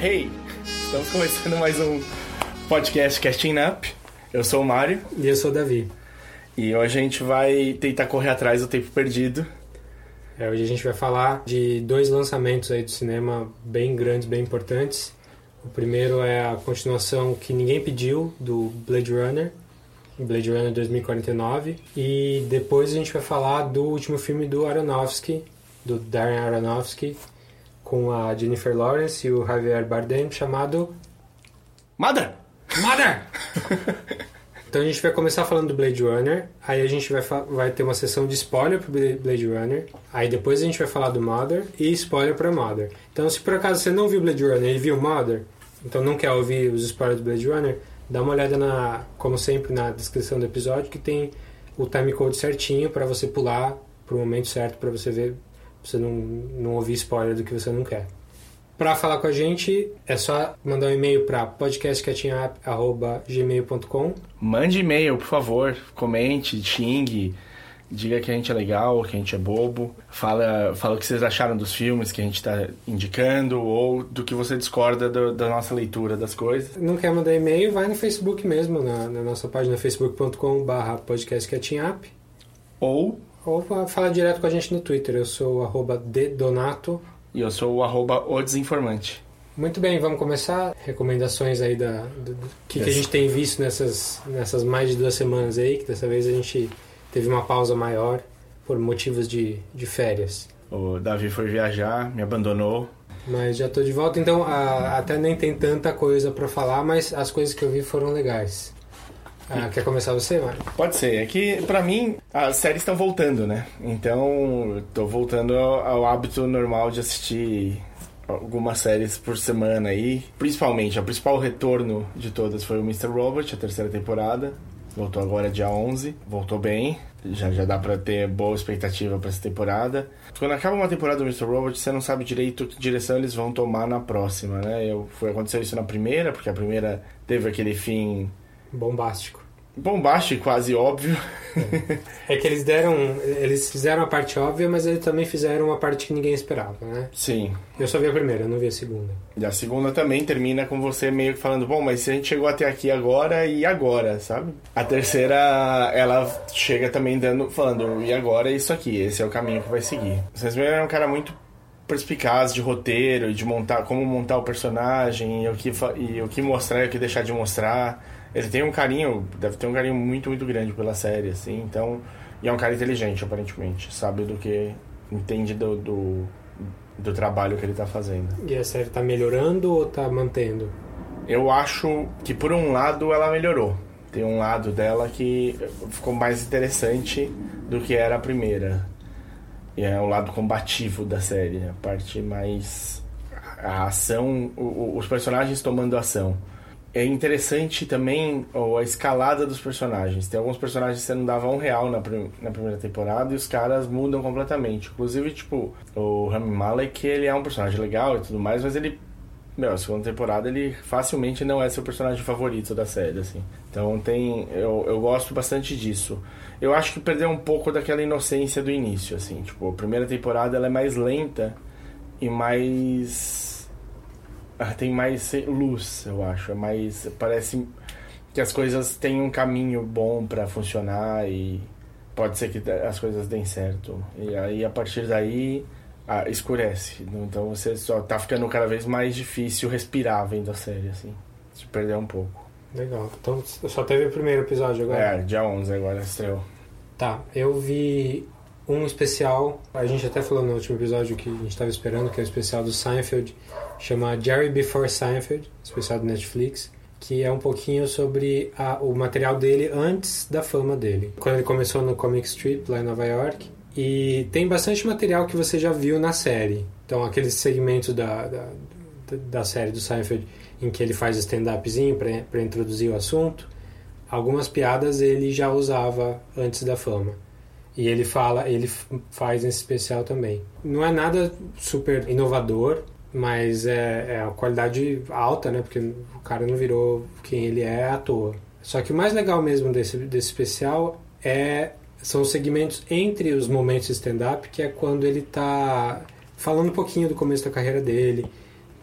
Hey, estamos começando mais um podcast Casting Up. Eu sou o Mário. E eu sou o Davi. E hoje a gente vai tentar correr atrás do tempo perdido. É, hoje a gente vai falar de dois lançamentos aí do cinema bem grandes, bem importantes. O primeiro é a continuação que ninguém pediu do Blade Runner, Blade Runner 2049. E depois a gente vai falar do último filme do Aronofsky, do Darren Aronofsky, com a Jennifer Lawrence e o Javier Bardem, chamado Mother! Mother! então a gente vai começar falando do Blade Runner, aí a gente vai, vai ter uma sessão de spoiler pro Blade Runner, aí depois a gente vai falar do Mother e spoiler pra Mother. Então se por acaso você não viu Blade Runner e viu Mother, então não quer ouvir os spoilers do Blade Runner, dá uma olhada na, como sempre, na descrição do episódio que tem o time code certinho para você pular pro momento certo para você ver você não, não ouvir spoiler do que você não quer. Para falar com a gente, é só mandar um e-mail para podcastcatchingup.gmail.com Mande e-mail, por favor. Comente, xingue, diga que a gente é legal, que a gente é bobo. Fala, fala o que vocês acharam dos filmes que a gente está indicando ou do que você discorda do, da nossa leitura das coisas. Não quer mandar e-mail? Vai no Facebook mesmo, na, na nossa página facebook.com.br podcastcatchingup. Ou ou fala direto com a gente no Twitter. Eu sou o Donato. E eu sou o arroba o desinformante. Muito bem, vamos começar. Recomendações aí da, do, do que, que, a gente tem visto nessas, nessas mais de duas semanas aí, que dessa vez a gente teve uma pausa maior por motivos de, de férias. O Davi foi viajar, me abandonou. Mas já estou de volta, então a, até nem tem tanta coisa para falar, mas as coisas que eu vi foram legais. Ah, quer começar você, Mário? Pode ser. É que, pra mim, as séries estão voltando, né? Então, tô voltando ao, hábito normal de assistir algumas séries por semana aí. Principalmente, o principal retorno de todas foi o Mr. Robot, a terceira temporada. Voltou agora dia 11, voltou bem. Já, já dá pra ter boa expectativa para essa temporada. Quando acaba uma temporada do Mr. Robot, você não sabe direito que direção eles vão tomar na próxima, né? Eu, foi acontecer isso na primeira, porque a primeira teve aquele fim Bombástico. Bombástico, quase óbvio. É. é que eles deram. Eles fizeram a parte óbvia, mas eles também fizeram uma parte que ninguém esperava, né? Sim. Eu só vi a primeira, eu não vi a segunda. E a segunda também termina com você meio que falando, bom, mas se a gente chegou até aqui agora e agora, sabe? A terceira, ela chega também dando, falando, e agora é isso aqui, esse é o caminho que vai seguir. Vocês viram é um cara muito perspicaz de roteiro, de montar, como montar o personagem, e o que, e o que mostrar e o que deixar de mostrar ele tem um carinho, deve ter um carinho muito, muito grande pela série, assim, então. E é um cara inteligente, aparentemente. Sabe do que. Entende do, do, do trabalho que ele tá fazendo. E a série tá melhorando ou tá mantendo? Eu acho que, por um lado, ela melhorou. Tem um lado dela que ficou mais interessante do que era a primeira. E é o lado combativo da série, a parte mais. A ação, os personagens tomando ação é interessante também a escalada dos personagens. Tem alguns personagens que você não dava um real na, na primeira temporada e os caras mudam completamente. Inclusive, tipo, o Rami Malek, ele é um personagem legal e tudo mais, mas ele, meu, a segunda temporada ele facilmente não é seu personagem favorito da série, assim. Então tem, eu, eu gosto bastante disso. Eu acho que perdeu um pouco daquela inocência do início, assim. Tipo, a primeira temporada ela é mais lenta e mais tem mais luz, eu acho. É mais. Parece que as coisas têm um caminho bom para funcionar e pode ser que as coisas deem certo. E aí a partir daí ah, escurece. Então você só tá ficando cada vez mais difícil respirar vendo a série, assim. Se perder um pouco. Legal. Então só teve o primeiro episódio agora? É, dia 11 agora estreou. Tá, eu vi um especial, a gente até falou no último episódio que a gente estava esperando, que é o especial do Seinfeld, chama Jerry Before Seinfeld, especial do Netflix, que é um pouquinho sobre a, o material dele antes da fama dele. Quando ele começou no Comic Strip, lá em Nova York. E tem bastante material que você já viu na série. Então, aqueles segmentos da, da, da série do Seinfeld em que ele faz stand-upzinho para introduzir o assunto, algumas piadas ele já usava antes da fama. E ele fala, ele faz esse especial também. Não é nada super inovador, mas é, é a qualidade alta, né? Porque o cara não virou quem ele é à toa. Só que o mais legal mesmo desse, desse especial é são os segmentos entre os momentos de stand-up, que é quando ele está falando um pouquinho do começo da carreira dele,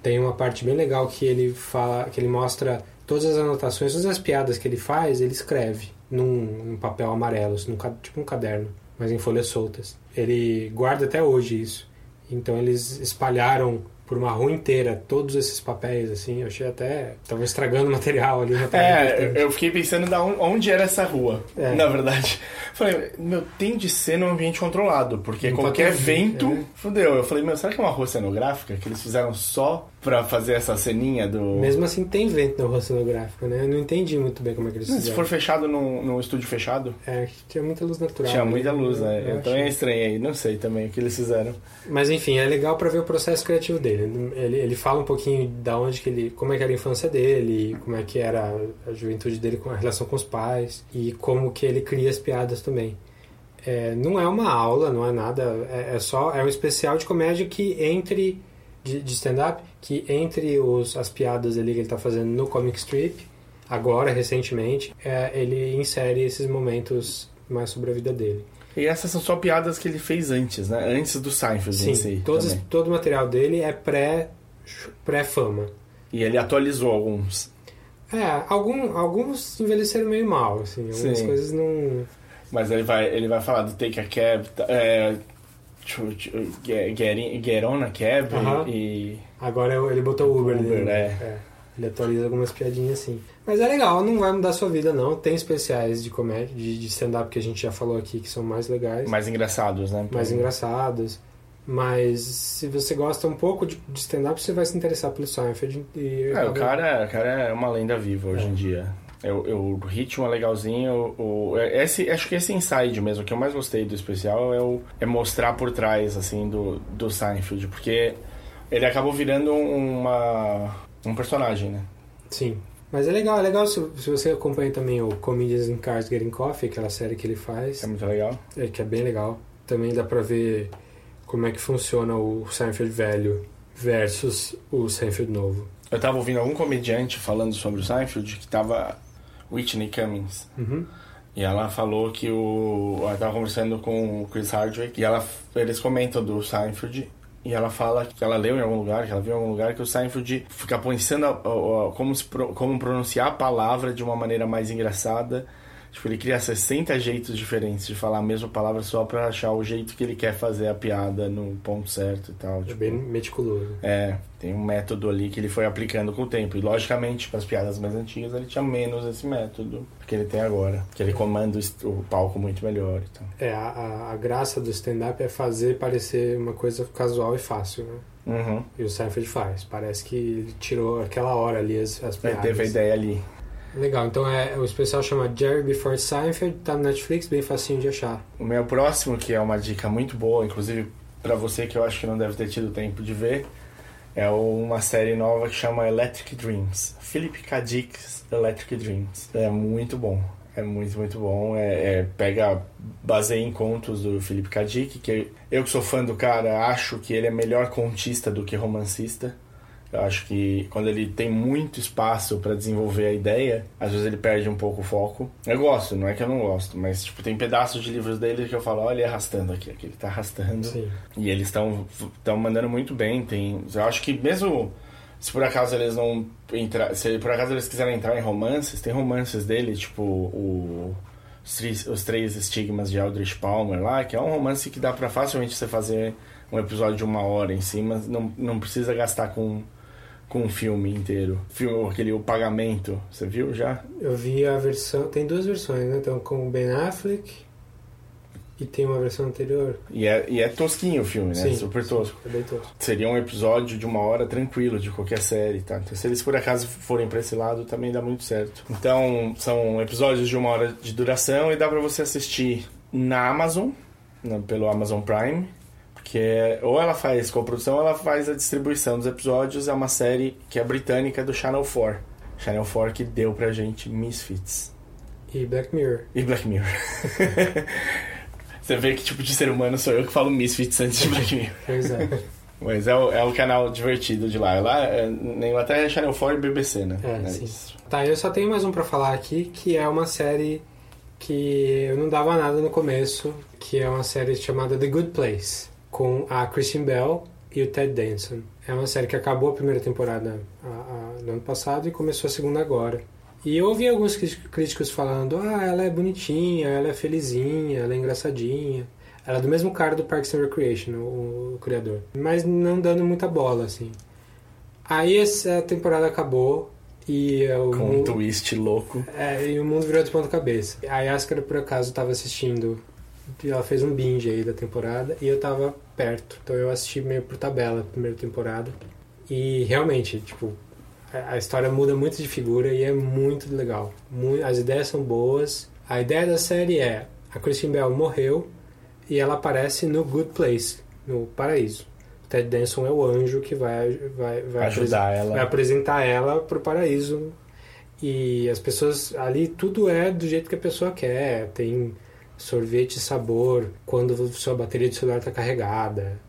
Tem uma parte bem legal que ele fala, que ele mostra todas as anotações, todas as piadas que ele faz, ele escreve num, num papel amarelo, num, tipo um caderno, mas em folhas soltas. Ele guarda até hoje isso. Então eles espalharam por uma rua inteira todos esses papéis, assim, eu achei até. Tava estragando o material ali. é, eu fiquei pensando da onde era essa rua, é. na verdade. Falei, meu, tem de ser num ambiente controlado, porque Não qualquer vento, é. fudeu. Eu falei, meu, será que é uma rua cenográfica que eles fizeram só pra fazer essa ceninha do. Mesmo assim, tem vento na rua cenográfica, né? Eu não entendi muito bem como é que eles Mas fizeram. Se for fechado num, num estúdio fechado. É, tinha muita luz natural. Tinha muita luz, né? Eu, eu também estranhei, não sei também o que eles fizeram. Mas enfim, é legal pra ver o processo criativo dele. Ele, ele fala um pouquinho da onde que ele. como é que era a infância dele, como é que era a juventude dele com a relação com os pais e como que ele cria as piadas também. É, não é uma aula, não é nada, é, é só é um especial de comédia que entre de, de stand-up que entre os, as piadas ali que ele está fazendo no comic strip, agora, recentemente, é, ele insere esses momentos mais sobre a vida dele. E essas são só piadas que ele fez antes, né? Antes do Seinfeld Sim, em si. Todos, todo o material dele é pré, pré-fama. E ele atualizou alguns. É, algum, alguns envelheceram meio mal, assim. Algumas Sim. coisas não... Mas ele vai, ele vai falar do Take a Cab, é, Get, get on a cab uhum. e. Agora ele botou Uber, Uber né? é. é. Ele atualiza algumas piadinhas assim. Mas é legal, não vai mudar sua vida, não. Tem especiais de comédia, de, de stand-up que a gente já falou aqui que são mais legais. Mais engraçados, né? Mais engraçados. Mas se você gosta um pouco de, de stand-up, você vai se interessar pelo Seinfeld. E é, o cara, o cara é uma lenda viva hoje é. em dia. É, o ritmo é legalzinho. O, é, esse, acho que esse inside mesmo, que eu mais gostei do especial é, o, é mostrar por trás, assim, do, do Seinfeld. Porque ele acabou virando uma, um personagem, né? Sim. Mas é legal, é legal se, se você acompanha também o Comedians in Cars Getting Coffee, aquela série que ele faz. É muito legal. É, que é bem legal. Também dá pra ver como é que funciona o Seinfeld velho versus o Seinfeld novo. Eu tava ouvindo algum comediante falando sobre o Seinfeld que tava Whitney Cummings. Uhum. E ela falou que o. Ela tava conversando com o Chris Hardwick e ela, eles comentam do Seinfeld. E ela fala que ela leu em algum lugar, que ela viu em algum lugar, que o Seinfeld fica pensando a, a, a, como, se, como pronunciar a palavra de uma maneira mais engraçada Tipo, ele cria 60 jeitos diferentes de falar a mesma palavra só pra achar o jeito que ele quer fazer a piada no ponto certo e tal. É tipo, bem meticuloso. É, tem um método ali que ele foi aplicando com o tempo. E logicamente, para as piadas mais antigas, ele tinha menos esse método que ele tem agora. Que ele comanda o palco muito melhor e tal. É, a, a graça do stand-up é fazer parecer uma coisa casual e fácil, né? Uhum. E o Seinfeld faz. Parece que ele tirou aquela hora ali as, as piadas. Ele teve a ideia ali. Legal, então é, o especial chama Jerry Before Seinfeld, tá no Netflix, bem facinho de achar. O meu próximo, que é uma dica muito boa, inclusive para você que eu acho que não deve ter tido tempo de ver, é uma série nova que chama Electric Dreams. Philip K. Dick's Electric Dreams. É muito bom. É muito, muito bom. É, é, pega, baseia em contos do Philip K. Dick, que eu que sou fã do cara, acho que ele é melhor contista do que romancista. Eu acho que quando ele tem muito espaço para desenvolver a ideia, às vezes ele perde um pouco o foco. Eu gosto, não é que eu não gosto, mas tipo, tem pedaços de livros dele que eu falo, olha ele arrastando aqui, aqui ele tá arrastando. Sim. E eles estão estão mandando muito bem. Tem, eu acho que mesmo se por acaso eles não entrar, se por acaso eles quiserem entrar em romances, tem romances dele, tipo o os três, os três estigmas de Aldrich Palmer lá, que é um romance que dá para facilmente você fazer um episódio de uma hora em cima, não, não precisa gastar com com um filme inteiro. Filme, aquele O Pagamento, você viu já? Eu vi a versão, tem duas versões, né? Então com o Ben Affleck e tem uma versão anterior. E é, e é tosquinho o filme, né? Sim, Super tosco. É bem tosco. Seria um episódio de uma hora tranquilo de qualquer série, tá? Então se eles por acaso forem pra esse lado, também dá muito certo. Então são episódios de uma hora de duração e dá pra você assistir na Amazon, pelo Amazon Prime que é, ou ela faz coprodução ou ela faz a distribuição dos episódios. É uma série que é britânica do Channel 4. Channel 4 que deu pra gente Misfits. E Black Mirror. E Black Mirror. Você vê que tipo de ser humano sou eu que falo Misfits antes de Black Mirror. Pois é. Mas é o, é o canal divertido de lá. Lá é, na Inglaterra é Channel 4 e BBC, né? É, é sim. Isso. Tá, eu só tenho mais um pra falar aqui, que é uma série que eu não dava nada no começo, que é uma série chamada The Good Place com a Christian Bell e o Ted Danson. É uma série que acabou a primeira temporada a, a, no ano passado e começou a segunda agora. E eu ouvi alguns críticos falando: ah, ela é bonitinha, ela é felizinha, ela é engraçadinha. Ela é do mesmo cara do Parks and Recreation, o, o criador. Mas não dando muita bola, assim. Aí essa temporada acabou e o Com mundo, um twist louco. É, e o mundo virou de ponta cabeça. A Yaskara, por acaso, estava assistindo. Ela fez um binge aí da temporada e eu tava perto. Então eu assisti meio por tabela a primeira temporada. E realmente, tipo, a história muda muito de figura e é muito legal. As ideias são boas. A ideia da série é: a Christine Bell morreu e ela aparece no Good Place, no paraíso. O Ted Danson é o anjo que vai, vai, vai, ajudar ela. vai apresentar ela pro paraíso. E as pessoas ali, tudo é do jeito que a pessoa quer. Tem sorvete sabor quando sua bateria de celular está carregada.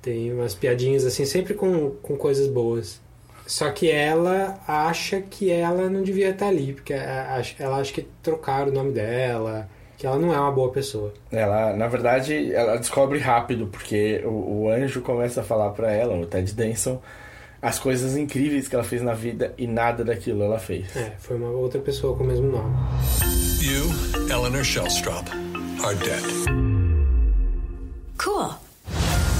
Tem umas piadinhas assim, sempre com, com coisas boas. Só que ela acha que ela não devia estar ali, porque ela acha que trocaram o nome dela, que ela não é uma boa pessoa. Ela, na verdade, ela descobre rápido, porque o, o anjo começa a falar para ela, o Ted Danson, as coisas incríveis que ela fez na vida e nada daquilo ela fez. É, foi uma outra pessoa com o mesmo nome. You, Eleanor Shellstrop, are dead. Cool.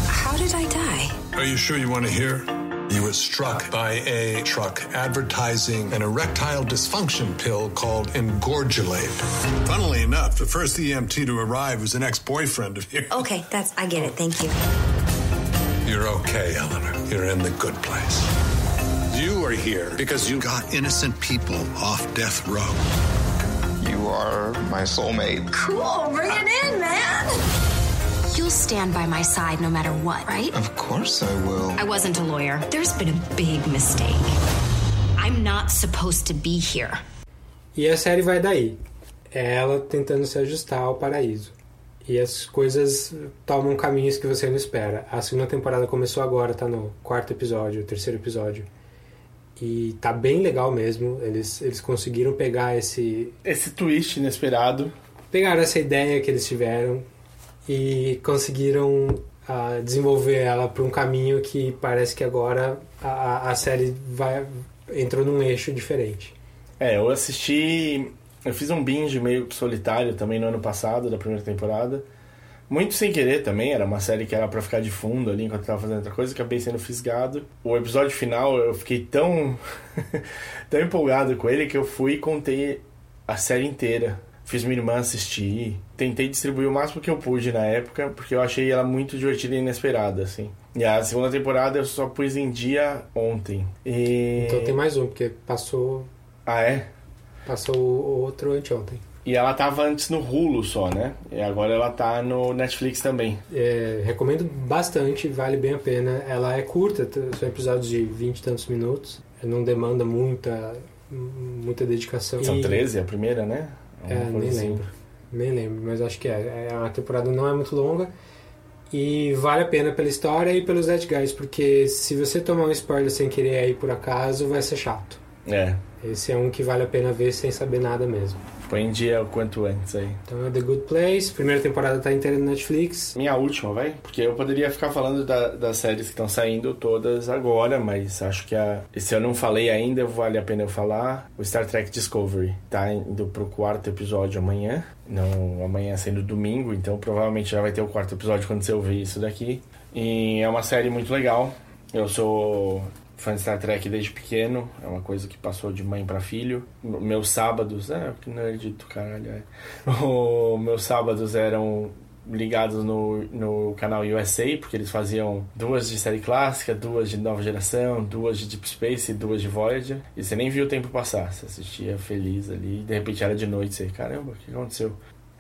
How did I die? Are you sure you want to hear? You were struck by a truck advertising an erectile dysfunction pill called Engorgulate. Funnily enough, the first EMT to arrive was an ex-boyfriend of yours. Okay, that's I get it. Thank you. You're okay, Eleanor. You're in the good place. You are here because you got innocent people off death row. You are my soulmate. Cool, bring it in, man. You'll stand by my side no matter what, right? Of course I will. I wasn't a lawyer. There's been a big mistake. I'm not supposed to be here. E a série vai daí. É ela tentando se ajustar ao paraíso. E as coisas tomam caminhos que você não espera. A segunda temporada começou agora, tá no quarto episódio, terceiro episódio. E tá bem legal mesmo. Eles, eles conseguiram pegar esse. Esse twist inesperado. Pegaram essa ideia que eles tiveram, e conseguiram uh, desenvolver ela para um caminho que parece que agora a, a série vai, entrou num eixo diferente. É, eu assisti. Eu fiz um binge meio solitário também no ano passado, da primeira temporada. Muito sem querer também, era uma série que era para ficar de fundo ali enquanto eu tava fazendo outra coisa, acabei sendo fisgado. O episódio final eu fiquei tão, tão empolgado com ele que eu fui e contei a série inteira Fiz minha irmã assistir. Tentei distribuir o máximo que eu pude na época, porque eu achei ela muito divertida e inesperada, assim. E a segunda temporada eu só pus em dia ontem. E... Então tem mais um, porque passou. Ah, é? Passou o outro anteontem. E ela tava antes no Hulu só, né? E agora ela tá no Netflix também. É, recomendo bastante, vale bem a pena. Ela é curta, são episódios de 20 e tantos minutos. Não demanda muita, muita dedicação. São e... 13 a primeira, né? É, nem assim. lembro. Nem lembro, mas acho que é. é. A temporada não é muito longa. E vale a pena pela história e pelos Guys, porque se você tomar um spoiler sem querer aí por acaso, vai ser chato. É. Esse é um que vale a pena ver sem saber nada mesmo. Põe em dia o quanto antes aí. Então é The Good Place, primeira temporada tá inteira no Netflix. Minha última, vai? Porque eu poderia ficar falando da, das séries que estão saindo todas agora, mas acho que a, se eu não falei ainda, vale a pena eu falar. O Star Trek Discovery tá indo pro quarto episódio amanhã. Não, amanhã sendo domingo, então provavelmente já vai ter o quarto episódio quando você ouvir isso daqui. E é uma série muito legal. Eu sou fã de Star Trek desde pequeno, é uma coisa que passou de mãe para filho. Meus sábados, é, que nerd do caralho, é. O, meus sábados eram ligados no, no canal USA, porque eles faziam duas de série clássica, duas de nova geração, duas de Deep Space e duas de Voyager. E você nem viu o tempo passar, você assistia feliz ali, e de repente era de noite, você, caramba, o que aconteceu?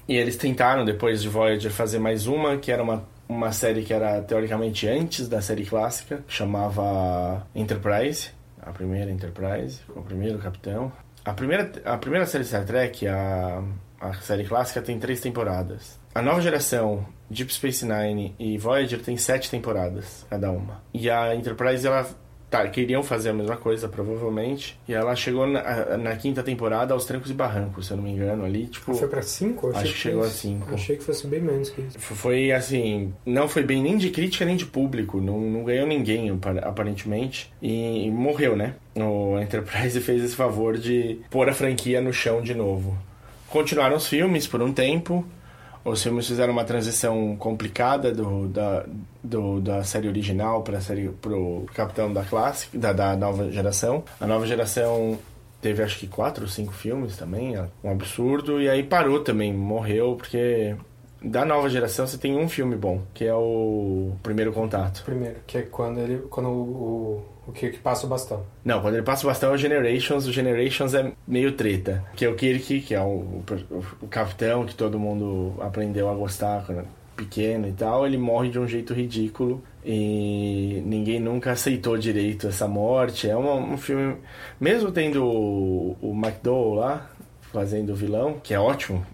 E eles tentaram, depois de Voyager, fazer mais uma, que era uma uma série que era teoricamente antes da série clássica, chamava Enterprise, a primeira Enterprise, com o primeiro capitão. A primeira, a primeira série Star Trek, a, a série clássica, tem três temporadas. A nova geração, Deep Space Nine e Voyager, tem sete temporadas cada uma. E a Enterprise, ela tá, queriam fazer a mesma coisa, provavelmente. E ela chegou na, na quinta temporada aos trancos e barrancos, se eu não me engano, ali. Tipo, Foi pra 5? Acho que chegou a cinco. Achei que fosse bem menos que isso. foi assim, não foi bem nem de crítica nem de público, não, não ganhou ninguém apa- aparentemente e, morreu, né? O Enterprise fez esse favor de pôr a franquia no chão de novo. Continuaram os filmes por um tempo. Os filmes fizeram uma transição complicada do, da, do- da série original para série pro Capitão da Classic, da, da nova geração. A nova geração teve acho que quatro ou cinco filmes também, um absurdo. E aí parou também, morreu, porque da nova geração você tem um filme bom, que é o Primeiro Contato. Primeiro, que é quando ele. Quando o, o, o Kirk passa o bastão. Não, quando ele passa o bastão é o Generations, o Generations é meio treta. Que é o Kirk, que é o, o, o capitão que todo mundo aprendeu a gostar quando pequeno e tal, ele morre de um jeito ridículo e ninguém nunca aceitou direito essa morte. É um filme, mesmo tendo o, o McDowell lá fazendo o vilão, que é ótimo,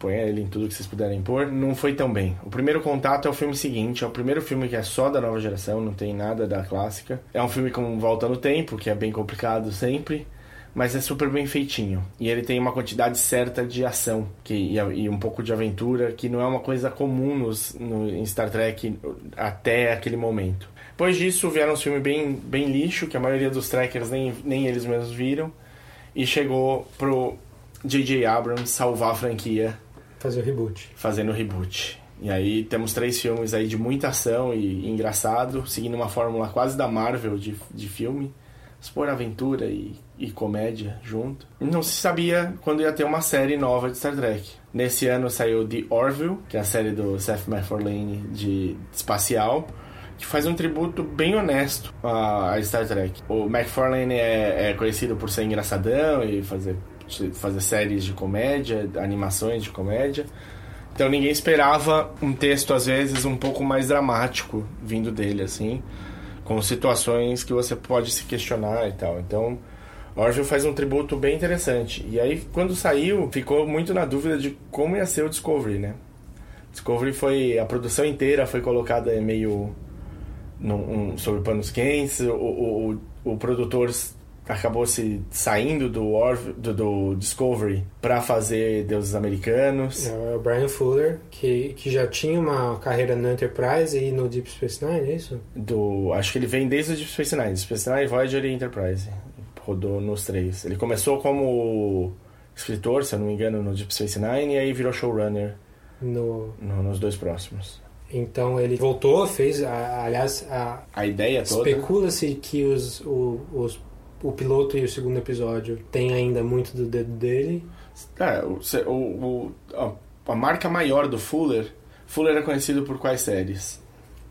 põe ele em tudo que vocês puderem pôr, não foi tão bem. O primeiro contato é o filme seguinte, é o primeiro filme que é só da nova geração, não tem nada da clássica. É um filme com volta no tempo, que é bem complicado sempre, mas é super bem feitinho. E ele tem uma quantidade certa de ação que, e, e um pouco de aventura, que não é uma coisa comum nos, no, em Star Trek até aquele momento. Depois disso vieram uns filmes bem, bem lixo, que a maioria dos trackers nem, nem eles mesmos viram, e chegou pro J.J. Abrams salvar a franquia Fazer o reboot. fazendo o reboot. E aí temos três filmes aí de muita ação e, e engraçado, seguindo uma fórmula quase da Marvel de, de filme. Expor aventura e, e comédia junto. Não se sabia quando ia ter uma série nova de Star Trek. Nesse ano saiu The Orville, que é a série do Seth MacFarlane de espacial, que faz um tributo bem honesto a, a Star Trek. O MacFarlane é, é conhecido por ser engraçadão e fazer, fazer séries de comédia, animações de comédia. Então ninguém esperava um texto, às vezes, um pouco mais dramático vindo dele, assim, com situações que você pode se questionar e tal. Então, Orville faz um tributo bem interessante. E aí, quando saiu, ficou muito na dúvida de como ia ser o Discovery, né? Discovery foi. A produção inteira foi colocada meio. Um, sobre panos quentes. O, o, o produtor acabou se saindo do, Orv, do, do Discovery para fazer Deuses Americanos. É o Brian Fuller, que, que já tinha uma carreira no Enterprise e no Deep Space Nine, é isso? Do, acho que ele vem desde o Deep Space Nine, Deep Space Nine, Voyager e Enterprise. Rodou nos três. Ele começou como escritor, se eu não me engano, no Deep Space Nine e aí virou showrunner No... no, nos dois próximos. Então ele voltou, fez, aliás, a... A ideia toda. especula-se que os, o, os, o piloto e o segundo episódio tem ainda muito do dedo dele. É, o, o, o- a, marca maior do Fuller. Fuller é conhecido por quais séries?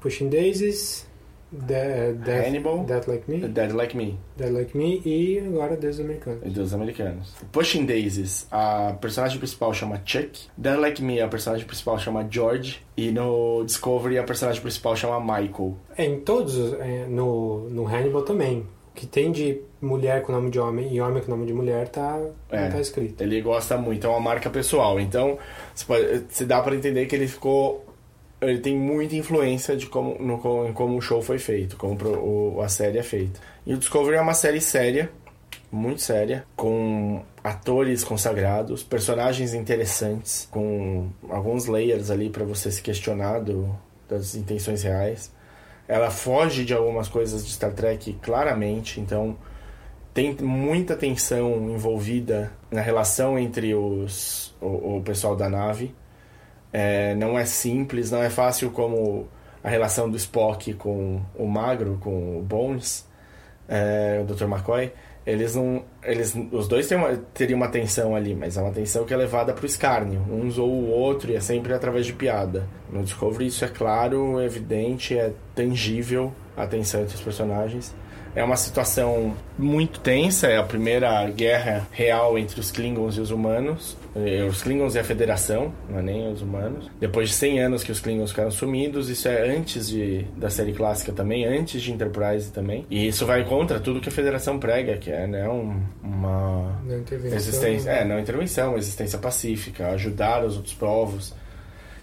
Pushing Daisies, De, Death, Hannibal. Death Like Me, Dead Like Me. Dead Like Me e agora Deus Americanos. dos americanos. Pushing Daisies, a personagem principal chama Chuck. Dead Like Me, a personagem principal chama George. E no Discovery, a personagem principal chama Michael. É, em todos, os- é, no, no Hannibal também. Que tem de mulher com nome de homem e homem com nome de mulher tá, É. não tá escrito. Ele gosta muito, é uma marca pessoal. Então, se, dá pra entender que ele ficou. Ele tem muita influência de como, no, como, em como o show foi feito, como o, a série é feita. E o Discovery é uma série séria, muito séria, com atores consagrados, personagens interessantes, com alguns layers ali pra você se questionar do, das intenções reais. Ela foge de algumas coisas de Star Trek claramente, então tem muita tensão envolvida na relação entre os, o, o pessoal da nave. É, não é simples, não é fácil como a relação do Spock com o Magro, com o Bones, é, o Dr. McCoy. Eles não. Eles, os dois têm uma, teriam uma tensão ali, mas é uma tensão que é levada para o escárnio. Uns ou o outro, e é sempre através de piada. No Discovery isso é claro, evidente, é tangível a tensão entre os personagens. É uma situação muito tensa, é a primeira guerra real entre os Klingons e os humanos. Eh, Os Klingons e a Federação, não é nem os humanos. Depois de 100 anos que os Klingons ficaram sumidos, isso é antes de, da série clássica também, antes de Enterprise também. E isso vai contra tudo que a Federação prega, que é né, um- uma Não intervenção. existência, é, não intervenção, existência pacífica, ajudar os outros povos.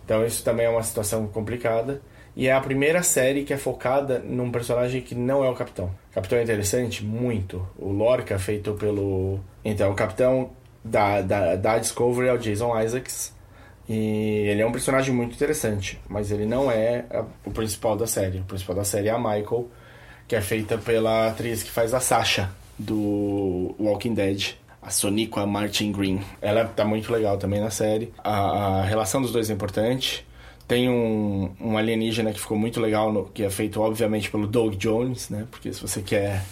Então isso também é uma situação complicada. E é a primeira série que é focada num personagem que não é o Capitão. O Capitão é interessante? Muito. O Lorca, feito pelo. Então, o Capitão da, da, da Discovery é o Jason Isaacs. E ele é um personagem muito interessante, mas ele não é a- o principal da série. O principal da série é a Michael, que é feita pela atriz que faz a Sasha do Walking Dead, a Soniqua Martin Green. Ela tá muito legal também na série. A, a relação dos dois é importante. Tem um, um alienígena que ficou muito legal, no- que é feito obviamente pelo Doug Jones, né? Porque se você quer.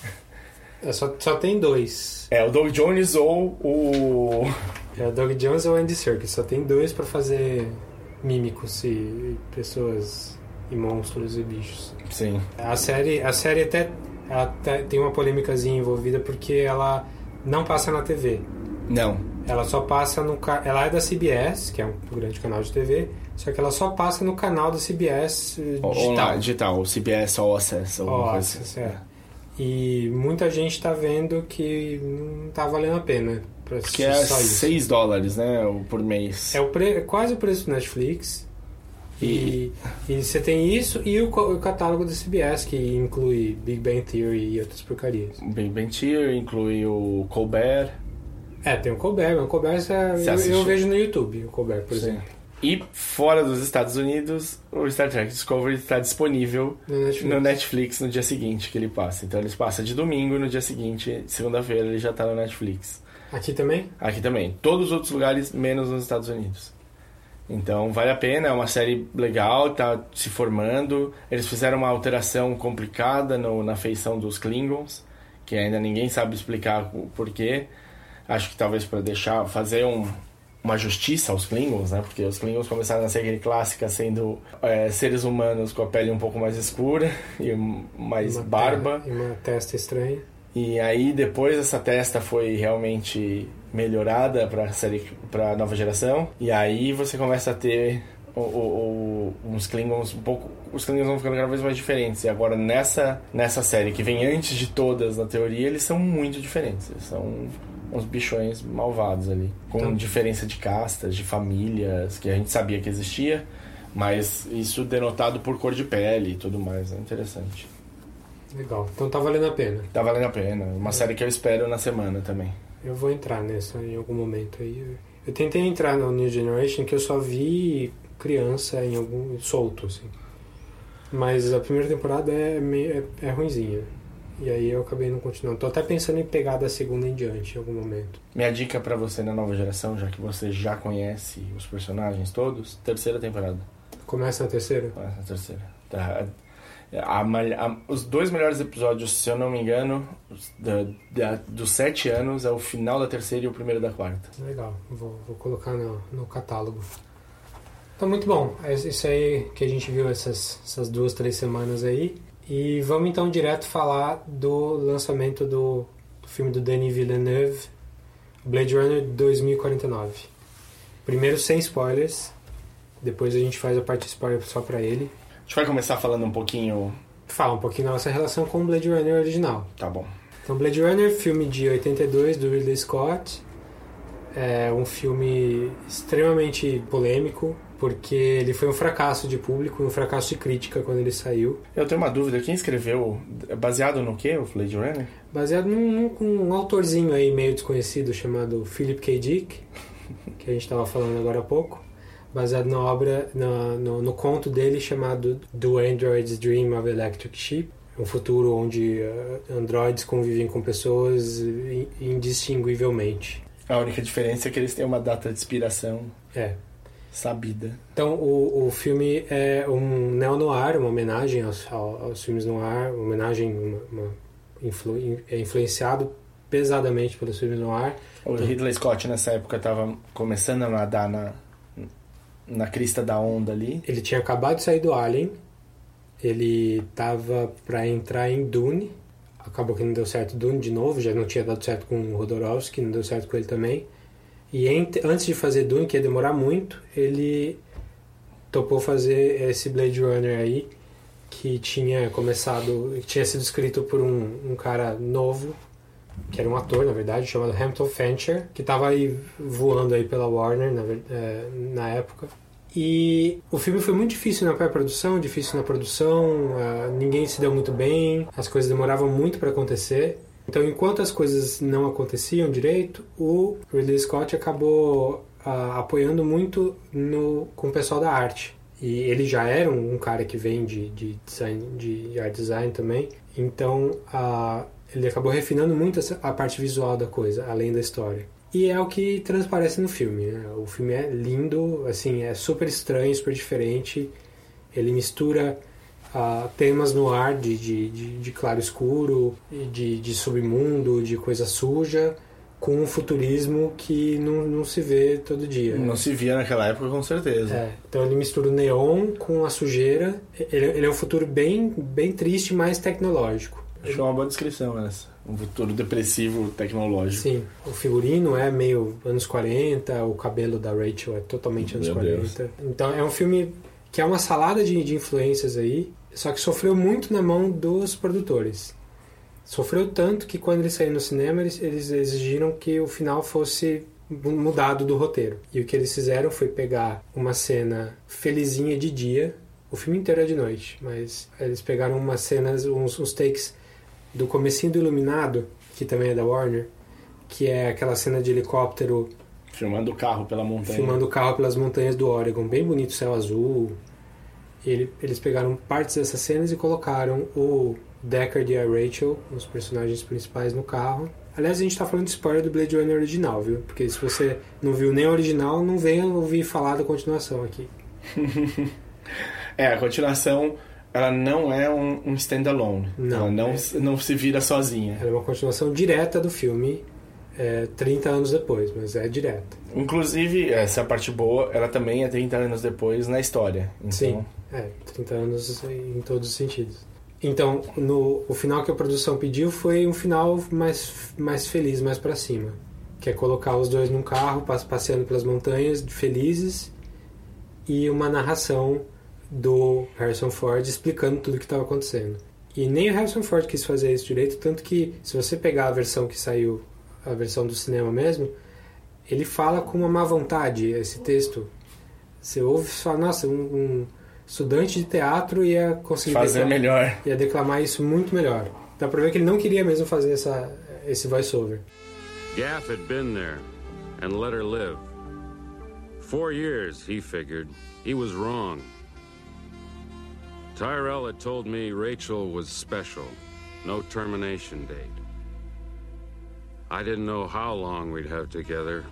É, só, só tem dois. É o Doug Jones ou o. É o Doug Jones ou o Andy Serkis. Só tem dois pra fazer mímicos e pessoas e monstros e bichos. Sim. A série, a série até, até tem uma polêmicazinha envolvida porque ela não passa na TV. Não. Ela só passa no ela é da CBS, que é um grande canal de TV, só que ela só passa no canal da CBS eh, digital. Online, digital, o CBS All Access, alguma coisa assim. é. E muita gente tá vendo que não tá valendo a pena pra Que é só isso. 6 dólares, né? Por mês. É o pre- é quase o preço do Netflix. E, e você tem isso e o, o catálogo da CBS, que inclui Big Bang Theory e outras porcarias. Big Bang Theory inclui o Colbert. É, tem o Colbert, mas o Colbert é, eu, eu vejo no YouTube, o Colbert, por Sim. exemplo. E fora dos Estados Unidos, o Star Trek Discovery está disponível No Netflix. no Netflix no dia seguinte que ele passa. Então eles passam de domingo, no dia seguinte, segunda-feira, ele já está no Netflix. Aqui também? Aqui também. Todos os outros lugares, menos nos Estados Unidos. Então vale a pena, é uma série legal, tá se formando. Eles fizeram uma alteração complicada no- na feição dos Klingons, que ainda ninguém sabe explicar o porquê. Acho que talvez para deixar, fazer um- uma justiça aos Klingons, né? Porque os Klingons começaram na série clássica sendo é, seres humanos com a pele um pouco mais escura e mais Uma barba. E uma testa estranha. E aí depois essa testa foi realmente melhorada para série para nova geração. E aí você começa a ter o, o- o- uns Klingons um pouco os Klingons vão ficando cada vez mais diferentes. E agora nessa nessa série que vem antes de todas na teoria, eles são muito diferentes. Eles são uns bichões malvados ali, com Então- diferença de castas, de famílias que a gente sabia que existia, mas isso denotado por cor de pele e tudo mais, é interessante. Legal. Então tá valendo a pena. Tá valendo a pena. Uma série que eu espero na semana também. Eu vou entrar nessa em algum momento aí. Eu tentei entrar no New Generation que eu só vi criança em algum solto assim. Mas a primeira temporada é meio, é, é ruinzinha. E aí eu acabei não continuando. Tô até pensando em pegar da segunda em diante em algum momento. Minha dica pra você na nova geração, já que você já conhece os personagens todos, terceira temporada. Começa na terceira? Ah, a terceira. Tá. A a- os dois melhores episódios, se eu não me engano, da, da- dos sete anos, é o final da terceira e o primeiro da quarta. Legal. Vou, vou colocar no, no catálogo. Então muito bom. É isso aí que a gente viu essas, essas duas, três semanas aí. E vamos então direto falar do lançamento do, do filme do Denis Villeneuve, Blade Runner 2049. Primeiro sem spoilers, depois a gente faz a parte spoiler só pra ele. A gente vai começar falando um pouquinho. Fala um pouquinho da nossa relação com o Blade Runner original. Tá bom. Então, Blade Runner, filme de 82 do Ridley Scott. É um filme extremamente polêmico, porque ele foi um fracasso de público, um fracasso de crítica quando ele saiu. Eu tenho uma dúvida. Quem escreveu? Baseado no quê? O Blade Runner? Baseado num, num, um autorzinho aí meio desconhecido chamado Philip K. Dick, que a gente estava falando agora há pouco. Baseado na obra, na- no, no conto dele chamado Do Android's Dream of Electric Sheep. Um futuro onde eh, androides convivem com pessoas in- indistinguivelmente. A única diferença é que eles têm uma data de expiração É. sabida. Então, o, o filme é um neo-noir, uma homenagem aos, ao- aos filmes noir, uma homenagem, uma, uma influ, é influenciado pesadamente pelos filmes noir. O Ridley Scott nessa época tava começando a nadar na, na crista da onda ali. Ele tinha acabado de sair do Alien, ele tava para entrar em Dune, acabou que não deu certo Dune de novo, já não tinha dado certo com o Rodorowski, não deu certo com ele também. E antes de fazer Dune, que ia demorar muito, ele topou fazer esse Blade Runner aí, que tinha começado, que tinha sido escrito por um, um cara novo, que era um ator, na verdade, chamado Hampton Fancher, que estava aí voando aí pela Warner na, eh, na época. E o filme foi muito difícil na pré-produção, difícil na produção, uh, ninguém se deu muito bem, as coisas demoravam muito para acontecer. Então, enquanto as coisas não aconteciam direito, o Ridley Scott acabou uh, apoiando muito no, com o pessoal da arte. E ele já era um, um cara que vem de, de, design, de art design também. Então, uh, ele acabou refinando muito a parte visual da coisa, além da história. E é o que transparece no filme. Né? O filme é lindo, assim, é super estranho, super diferente. Ele mistura uh, temas no ar de, de, de, de claro escuro, de, de submundo, de coisa suja, com um futurismo que não, não se vê todo dia. Não se via naquela época, com certeza. É, então ele mistura o neon com a sujeira. Ele, ele é um futuro bem, bem triste, mas tecnológico. Acho é uma boa descrição essa. Um futuro depressivo tecnológico. Sim. O figurino é meio anos 40, o cabelo da Rachel é totalmente anos Meu 40. Deus. Então é um filme que é uma salada de, de influências aí, só que sofreu muito na mão dos produtores. Sofreu tanto que quando ele saiu no cinema, eles, eles exigiram que o final fosse mudado do roteiro. E o que eles fizeram foi pegar uma cena felizinha de dia, o filme inteiro é de noite, mas eles pegaram umas cenas, uns, uns takes do comecinho do Iluminado, que também é da Warner, que é aquela cena de helicóptero Filmando o carro pela montanha. filmando o carro pelas montanhas do Oregon, bem bonito, céu azul. Ele- eles pegaram partes dessas cenas e colocaram o Deckard e a Rachel, os personagens principais, no carro. Aliás, a gente tá falando de spoiler do Blade Runner original, viu? Porque se você não viu nem o original, não venha ouvir falar da continuação aqui. É, a continuação, ela não é um, um standalone. Não, ela não, é- não se vira sozinha. Ela é uma continuação direta do filme, é, 30 anos depois, mas é direta. Inclusive, essa parte boa, ela também é 30 anos depois na história. Então, Sim, é, 30 anos em todos os sentidos. Então, no, o final que a produção pediu foi um final mais, mais feliz, mais pra cima. Que é colocar os dois num carro, pas- passeando pelas montanhas, felizes, e uma narração do Harrison Ford explicando tudo o que estava acontecendo. E nem o Harrison Ford quis fazer isso direito, tanto que se você pegar a versão que saiu, a versão do cinema mesmo, ele fala com uma má vontade esse texto. Você ouve e fala, nossa, um, um estudante de teatro ia conseguir fazer declamar- melhor. ia declamar isso muito melhor. Dá pra ver que ele não queria mesmo fazer essa, esse voice-over. Gaff had been there and let her live. Four years, he figured. He was wrong. Tyrell had told me Rachel was special, no termination date. I didn't know how long we'd have together.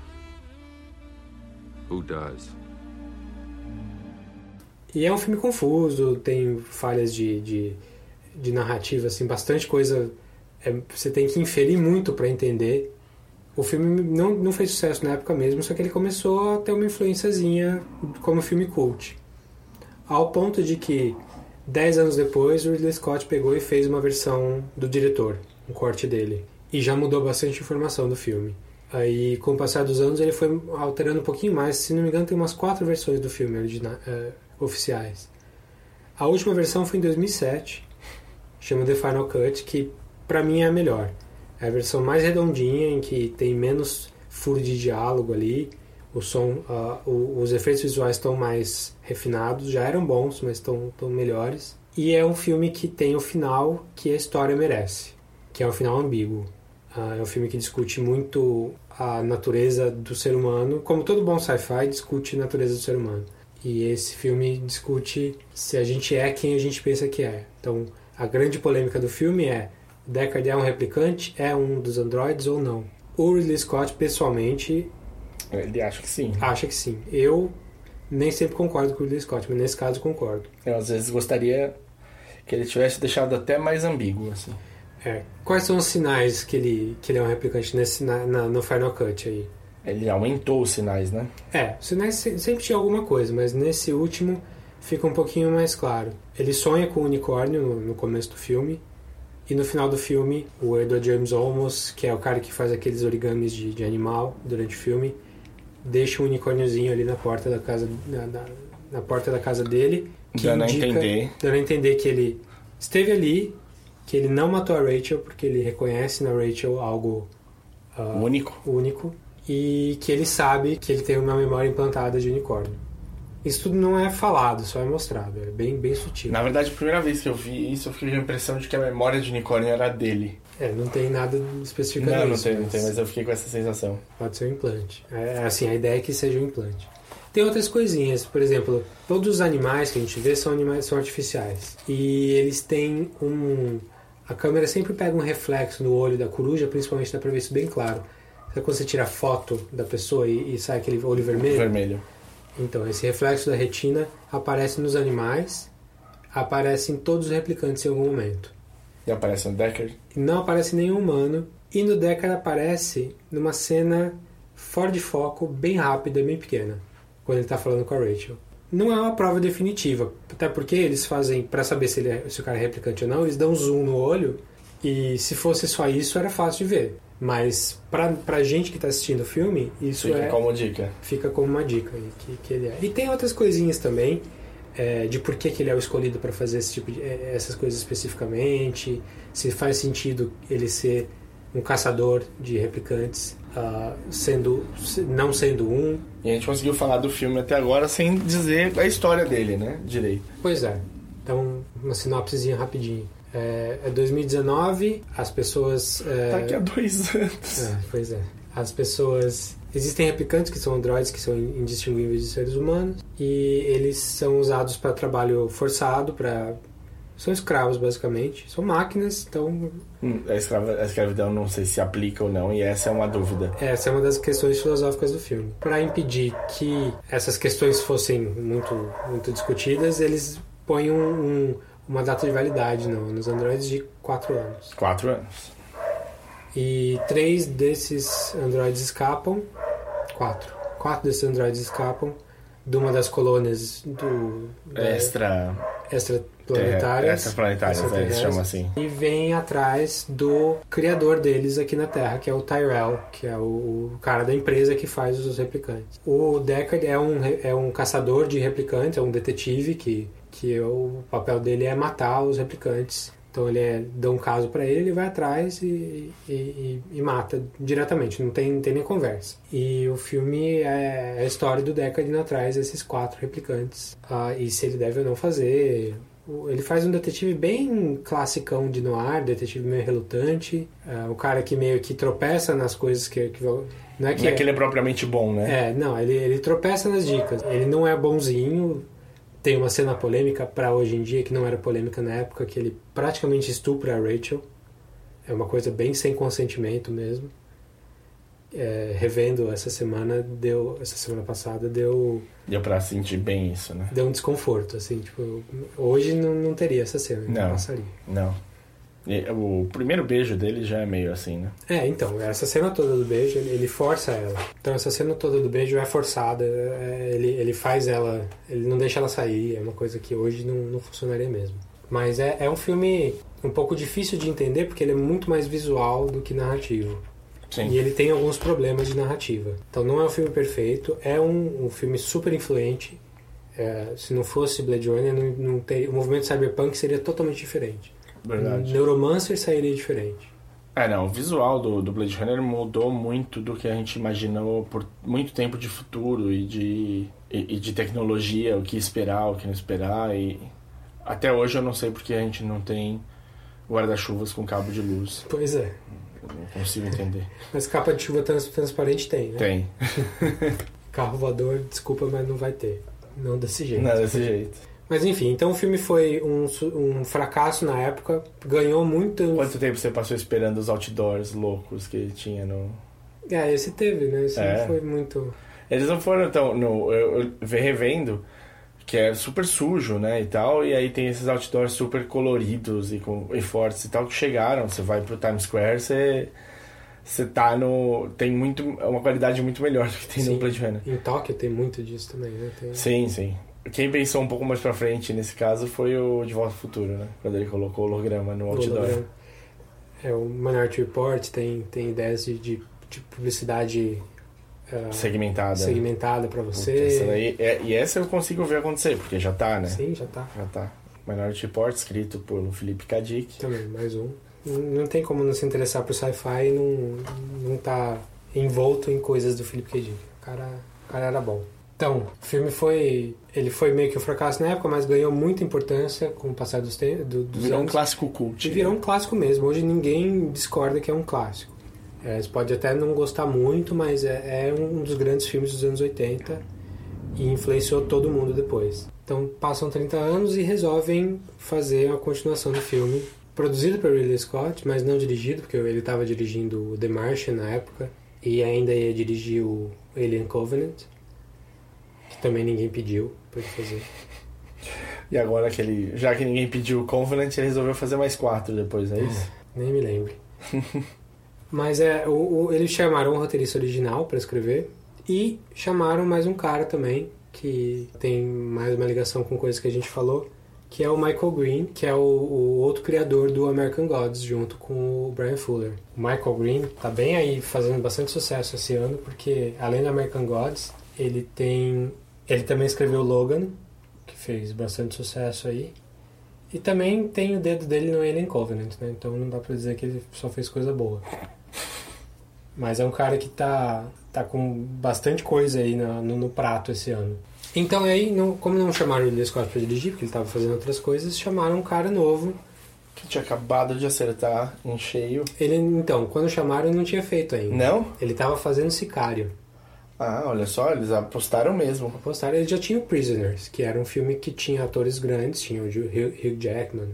Who does? E é um filme confuso, tem falhas de, de, de narrativa, assim, bastante coisa. é, você tem que inferir muito pra entender. O filme não, não fez sucesso na época mesmo, só que ele começou a ter uma influenciazinha como filme cult. Ao ponto de que, 10 anos depois, o Ridley Scott pegou e fez uma versão do diretor, um corte dele. E já mudou bastante informação do filme. Aí, com o passar dos anos, ele foi alterando um pouquinho mais. Se não me engano, tem umas quatro versões do filme eh, oficiais. A última versão foi em 2007, chama The Final Cut, que pra mim é a melhor. É a versão mais redondinha, em que tem menos furo de diálogo ali. O som, o- os efeitos visuais estão mais refinados, já eram bons, mas estão melhores. E é um filme que tem o final que a história merece, que é um final ambíguo. Ah, é um filme que discute muito a natureza do ser humano, como todo bom sci-fi discute a natureza do ser humano. E esse filme discute se a gente é quem a gente pensa que é. Então, a grande polêmica do filme é: Deckard é um replicante? É um dos androides ou não? O Ridley Scott, pessoalmente, Ele acha que sim. acha que sim. Eu nem sempre concordo com o Ridley Scott, mas nesse caso concordo. Eu às vezes gostaria que ele tivesse deixado até mais ambíguo, assim. É. Quais são os sinais que ele, que ele é um replicante nesse, na, na- no Final Cut aí? Ele aumentou os sinais, né? É, os sinais se- sempre tinha alguma coisa, mas nesse último fica um pouquinho mais claro. Ele sonha com o unicórnio no, no começo do filme, e no final do filme, o Edward James Olmos, que é o cara que faz aqueles origamis de, de animal durante o filme, deixa um unicórniozinho ali na porta da casa, na, na- na porta da casa dele, que Dando a indica, entender. dando a entender que ele esteve ali, que ele não matou a Rachel, porque ele reconhece na Rachel algo ah, Único. único e que ele sabe que ele tem uma memória implantada de unicórnio. Isso tudo não é falado, só é mostrado. É bem, bem sutil. Na verdade, a primeira vez que eu vi isso, eu fiquei com a impressão de que a memória de unicórnio era dele. É, não tem nada especificando Não, não isso, tem, não mas tem, mas eu fiquei com essa sensação. Pode ser um implante. É, assim, a ideia é que seja um implante. Tem outras coisinhas, por exemplo, todos os animais que a gente vê são animais são artificiais. E eles têm um. A câmera sempre pega um reflexo no olho da coruja, principalmente dá pra ver isso bem claro. Sabe quando você tira a foto da pessoa e, e sai aquele olho vermelho? Vermelho. Então, esse reflexo da retina aparece nos animais, aparece em todos os replicantes em algum momento. E aparece um Decker. Não aparece nenhum humano. E no Deckard aparece numa cena fora de foco, bem rápida, bem pequena, quando ele tá falando com a Rachel. Não é uma prova definitiva, até porque eles fazem, pra saber se, ele é- se o cara é replicante ou não, eles dão zoom no olho e se fosse só isso era fácil de ver. Mas pra, pra gente que tá assistindo o filme, isso Fica é, como dica. fica como uma dica que, que ele é. E tem outras coisinhas também é, de por que, que ele é o escolhido para fazer esse tipo de, é, essas coisas especificamente, se faz sentido ele ser um caçador de replicantes, ah, sendo se- não sendo um. E a gente conseguiu falar do filme até agora sem dizer a história dele, né? Direito. Pois é. Então, uma sinopsezinha rapidinho. É, é 2019, as pessoas. é, Daqui a dois anos. É, pois é. As pessoas. Existem replicantes que são androides que são indistinguíveis de seres humanos e eles são usados para trabalho forçado, para são escravos basicamente, são máquinas, então Hum, A, escrava- a escravidão não sei se aplica ou não, e essa é uma dúvida. essa é uma das questões filosóficas do filme. Para impedir que essas questões fossem muito muito discutidas, eles põem um- um- uma data de validade no- nos androides de 4 anos. Quatro anos. E três desses androides escapam. Quatro. Quatro desses androides escapam de uma das colônias do da- Extra. Extraplanetárias. Extraplanetárias, é, extraterrestres, eles chamam assim. E vem atrás do criador deles aqui na Terra, que é o Tyrell, que é o, cara da empresa que faz os replicantes. O Deckard é um, é um caçador de replicantes, é um detetive que, que é o papel dele é matar os replicantes. Então ele é, dá um caso pra ele, ele vai atrás e, e, e- e mata diretamente, não tem, não tem nem conversa. E o filme é a história do Deckard indo atrás desses quatro replicantes. Ah, e se ele deve ou não fazer. Ele faz um detetive bem classicão de noir, detetive meio relutante. Ah, o cara que meio que tropeça nas coisas que... que não é que Não é que ele é propriamente bom, né? é, não, ele, ele tropeça nas dicas. Ele não é bonzinho. Tem uma cena polêmica pra hoje em dia que não era polêmica na época, que ele praticamente estupra a Rachel. É uma coisa bem sem consentimento mesmo. É, revendo essa semana, deu. Essa semana passada deu, Deu pra sentir bem isso, né? deu um desconforto, assim, tipo, hoje não, não teria essa cena, não, Não. passaria. Não. E o primeiro beijo dele já é meio assim, né? É, então, essa cena toda do beijo, ele, ele força ela. Então, essa cena toda do beijo é forçada, é, ele, ele faz ela, ele não deixa ela sair, é uma coisa que hoje não, não funcionaria mesmo. Mas é, é um filme um pouco difícil de entender, porque ele é muito mais visual do que narrativo. Sim. E ele tem alguns problemas de narrativa. Então, não é um filme perfeito, é um, um filme super influente. É, se não fosse Blade Runner, não, não teria, o movimento cyberpunk seria totalmente diferente. Verdade. Neuromancer sairia diferente. É, não, o visual do, do Blade Runner mudou muito do que a gente imaginou por muito tempo de futuro e de, e, e de tecnologia, o que esperar, o que não esperar. E até hoje eu não sei porque a gente não tem guarda-chuvas com cabo de luz. Pois é. Não consigo entender. Mas capa de chuva trans- transparente tem, né? Tem. Carro voador, desculpa, mas não vai ter. Não desse jeito. Não, desse jeito. Mas enfim, então o filme foi um, um fracasso na época, ganhou muito. Quanto tempo você passou esperando os outdoors loucos que tinha no. É, esse teve, né? Esse É. não foi muito. Eles não foram tão. No, eu, eu ve- revendo, que é super sujo, né? E tal. E aí tem esses outdoors super coloridos e, com, e fortes e tal que chegaram. Você vai pro Times Square, você. Você tá no. Tem muito. É uma qualidade muito melhor do que tem Sim. no Blade Runner. Em Tóquio tem muito disso também, né? Tem... Sim, sim. Quem pensou um pouco mais pra frente nesse caso foi o De Volta ao Futuro, né? Quando ele colocou o holograma no outdoor. holograma. É, o Minority Report tem, tem ideias de, de, de publicidade ah, Segmentada. segmentada pra Puta, você. daí- é- e essa eu consigo ver acontecer, porque já tá, né? Sim, já tá. Já tá. Minority Report, escrito pelo Felipe Kadik. Também, mais um. Não tem como não se interessar por sci-fi e não, não tá envolto em coisas do Philip K. Dick. O cara, o cara era bom. Então, o filme foi. Ele foi meio que um fracasso na época, mas ganhou muita importância com o passar dos, te- do, dos Virou um anos. clássico cult. E virou um clássico mesmo. Hoje ninguém discorda que é um clássico. É, você pode até não gostar muito, mas é, é um dos grandes filmes dos anos 80 e influenciou todo mundo depois. Então passam 30 anos e resolvem fazer a continuação do filme, produzido por Ridley Scott, mas não dirigido, porque ele estava dirigindo o The Martian na época e ainda ia dirigir o Alien Covenant, que também ninguém pediu para ele fazer. E agora que ele. Já que ninguém pediu o Covenant, ele resolveu fazer mais quatro depois, é isso? Nem me lembro. Mas é, o, o- eles chamaram o roteirista original para escrever e chamaram mais um cara também que tem mais uma ligação com coisas que a gente falou, que é o Michael Green, que é o, o outro criador do American Gods, junto com o Brian Fuller. O Michael Green tá bem aí fazendo bastante sucesso esse ano, porque além do American Gods, ele tem, ele também escreveu Logan, que fez bastante sucesso aí. E também tem o dedo dele no Alien Covenant, né? Então não dá pra dizer que ele só fez coisa boa. Mas é um cara que tá, tá com bastante coisa aí na- no, no prato esse ano. Então aí, não, como não chamaram o Ridley Scott pra dirigir, porque ele tava fazendo outras coisas, chamaram um cara novo. Que tinha acabado de acertar em cheio. Ele, então, quando chamaram, ele não tinha feito ainda. Não? Ele tava fazendo Sicário. Ah, olha só, eles apostaram mesmo. Apostaram, ele já tinha o Prisoners, que era um filme que tinha atores grandes, tinha o Hugh Jackman,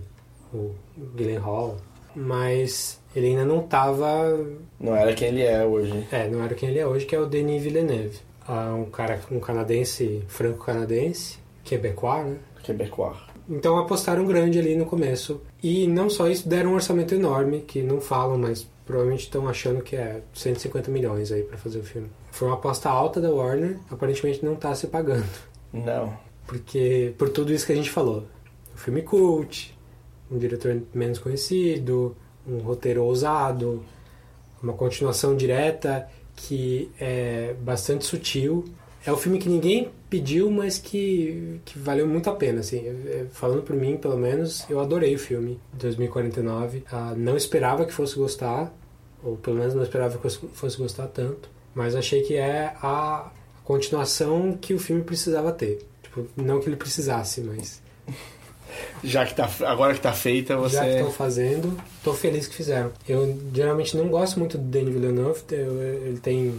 o Gyllenhaal, mas ele ainda não tava Não era quem ele é hoje. É, não era quem ele é hoje, que é o Denis Villeneuve. Ah, um cara, um canadense, franco-canadense, quebecois, né? Quebecois. Então apostaram grande ali no começo. E não só isso, deram um orçamento enorme, que não falam, mas provavelmente estão achando que é 150 milhões aí pra fazer o filme. Foi uma aposta alta da Warner, aparentemente não tá se pagando. Não. Porque, por tudo isso que a gente falou. Um filme cult, um diretor menos conhecido, um roteiro ousado, uma continuação direta que é bastante sutil. É um filme que ninguém pediu, mas que, que valeu muito a pena. Assim. É, Falando por mim, pelo menos, eu adorei o filme, 2049. Ah, não esperava que fosse gostar, ou pelo menos não esperava que fosse gostar tanto. Mas achei que é a continuação que o filme precisava ter. Tipo, não que ele precisasse, mas Já que tá. Agora que tá feita, você. já que estão fazendo, tô feliz que fizeram. Eu geralmente não gosto muito do Denis Villeneuve, eu- ele tem...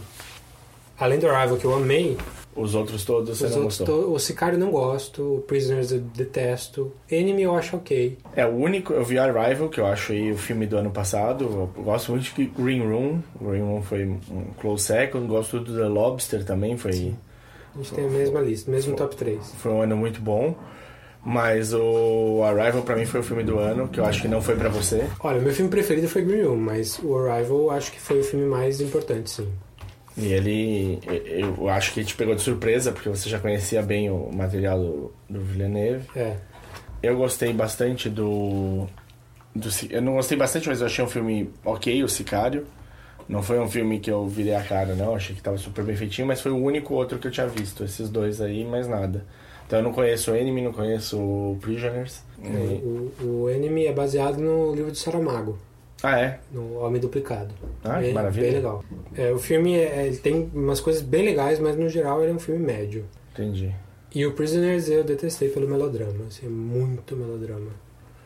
Além do Arrival, que eu amei, Os outros todos você os não outros to- o Sicário não gosto, o Prisoners eu detesto, Enemy eu acho ok. É o único. Eu vi Arrival, que eu acho aí o filme do ano passado. Eu gosto muito de Green Room. Green Room foi um close second. Gosto do The Lobster também. Foi, A gente tem a mesma lista, mesmo top 3. foi um ano muito bom. Mas o Arrival pra mim foi o filme do ano, que eu acho que não foi pra você. Olha, meu filme preferido foi Green Room, mas o Arrival eu acho que foi o filme mais importante, sim. E ele, eu acho que te pegou de surpresa, porque você já conhecia bem o material do, do Villeneuve. É, Eu gostei bastante do, do. Eu não gostei bastante, mas eu achei um filme ok, o Sicário. Não foi um filme que eu virei a cara, não. Achei que tava super bem feitinho, mas foi o único outro que eu tinha visto. Esses dois aí, mais nada. Então eu não conheço o Enemy, não conheço o Prisoners. E- o, o Enemy é baseado no livro do Saramago. Ah, é? no Homem Duplicado. Ah, que bem, maravilha. Bem legal. É, o filme é, ele tem umas coisas bem legais, mas no geral ele é um filme médio. Entendi. E o Prisoners eu detestei pelo melodrama, assim, é muito melodrama.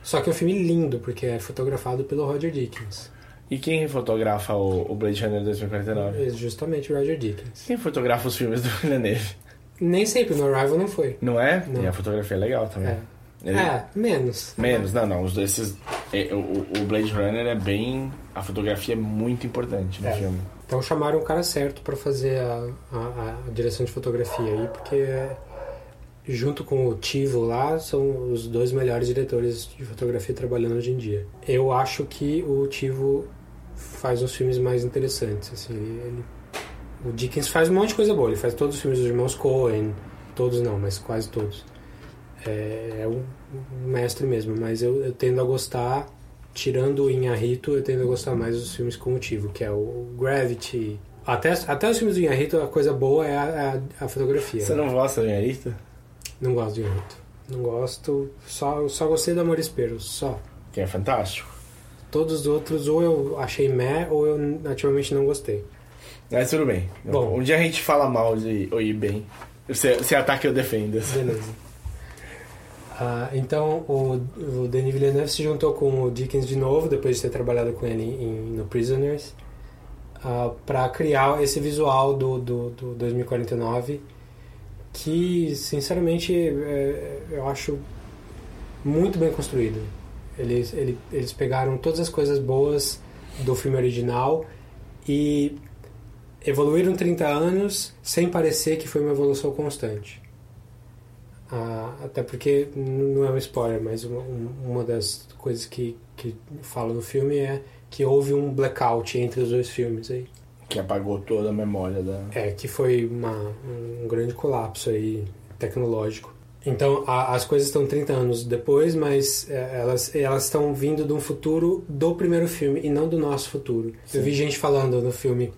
Só que é um filme lindo, porque é fotografado pelo Roger Dickens. E quem fotografa o, o Blade Runner 2049? É justamente o Roger Dickens. Quem fotografa os filmes do Villeneuve? Nem sempre, no Arrival não foi. Não é? Não. E a fotografia é legal também. É. Ele- É, menos. Menos, não, não. Os desses. é, o, o Blade Runner é bem. A fotografia é muito importante no É. filme. Então chamaram o cara certo pra fazer a, a- a direção de fotografia aí, porque junto com o Tivo lá, são os dois melhores diretores de fotografia trabalhando hoje em dia. Eu acho que o Tivo faz uns filmes mais interessantes, assim, ele, ele- o Dickens faz um monte de coisa boa, ele faz todos os filmes dos irmãos Coen, todos não, mas quase todos. É, é mestre mesmo, mas eu, eu tendo a gostar, tirando o Inharito, eu tendo a gostar mais dos filmes com motivo, que é o Gravity. Até, até os filmes do Inharito, a coisa boa é a, a, a fotografia. Você não gosta do Inharito? Não gosto de Inharito. Não gosto, só, só gostei do Amor Espero, só. Que é fantástico. Todos os outros, ou eu achei meh, ou eu ativamente não gostei. Mas tudo bem. Bom. um dia a gente fala mal de ou ir bem. Você, você ataca e eu defendo. Beleza. Ah, então o, o Denis Villeneuve se juntou com o Dickens de novo, depois de ter trabalhado com ele em, no Prisoners, para criar esse visual do, do, do 2049 que, sinceramente, é, eu acho muito bem construído. Eles, eles, eles pegaram todas as coisas boas do filme original e evoluíram 30 anos sem parecer que foi uma evolução constante. Ah, até porque não é um spoiler, mas uma, uma das coisas que, que fala no filme é que houve um blackout entre os dois filmes aí. Que apagou toda a memória da. É, que foi uma, um grande colapso aí tecnológico. Então, a, as coisas estão 30 anos depois, mas é, elas elas estão vindo de um futuro do primeiro filme e não do nosso futuro. Sim. Eu vi gente falando no filme: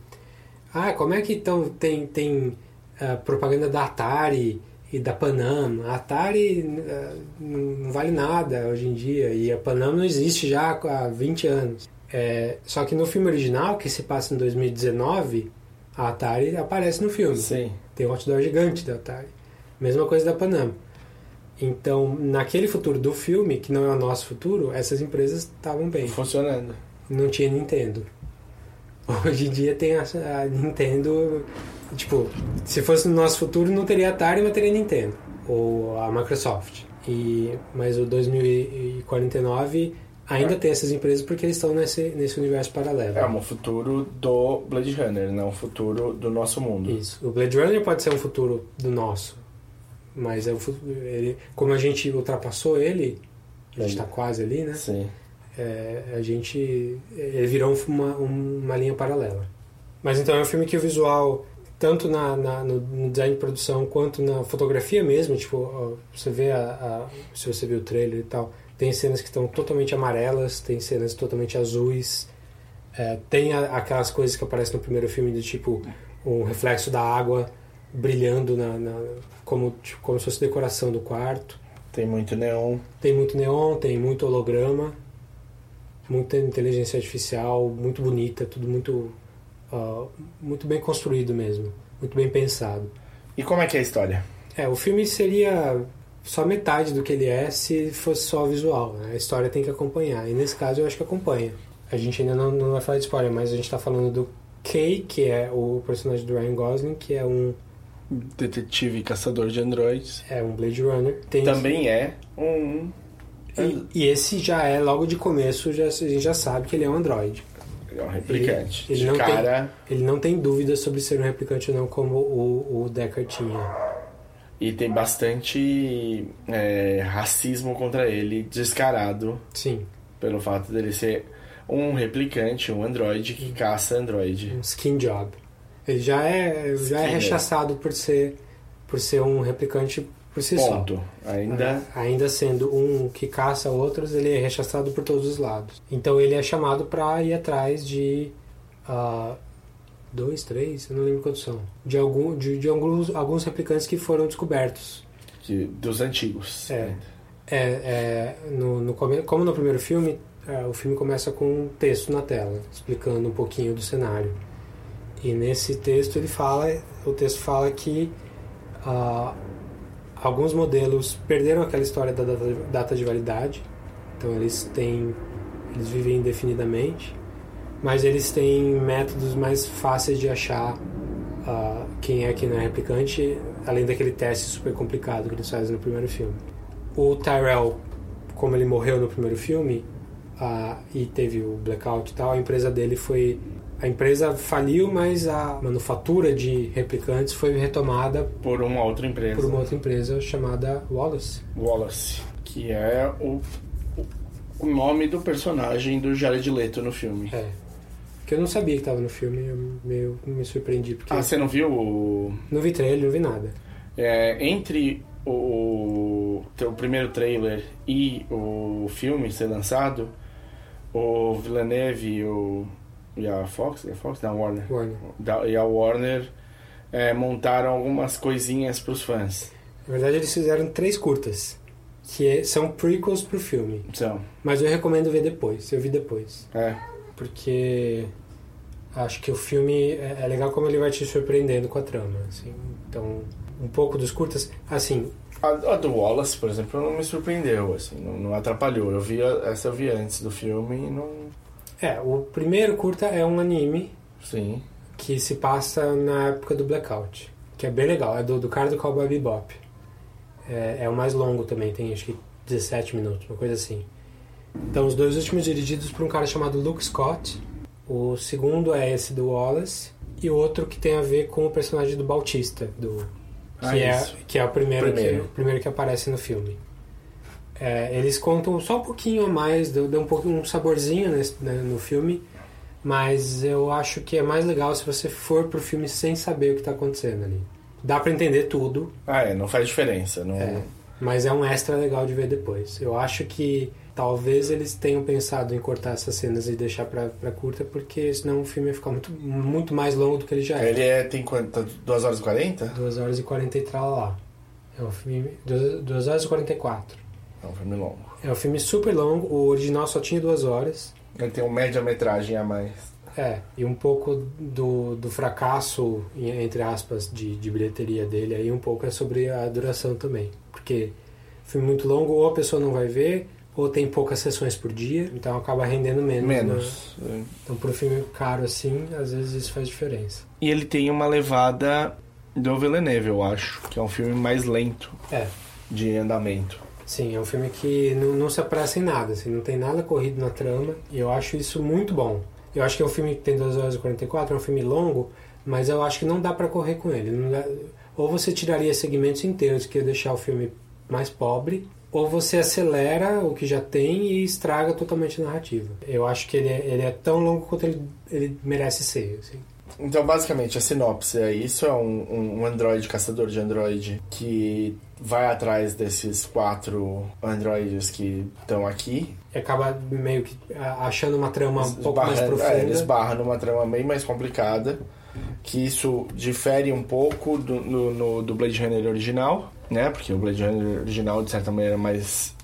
"Ah, como é que tão, tem tem uh, propaganda da Atari e da Panam? A Atari uh, não vale nada hoje em dia e a Panam não existe já há 20 anos". É, só que no filme original, que se passa em 2019, a Atari aparece no filme. Sim. Tem um outdoor gigante da Atari. Mesma coisa da Panam. Então, naquele futuro do filme, que não é o nosso futuro, essas empresas estavam bem. Funcionando. Não tinha Nintendo. Hoje em dia tem a, a, Nintendo. Tipo, se fosse no nosso futuro, não teria Atari, mas teria Nintendo. Ou a Microsoft. E, mas o 2049 ainda é. tem essas empresas porque eles estão nesse, nesse universo paralelo. É um futuro do Blade Runner, não um futuro do nosso mundo. Isso. O Blade Runner pode ser um futuro do nosso mas é o ele, como a gente ultrapassou ele, a gente está quase ali, né? Sim. É, a gente ele virou uma, uma linha paralela. Mas então é um filme que o visual tanto na, na no, no, design de produção quanto na fotografia mesmo, tipo, você vê a, a, se você viu o trailer e tal, tem cenas que estão totalmente amarelas, tem cenas totalmente azuis, é, tem a, aquelas coisas que aparecem no primeiro filme do tipo um reflexo da água brilhando na, na como, tipo, como se fosse decoração do quarto. Tem muito neon. Tem muito neon, tem muito holograma, muita inteligência artificial, muito bonita, tudo muito, uh, muito bem construído mesmo, muito bem pensado. E como é que é a história? É, o filme seria só metade do que ele é se fosse só visual. Né? A história tem que acompanhar. E nesse caso eu acho que acompanha. A gente ainda não, não vai falar de spoiler, mas a gente está falando do Kay, que é o personagem do Ryan Gosling, que é um detetive caçador de androids. É um Blade Runner. Tem Também é um. E, e, esse já é, logo de começo, já, a gente já sabe que ele é um android. Ele é um replicante. Ele, ele não cara... Tem, ele não tem dúvida sobre ser um replicante ou não, como o, o Deckard tinha. E tem bastante é, racismo contra ele, descarado. Sim. Pelo fato dele ser um replicante, um android que caça android. Um skin job. Ele já é, já é rechaçado por ser, por ser um replicante por si Ponto. só. Ainda... É, ainda sendo um que caça outros, ele é rechaçado por todos os lados. Então ele é chamado para ir atrás de uh, dois, três, eu não lembro quantos são, de, algum, de, de alguns, alguns replicantes que foram descobertos. De, dos antigos. É. é, é no, no, como no primeiro filme, é, o filme começa com um texto na tela, explicando um pouquinho do cenário. E nesse texto ele fala, o texto fala que uh, alguns modelos perderam aquela história da data, de validade, então eles têm, eles vivem indefinidamente, mas eles têm métodos mais fáceis de achar uh, quem é quem não é replicante, além daquele teste super complicado que eles fazem no primeiro filme. O Tyrell, como ele morreu no primeiro filme uh, e teve o blackout e tal, a empresa dele foi a empresa faliu, mas a manufatura de replicantes foi retomada por uma outra empresa. Por uma outra empresa chamada Wallace. Wallace, que é o, o nome do personagem do Jared Leto no filme. É. Que eu não sabia que estava no filme, eu meio me surpreendi. Porque ah, você não viu o... Não vi trailer, não vi nada. É, entre o, o primeiro trailer e o filme ser lançado, o Villeneuve e o e a Fox, a Fox, da Warner, Warner. Da, e a Warner é, montaram algumas coisinhas para os fãs. Na verdade, eles fizeram três curtas, que é, são prequels pro filme. São. Mas eu recomendo ver depois, eu vi depois. É. Porque Acho que o filme é, é legal como ele vai te surpreendendo com a trama. Assim. Então, um pouco dos curtas. Assim, A, a do Wallace, por exemplo, não me surpreendeu, assim, não, não atrapalhou. Eu vi essa eu vi antes do filme e não. É, o primeiro curta é um anime Sim. que se passa na época do Blackout, que é bem legal, é do, do cara do Cowboy Bebop. É, é o mais longo também, tem acho que 17 minutos, uma coisa assim. Então, os dois últimos dirigidos por um cara chamado Luke Scott. O segundo é esse do Wallace e o outro que tem a ver com o personagem do Bautista, do que, Ah, é, isso. que é o primeiro, Primeiro. Que, o primeiro que aparece no filme. É, eles contam só um pouquinho a mais, dão, um pouquinho um saborzinho nesse- né, no filme, mas eu acho que é mais legal se você for pro filme sem saber o que está acontecendo ali. Dá pra entender tudo, Ah, é, não faz diferença. Não... é, mas é um extra legal de ver depois. Eu acho que talvez eles tenham pensado em cortar essas cenas e deixar pra, pra curta, porque senão o filme ia ficar muito, muito mais longo do que ele já é. Ele é, tem quanto? 2 horas e 40? 2 horas e 40 e lá. É um filme. 2 horas e 44. É um filme longo. É um filme super longo, o original só tinha duas horas. Ele tem um média-metragem a mais. É, e um pouco do, do fracasso, entre aspas, de, de bilheteria dele aí, um pouco é sobre a duração também. Porque filme muito longo, ou a pessoa não vai ver, ou tem poucas sessões por dia, então acaba rendendo menos. né? Menos. Então, para um filme caro assim, às vezes isso faz diferença. E ele tem uma levada do Villeneuve, eu acho, que é um filme mais lento É, de andamento. Sim, é um filme que não, não se apressa em nada, assim, não tem nada corrido na trama, e eu acho isso muito bom. Eu acho que é um filme que tem 2 horas e 44, é um filme longo, mas eu acho que não dá pra correr com ele. Dá- ou você tiraria segmentos inteiros que ia deixar o filme mais pobre, ou você acelera o que já tem e estraga totalmente a narrativa. Eu acho que ele é, ele é tão longo quanto ele, ele merece ser. Assim. Então, basicamente, a sinopse é isso: é um, um, um androide, caçador de androide, que vai atrás desses quatro androides que estão aqui. E acaba meio que achando uma trama um pouco mais Esbarra- profunda. É, ele esbarra numa trama bem mais complicada. Que isso difere um pouco do, no, no- do Blade Runner original, né? Porque o Blade Runner original, de certa maneira, é mais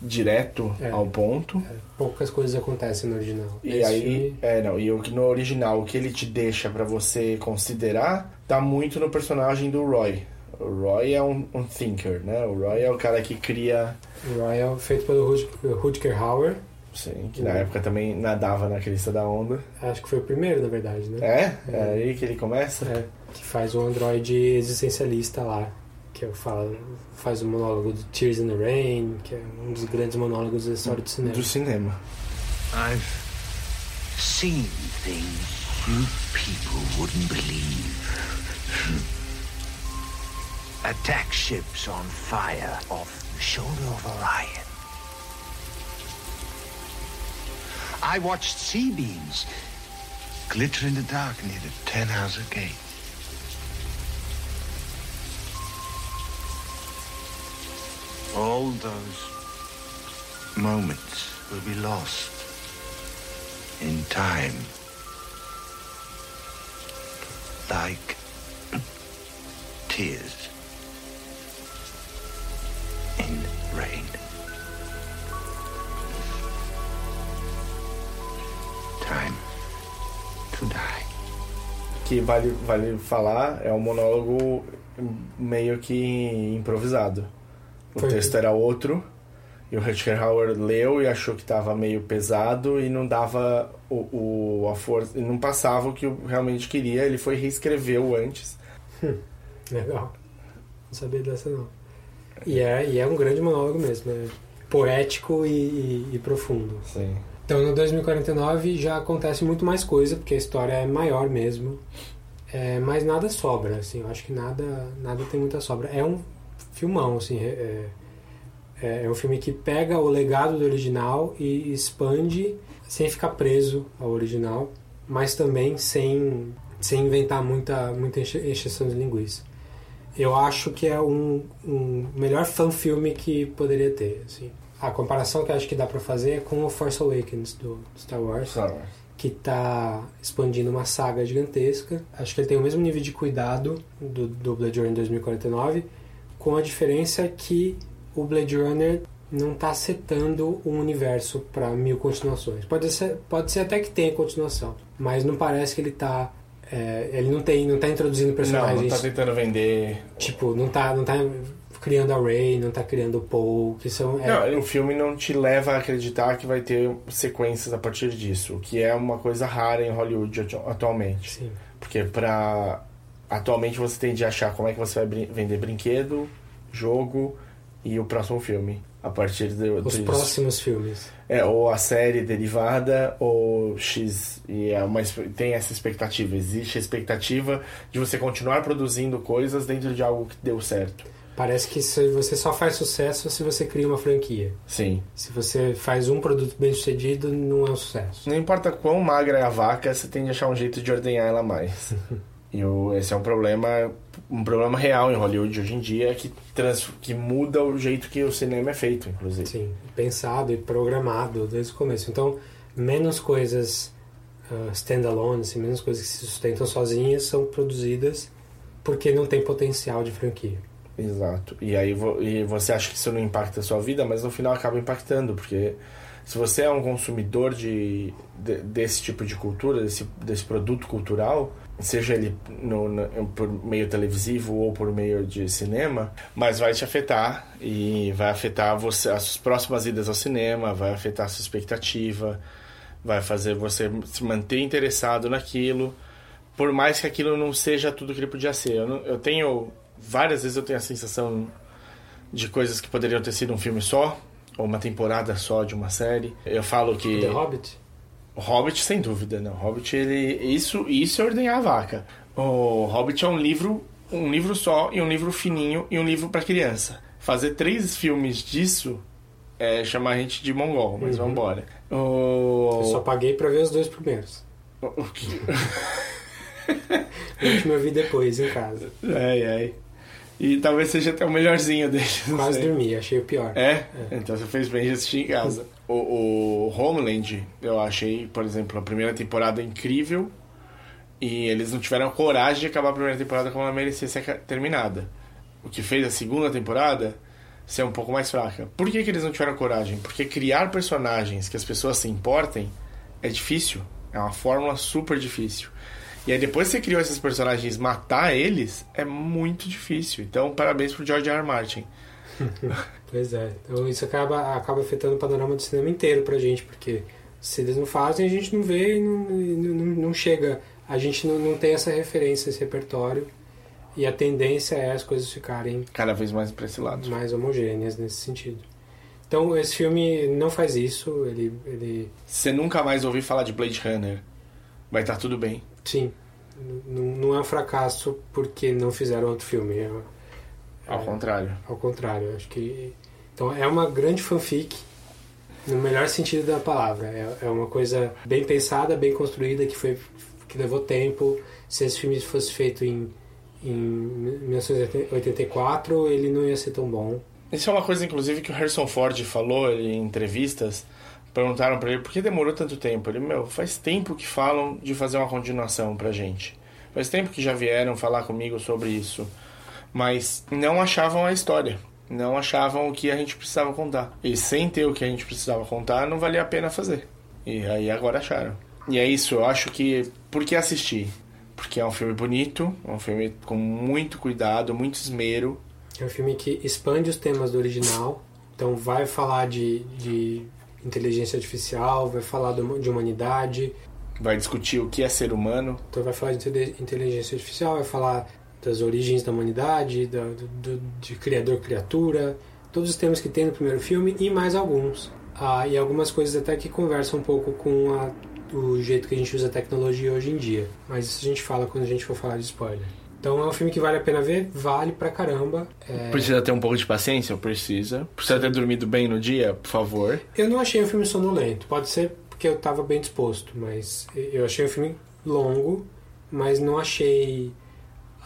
direto É. ao ponto. Poucas coisas acontecem no original. E Esse aí, filme- é, não, e o que no original, o que ele te deixa pra você considerar, tá muito no personagem do Roy. O Roy é um, um thinker, né? O Roy é o cara que cria, Royal, feito pelo Rut- Rutger Hauer. sim, que na época também nadava na crista da onda. Acho que foi o primeiro, na verdade, né? É? É aí que ele começa? É, que faz o androide existencialista lá, que eu falo, faz o monólogo do Tears in the Rain, que é um dos grandes monólogos da história do cinema. Do cinema. I've seen things you people wouldn't believe. Attack ships on fire off the shoulder of Orion. I watched sea beams glitter in the dark near the Tannhauser Gate. All those moments will be lost in time. Like tears in rain. Time to die. Que vale, vale falar, é um monólogo meio que improvisado. O Foi. texto era outro, e o Rutger Hauer leu e achou que estava meio pesado e não dava o, o, a força, não passava o que realmente queria. Ele foi reescreveu antes. Legal. Não sabia dessa não. E é, e é um grande monólogo mesmo, é poético e, e- e profundo. Sim. Então no 2049 já acontece muito mais coisa, porque a história é maior mesmo. É, mas nada sobra, assim, eu acho que nada, nada tem muita sobra. É um filmão, assim, é, é, é um filme que pega o legado do original e expande sem ficar preso ao original, mas também sem, sem inventar muita, muita encheção de linguiça. Eu acho que é um, um melhor fan-filme que poderia ter, assim. A comparação que eu acho que dá pra fazer é com o Force Awakens do Star Wars Star Wars. que está expandindo uma saga gigantesca. Acho que ele tem o mesmo nível de cuidado do, do Blade Runner 2049, com a diferença que o Blade Runner não tá setando um universo para mil continuações. Pode ser, pode ser até que tenha continuação, mas não parece que ele tá é, ele não tem não tá introduzindo Não, personagens não tá tentando vender. tipo não tá não tá criando a Ray, não tá criando o Paul, que são é, Não, o filme não te leva a acreditar que vai ter sequências a partir disso, o que é uma coisa rara em Hollywood atu- atualmente. sim. Porque pra. Atualmente você tem de achar como é que você vai brin- vender brinquedo, jogo e o próximo filme. A partir do, os disso. próximos filmes. É, ou a série derivada, ou X. E é uma, tem essa expectativa. Existe a expectativa de você continuar produzindo coisas dentro de algo que deu certo. Parece que você só faz sucesso se você cria uma franquia. Sim. Se você faz um produto bem sucedido, não é um sucesso. Não importa quão magra é a vaca, você tem de achar um jeito de ordenhar ela mais. e o, esse é um problema, um problema real em Hollywood hoje em dia que, trans, que muda o jeito que o cinema é feito, inclusive. Sim, pensado e programado desde o começo. Então, menos coisas uh, standalone, assim, menos coisas que se sustentam sozinhas são produzidas porque não tem potencial de franquia. Exato. E aí vo- e você acha que isso não impacta a sua vida, mas no final acaba impactando, porque se você é um consumidor de, de- desse tipo de cultura, desse, desse produto cultural, seja ele no, no- por meio televisivo ou por meio de cinema, mas vai te afetar e vai afetar você as próximas idas ao cinema, vai afetar a sua expectativa, vai fazer você se manter interessado naquilo, por mais que aquilo não seja tudo que ele podia ser. Eu, não- eu tenho várias vezes eu tenho a sensação de coisas que poderiam ter sido um filme só ou uma temporada só de uma série. Eu falo que The Hobbit? O Hobbit, sem dúvida, não. O Hobbit, ele. Isso, isso é ordenhar a vaca. O Hobbit é um livro, um livro só, e um livro fininho, e um livro para criança. Fazer três filmes disso é chamar a gente de mongol, mas Uhum. vambora. O... Eu só paguei pra ver os dois primeiros. o que- eu vi depois, em casa. ai, ai. E talvez seja até o melhorzinho deles. Quase sei. dormi, achei o pior. É? Então você fez bem de assistir em casa. O, o Homeland, eu achei, por exemplo, a primeira temporada incrível. E eles não tiveram coragem de acabar a primeira temporada como ela merecia ser terminada. O que fez a segunda temporada ser um pouco mais fraca. Por que, que eles não tiveram coragem? Porque criar personagens que as pessoas se importem é difícil. É uma fórmula super difícil. E aí depois que você criou esses personagens, matar eles é muito difícil. Então, parabéns pro George R. R. Martin. Pois é. Então isso acaba, acaba afetando o panorama do cinema inteiro pra gente, porque se eles não fazem, a gente não vê e não, não, não chega. A gente não, não tem essa referência, esse repertório. E a tendência é as coisas ficarem Cada vez mais pra esse lado. mais homogêneas nesse sentido. Então esse filme não faz isso, ele, ele você nunca mais ouvir falar de Blade Runner, vai estar tudo bem. sim, n- não é um fracasso porque não fizeram outro filme. É, Ao contrário. Ao contrário, acho que. Então é uma grande fanfic, no melhor sentido da palavra. É, é uma coisa bem pensada, bem construída, que foi que levou tempo. Se esse filme fosse feito em, em 1984, ele não ia ser tão bom. Isso é uma coisa, inclusive, que o Harrison Ford falou em entrevistas. Perguntaram pra ele por que demorou tanto tempo. Ele, meu, faz tempo que falam de fazer uma continuação pra gente. Faz tempo que já vieram falar comigo sobre isso. Mas não achavam a história. Não achavam o que a gente precisava contar. E sem ter o que a gente precisava contar, não valia a pena fazer. E aí agora acharam. E é isso, eu acho que. Por que assistir? Porque é um filme bonito, é um filme com muito cuidado, muito esmero. É um filme que expande os temas do original. Então vai falar de, de inteligência artificial, vai falar de humanidade, Vai discutir o que é ser humano. Então vai falar de inte- inteligência artificial, vai falar das origens da humanidade, da, do, de criador-criatura, todos os temas que tem no primeiro filme e mais alguns. Ah, e algumas coisas até que conversam um pouco com a- o jeito que a gente usa a tecnologia hoje em dia. Mas isso a gente fala quando a gente for falar de spoiler. Então é um filme que vale a pena ver, vale pra caramba. É, Precisa ter um pouco de paciência? Precisa. Precisa ter dormido bem no dia, por favor. Eu não achei um filme sonolento. Pode ser porque eu tava bem disposto, mas eu achei um filme longo, mas não achei.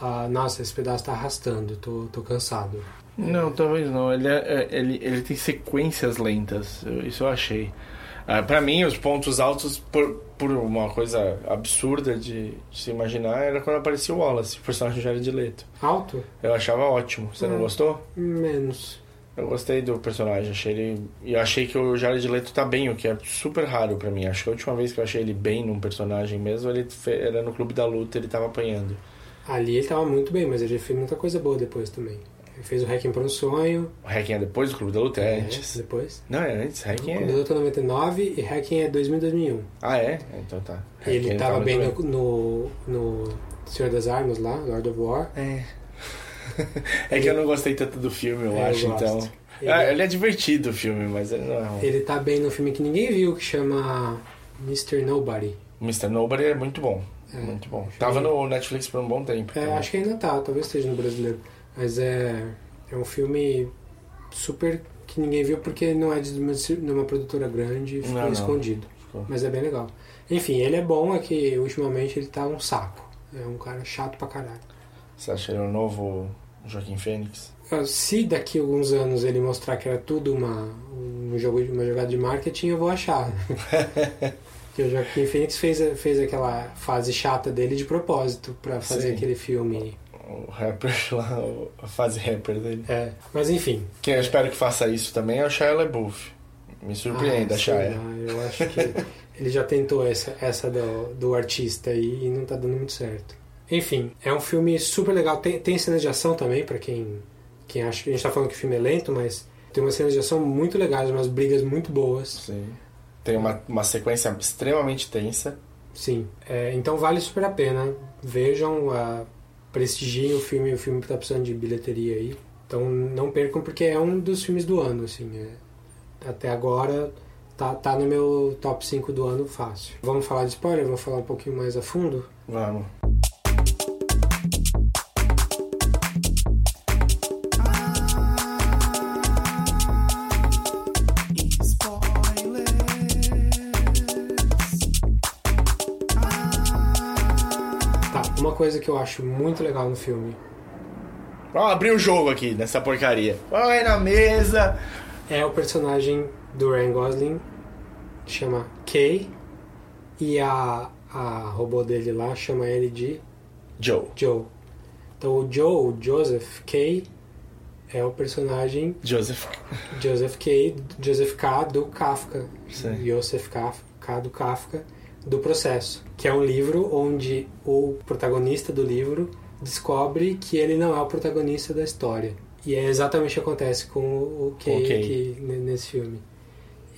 Ah, nossa, esse pedaço tá arrastando, tô, tô cansado. Não, talvez não. Ele, é- é- ele, ele tem sequências lentas. Isso eu achei. Ah, pra mim, os pontos altos, por, por uma coisa absurda de, de se imaginar, era quando aparecia o Wallace, o personagem de Jared Leto. Alto? Eu achava ótimo. Você não Hum. gostou? Menos. Eu gostei do personagem, achei ele. E eu achei que o Jared Leto tá bem, o que é super raro pra mim. Acho que a última vez que eu achei ele bem num personagem mesmo, ele fe- era no Clube da Luta, ele tava apanhando. Ali ele tava muito bem, mas ele fez muita coisa boa depois também. Ele fez o Hacking para um Sonho. O Hacking é depois do Clube da Luta? É antes. Depois. Não, é antes. Hacking Clube da é. Luta 99 e Hacking é 2000 2001. Ah, é? Então tá. Ele Hacking tava bem muito no, no, no Senhor das Armas lá, Lord of War. É. é que eu não gostei tanto do filme, eu É, eu acho, gosto. então. Ele- Ah, ele é divertido o filme, mas ele não é um. Ele tá bem no filme que ninguém viu, que chama Mr. Nobody. Mr. Nobody é muito bom. É. Muito bom. Tava no Netflix por um bom tempo. É, também. acho que ainda tá, talvez esteja no brasileiro. Mas é, é um filme super que ninguém viu porque não é de uma, de uma produtora grande, ficou Não, escondido. Mas é bem legal. Enfim, ele é bom, é que ultimamente ele tá um saco. É um cara chato pra caralho. Você acha ele o novo Joaquim Fênix? Ah, Se daqui a alguns anos ele mostrar que era tudo uma, um jogo, uma jogada de marketing, eu vou achar. que o Joaquim Phoenix fez, fez aquela fase chata dele de propósito pra fazer Sim. aquele filme. O rapper lá, a fase rapper dele. É, mas enfim. Quem eu espero que faça isso também é o Shia LaBeouf. Me surpreenda, Ah, Shia. lá, eu acho que ele já tentou essa, essa do, do artista aí e não tá dando muito certo. Enfim, é um filme super legal. Tem, tem cenas de ação também, pra quem, quem acha que a gente tá falando que o filme é lento, mas tem umas cenas de ação muito legais, umas brigas muito boas. Sim. Tem uma, uma sequência extremamente tensa. Sim, é, então vale super a pena. Vejam, a, prestigiem o filme, o filme que tá precisando de bilheteria aí. Então não percam, porque é um dos filmes do ano, assim. é. até agora tá, tá no meu top 5 do ano fácil. Vamos falar de spoiler? Vamos falar um pouquinho mais a fundo? Vamos. Coisa que eu acho muito legal no filme Vamos abrir o jogo aqui nessa porcaria. Vai na mesa. é o personagem do Ryan Gosling, que chama Kay, e a, a robô dele lá chama ele de Joe. Joe. Então o Joe, Joseph K, é o personagem Joseph. Joseph K, Joseph K do Kafka. Sim. Joseph K, K do Kafka do Processo, que é um livro onde o protagonista do livro descobre que ele não é o protagonista da história. E é exatamente o que acontece com o Kay Com o Kay. aqui ne- nesse filme.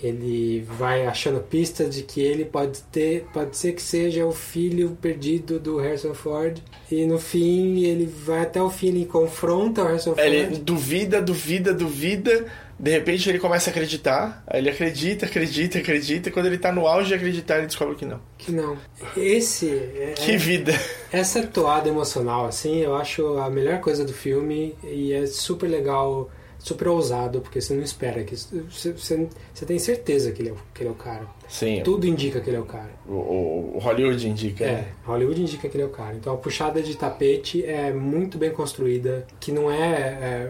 Ele vai achando pistas de que ele pode ter, pode ser que seja o filho perdido do Harrison Ford. E no fim, ele vai até o fim, ele confronta o Harrison Ford. Ele duvida, duvida, duvida. De repente ele começa a acreditar. Aí ele acredita, acredita, acredita. E quando ele tá no auge de acreditar, ele descobre que não. Que não. Esse. É, Que vida. Essa toada emocional, assim, eu acho a melhor coisa do filme e é super legal, super ousado, porque você não espera que. Você, você, você tem certeza que ele, é, o- que ele é o cara. Sim. Tudo indica que ele é o cara. O, o- o Hollywood indica. É, né? Hollywood indica que ele é o cara. Então a puxada de tapete é muito bem construída, que não é,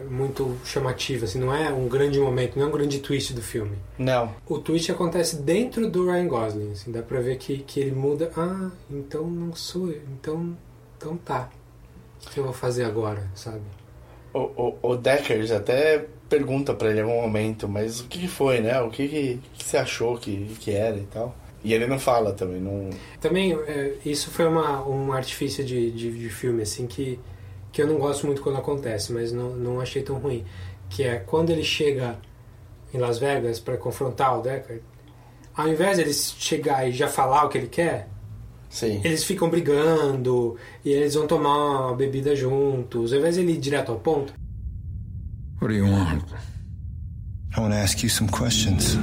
é muito chamativa, assim, não é um grande momento, não é um grande twist do filme. Não. O twist acontece dentro do Ryan Gosling, assim, dá pra ver que, que ele muda. Ah, então não sou eu, então, então tá. O que eu vou fazer agora, sabe? O, o, o Deckers até pergunta pra ele em algum momento, mas o que, foi, né? O que, que, você achou que, que era e tal. E ele não fala também, não. Também, é, isso foi uma, um artifício de, de, de filme, assim, que, que eu não gosto muito quando acontece, mas não, não achei tão ruim. Que é quando ele chega em Las Vegas pra confrontar o Deckard, ao invés de ele chegar e já falar o que ele quer, Sim. eles ficam brigando e eles vão tomar uma bebida juntos. Ao invés de ele ir direto ao ponto, What do you want? I want to ask you some questions.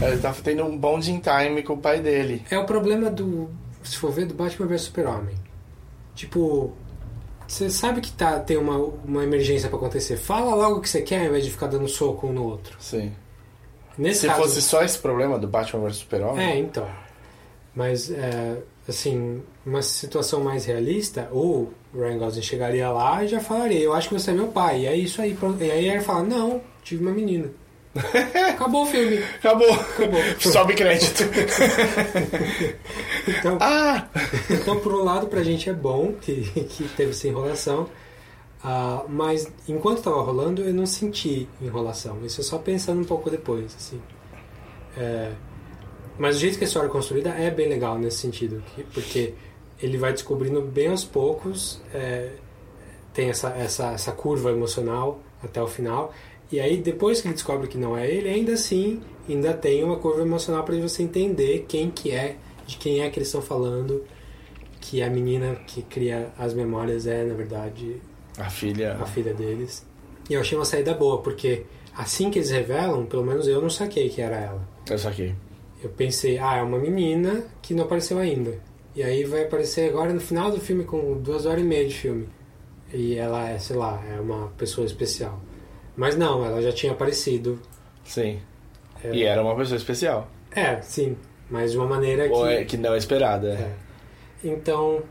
Ele tá tendo um bonding time com o pai dele. É o problema do. Se for ver, do Batman vs Super-Homem. Tipo. Você sabe que tá, tem uma, uma emergência pra acontecer. Fala logo o que você quer ao invés de ficar dando soco um no outro. Sim. Nesse Se caso. fosse só esse problema do Batman vs Super-Homem. É, então. Mas, é, assim, uma situação mais realista, o Ryan Gosling chegaria lá e já falaria: Eu acho que você é meu pai. E é isso aí. E aí ele fala: Não, tive uma menina. Acabou o filme. Acabou. Acabou. Sobe crédito. Então, ah! Então, por um lado, pra gente é bom que, que teve essa enrolação, Ah, mas enquanto estava rolando, eu não senti enrolação. Isso é só pensando um pouco depois, assim. É, mas o jeito que a história é construída é bem legal nesse sentido, que- porque ele vai descobrindo bem aos poucos, é, tem essa, essa, essa curva emocional até o final, e aí depois que ele descobre que não é ele, ainda assim, ainda tem uma curva emocional para você entender quem que é, de quem é que eles estão falando, que a menina que cria as memórias é, na verdade, A filha. a filha deles. E eu achei uma saída boa, porque assim que eles revelam, pelo menos eu não saquei que era ela. Eu saquei. Eu pensei, ah, é uma menina que não apareceu ainda. E aí vai aparecer agora no final do filme, com duas horas e meia de filme. E ela é, sei lá, é uma pessoa especial. Mas não, ela já tinha aparecido. Sim. É, E era uma pessoa especial. é sim. Mas de uma maneira que. Ou é que não é esperada. É. Então,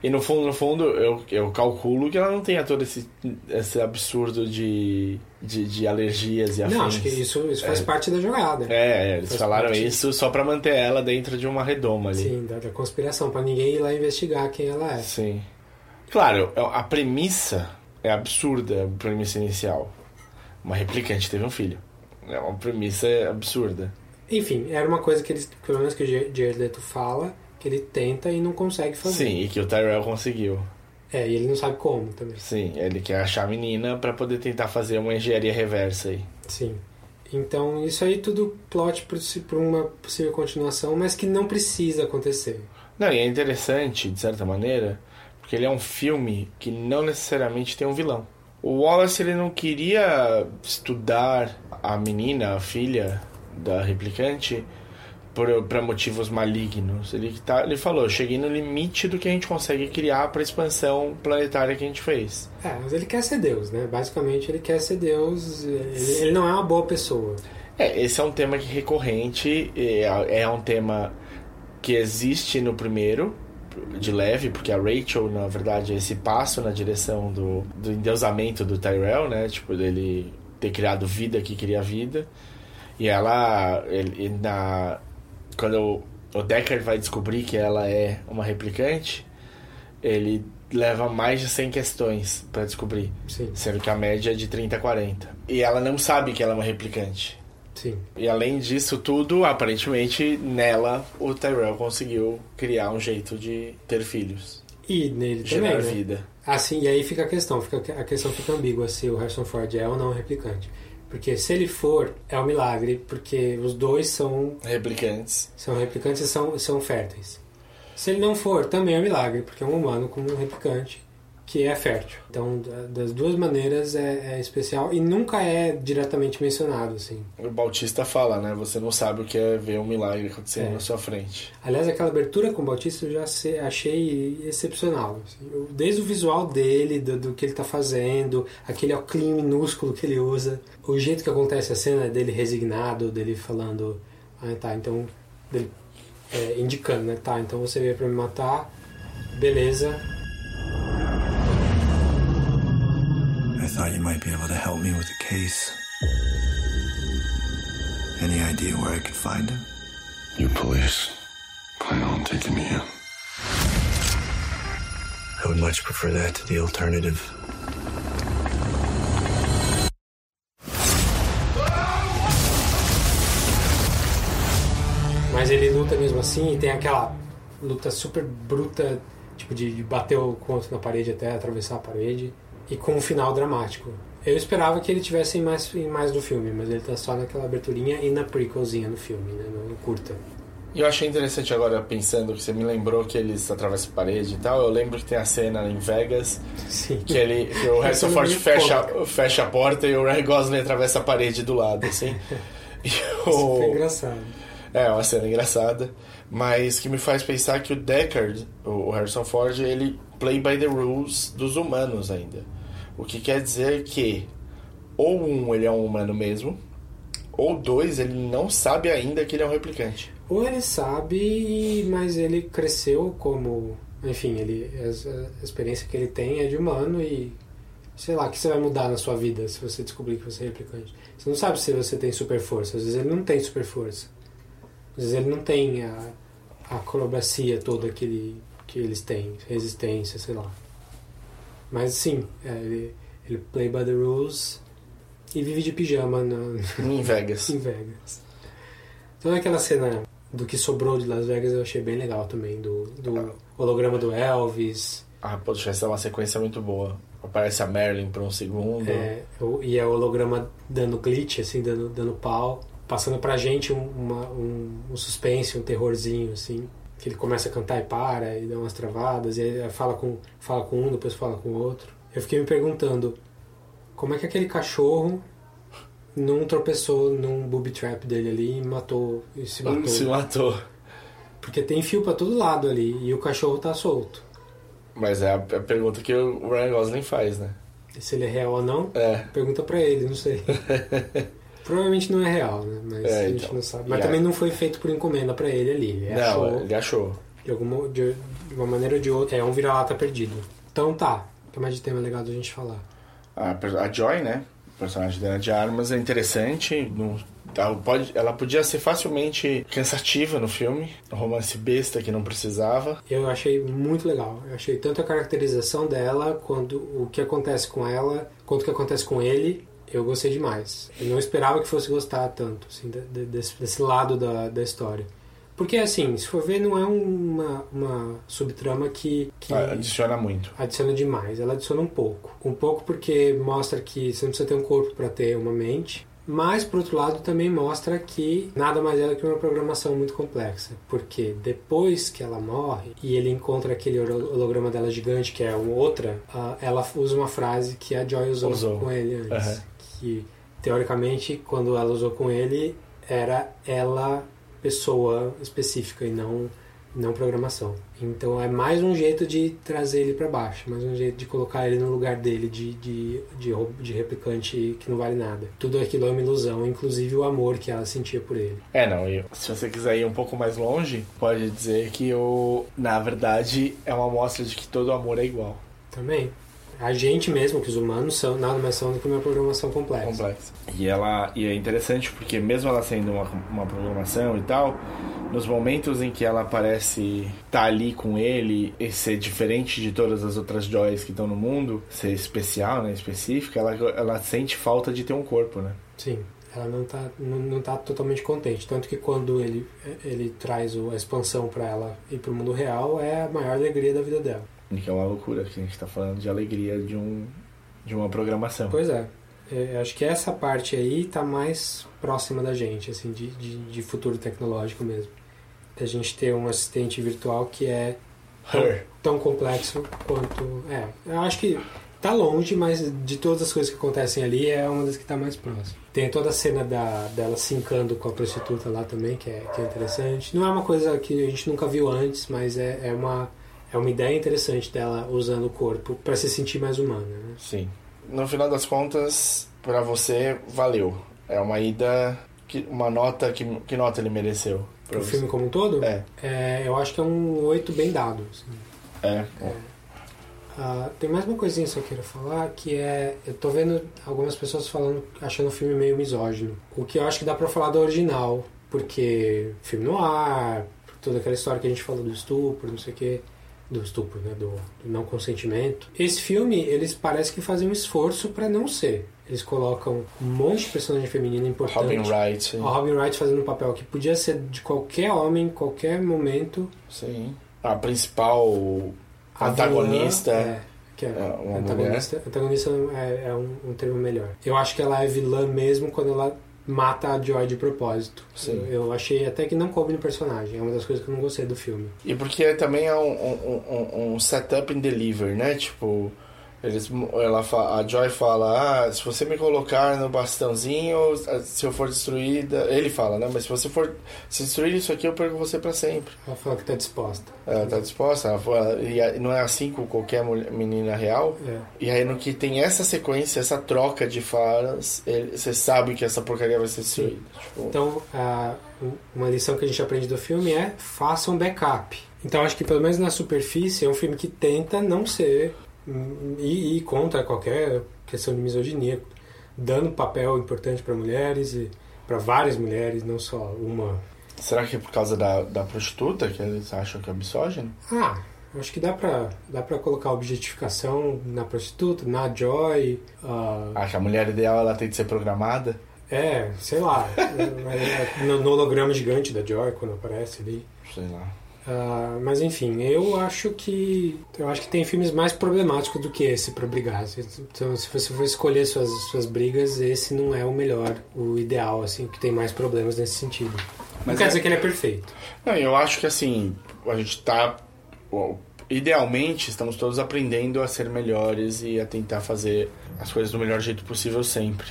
E no fundo, no fundo, eu, eu calculo que ela não tenha todo esse, esse absurdo de, de, de alergias e afins. não, acho que isso, isso faz É. parte da jogada. É, é, eles Faz falaram parte. isso só pra manter ela dentro de uma redoma ali. Sim, da, da conspiração, pra ninguém ir lá investigar quem ela é. Sim. Claro, a premissa é absurda, a premissa inicial. Uma replicante teve um filho. É uma premissa absurda. Enfim, era uma coisa que eles, pelo menos que o Jared Leto fala, que ele tenta e não consegue fazer. Sim, e que o Tyrell conseguiu. É, e ele não sabe como também. Sim, ele quer achar a menina pra poder tentar fazer uma engenharia reversa aí. Sim. Então, isso aí tudo plot para uma possível continuação, mas que não precisa acontecer. Não, e é interessante, de certa maneira, porque ele é um filme que não necessariamente tem um vilão. O Wallace ele não queria estudar a menina, a filha da replicante, por, pra motivos malignos. Ele, tá, ele falou, eu cheguei no limite do que a gente consegue criar pra expansão planetária que a gente fez. É, mas ele quer ser Deus, né? Basicamente, ele quer ser Deus. Ele, ele não é uma boa pessoa. É, esse é um tema que é recorrente, é, é um tema que existe no primeiro, de leve, porque a Rachel, na verdade, é esse passo na direção do, do endeusamento do Tyrell, né? Tipo, dele ter criado vida que queria vida. E ela, ele, na, quando o, Deckard vai descobrir que ela é uma replicante, ele leva mais de 100 questões pra descobrir, Sim, sendo que a média é de 30 a 40. E ela não sabe que ela é uma replicante. sim. E além disso tudo, aparentemente nela o Tyrell conseguiu criar um jeito de ter filhos, E nele gerar também, né? vida. Assim, e aí fica a questão, fica, a questão fica ambígua se o Harrison Ford é ou não um replicante. Porque se ele for, é um milagre, porque os dois são, Replicantes. são replicantes e são, são férteis. Se ele não for, também é um milagre, porque é um humano com um replicante que é fértil. Então, da- das duas maneiras é, é especial e nunca é diretamente mencionado, assim. O Bautista fala, né? Você não sabe o que é ver um milagre acontecendo É. na sua frente. Aliás, aquela abertura com o Bautista eu já achei excepcional. assim. Desde o visual dele, do, do que ele tá fazendo, aquele óculos minúsculo que ele usa, o jeito que acontece a cena dele resignado, dele falando, ah, tá, então, dele é, indicando, né, tá, então você veio pra me matar, beleza, I thought you might be able to help me with the case. Any idea where I could find him? You police plan on taking me in. I would much prefer that to the alternative. Mas ele luta mesmo assim e tem aquela luta super bruta, tipo de, de bater o conto na parede até atravessar a parede, e com um final dramático. Eu esperava que ele tivesse em mais, em mais do filme, mas ele tá só naquela aberturinha e na prequelzinha no filme, né, no, curta. E eu achei interessante agora, pensando que você me lembrou que eles atravessam a parede e tal. Eu lembro que tem a cena em Vegas Sim. que, ele, que o Harrison Ford fecha, fecha a porta e o Ryan Gosling atravessa a parede do lado, assim. E Isso foi o... engraçado. É, uma cena engraçada, mas que me faz pensar que o Deckard, o Harrison Ford, ele play by the rules dos humanos ainda. O que quer dizer que ou um ele é um humano mesmo, ou dois ele não sabe ainda que ele é um replicante. Ou ele sabe, mas ele cresceu como. Enfim, ele, a, experiência que ele tem é de humano e. Sei lá, o que você vai mudar na sua vida se você descobrir que você é replicante? Você não sabe se você tem super força. Às vezes ele não tem super força. Às vezes ele não tem a, a acrobacia toda que, ele, que eles têm, resistência, sei lá. Mas sim, é, ele, ele play by the rules e vive de pijama na, Em Vegas. em Vegas. Toda aquela cena do que sobrou de Las Vegas eu achei bem legal também, do, do holograma do Elvis. Ah, poxa, essa é uma sequência muito boa. Aparece a Marilyn por um segundo. É, e é o holograma dando glitch, assim, dando, dando pau. Passando pra gente um, uma- um, um suspense, um terrorzinho, assim. Que ele começa a cantar e para, e dá umas travadas, e fala com, fala com um, depois fala com o outro. Eu fiquei me perguntando, como é que aquele cachorro não tropeçou num booby trap dele ali e matou, e se matou? Se matou. Porque tem fio pra todo lado ali, e o cachorro tá solto. Mas é a, a pergunta que o Ryan Gosling faz, né? Se ele é real ou não, É. Pergunta pra ele, não sei. Provavelmente não é real, né? Mas É, a gente então. não sabe. E Mas aí? também não foi feito por encomenda pra ele ali. Ele Não, achou ele achou. de, alguma, de, de uma maneira ou de outra. É um vira-lata perdido. Então tá. O que mais de tema legal da gente falar? A, a Joy, né? O personagem dela de armas é interessante. Não, ela, pode, ela podia ser facilmente cansativa no filme. Um romance besta que não precisava. Eu achei muito legal. Eu achei tanto a caracterização dela, quanto o que acontece com ela, quanto o que acontece com ele. Eu gostei demais. Eu não esperava que fosse gostar tanto, assim, de- de- desse, desse lado da, da história. Porque, assim, se for ver, não é uma, uma subtrama que, que Ah, Adiciona muito. adiciona demais. Ela adiciona um pouco. Um pouco porque mostra que você não precisa ter um corpo para ter uma mente. Mas, por outro lado, também mostra que nada mais é do que uma programação muito complexa. Porque depois que ela morre e ele encontra aquele holo- holograma dela gigante, que é outra, ah, ela usa uma frase que a Joy usou, Usou. com ele antes. Aham. Que, teoricamente, quando ela usou com ele, era ela pessoa específica e não não programação. Então é mais um jeito de trazer ele para baixo, mais um jeito de colocar ele no lugar dele de, de, de, de replicante que não vale nada. Tudo aquilo é uma ilusão, inclusive o amor que ela sentia por ele. É, não, e se você quiser ir um pouco mais longe, pode dizer que o, na verdade é uma amostra de que todo amor é igual. Também. A gente mesmo, que os humanos são nada mais são do que uma programação complexa. Complexa. E ela e é interessante porque mesmo ela sendo uma, uma programação e tal, nos momentos em que ela parece estar ali com ele e ser diferente de todas as outras joias que estão no mundo, ser especial, né, específica, ela, ela sente falta de ter um corpo, né? Sim. Ela não tá, não, não tá totalmente contente. Tanto que quando ele, ele traz o- a expansão para ela ir pro mundo real, é a maior alegria da vida dela. Que é uma loucura que a gente tá falando de alegria de um de uma programação. Pois é. É, acho que essa parte aí tá mais próxima da gente, assim, de, de, de futuro tecnológico mesmo. Da gente ter um assistente virtual que é Her. tão complexo quanto. É, eu acho que tá longe, mas de todas as coisas que acontecem ali é uma das que tá mais próxima. Tem toda a cena da, dela se encando com a prostituta lá também, que é, que é interessante. Não é uma coisa que a gente nunca viu antes, mas é, é, uma, é uma ideia interessante dela usando o corpo para se sentir mais humana, né? Sim. No final das contas, pra você valeu. É uma ida que uma nota que que nota ele mereceu? O você? filme como um todo, É. é, eu acho que é um 8 bem dado. assim. É. Ah, tem mais uma coisinha que eu queira falar, que é... Eu tô vendo algumas pessoas falando, achando o filme meio misógino. O que eu acho que dá pra falar do original, porque filme no ar, toda aquela história que a gente falou do estupro, não sei o quê. Do estupro, né? Do, do não consentimento. Esse filme, eles parecem que fazem um esforço pra não ser. Eles colocam um monte de personagem feminina importante. Robin Wright. O Robin Wright fazendo um papel que podia ser de qualquer homem, em qualquer momento. Sim. A principal A antagonista. vilã, é, que é, é uma antagonista, antagonista é, é um, um termo melhor. Eu acho que ela é vilã mesmo quando ela mata a Joy de propósito. Sim. Eu, eu achei até que não coube no personagem. É uma das coisas que eu não gostei do filme. E porque também é um, um, um, um setup and deliver, né? Tipo, eles, ela a Joy fala, ah, se você me colocar no bastãozinho, se eu for destruída... Ele fala, né? Mas se você for se destruir isso aqui, eu perco você pra sempre. Ela fala que tá disposta. Ela tá disposta, ela fala, e não é assim com qualquer mulher- menina real. É. E aí no que tem essa sequência, essa troca de falas, ele- você sabe que essa porcaria vai ser destruída. Tipo, Então, a- uma lição que a gente aprende do filme é faça um backup. Então, acho que pelo menos na superfície é um filme que tenta não ser e, e contra qualquer questão de misoginia, dando papel importante para mulheres e para várias mulheres, não só uma. será que é por causa da, da prostituta que eles acham que é misógino? Ah, acho que dá pra, dá pra colocar objetificação na prostituta, na Joy. Uh... Acho que a mulher ideal ela tem de ser programada? É, sei lá. É, no, no holograma gigante da Joy, quando aparece ali. Sei lá. Uh, mas enfim, eu acho que eu acho que tem filmes mais problemáticos do que esse para brigar. Então, se você for escolher suas, suas brigas, esse não é o melhor, o ideal, assim, que tem mais problemas nesse sentido. Mas não quer é... dizer que ele é perfeito. Não, eu acho que assim, a gente tá. Idealmente, estamos todos aprendendo a ser melhores e a tentar fazer as coisas do melhor jeito possível sempre.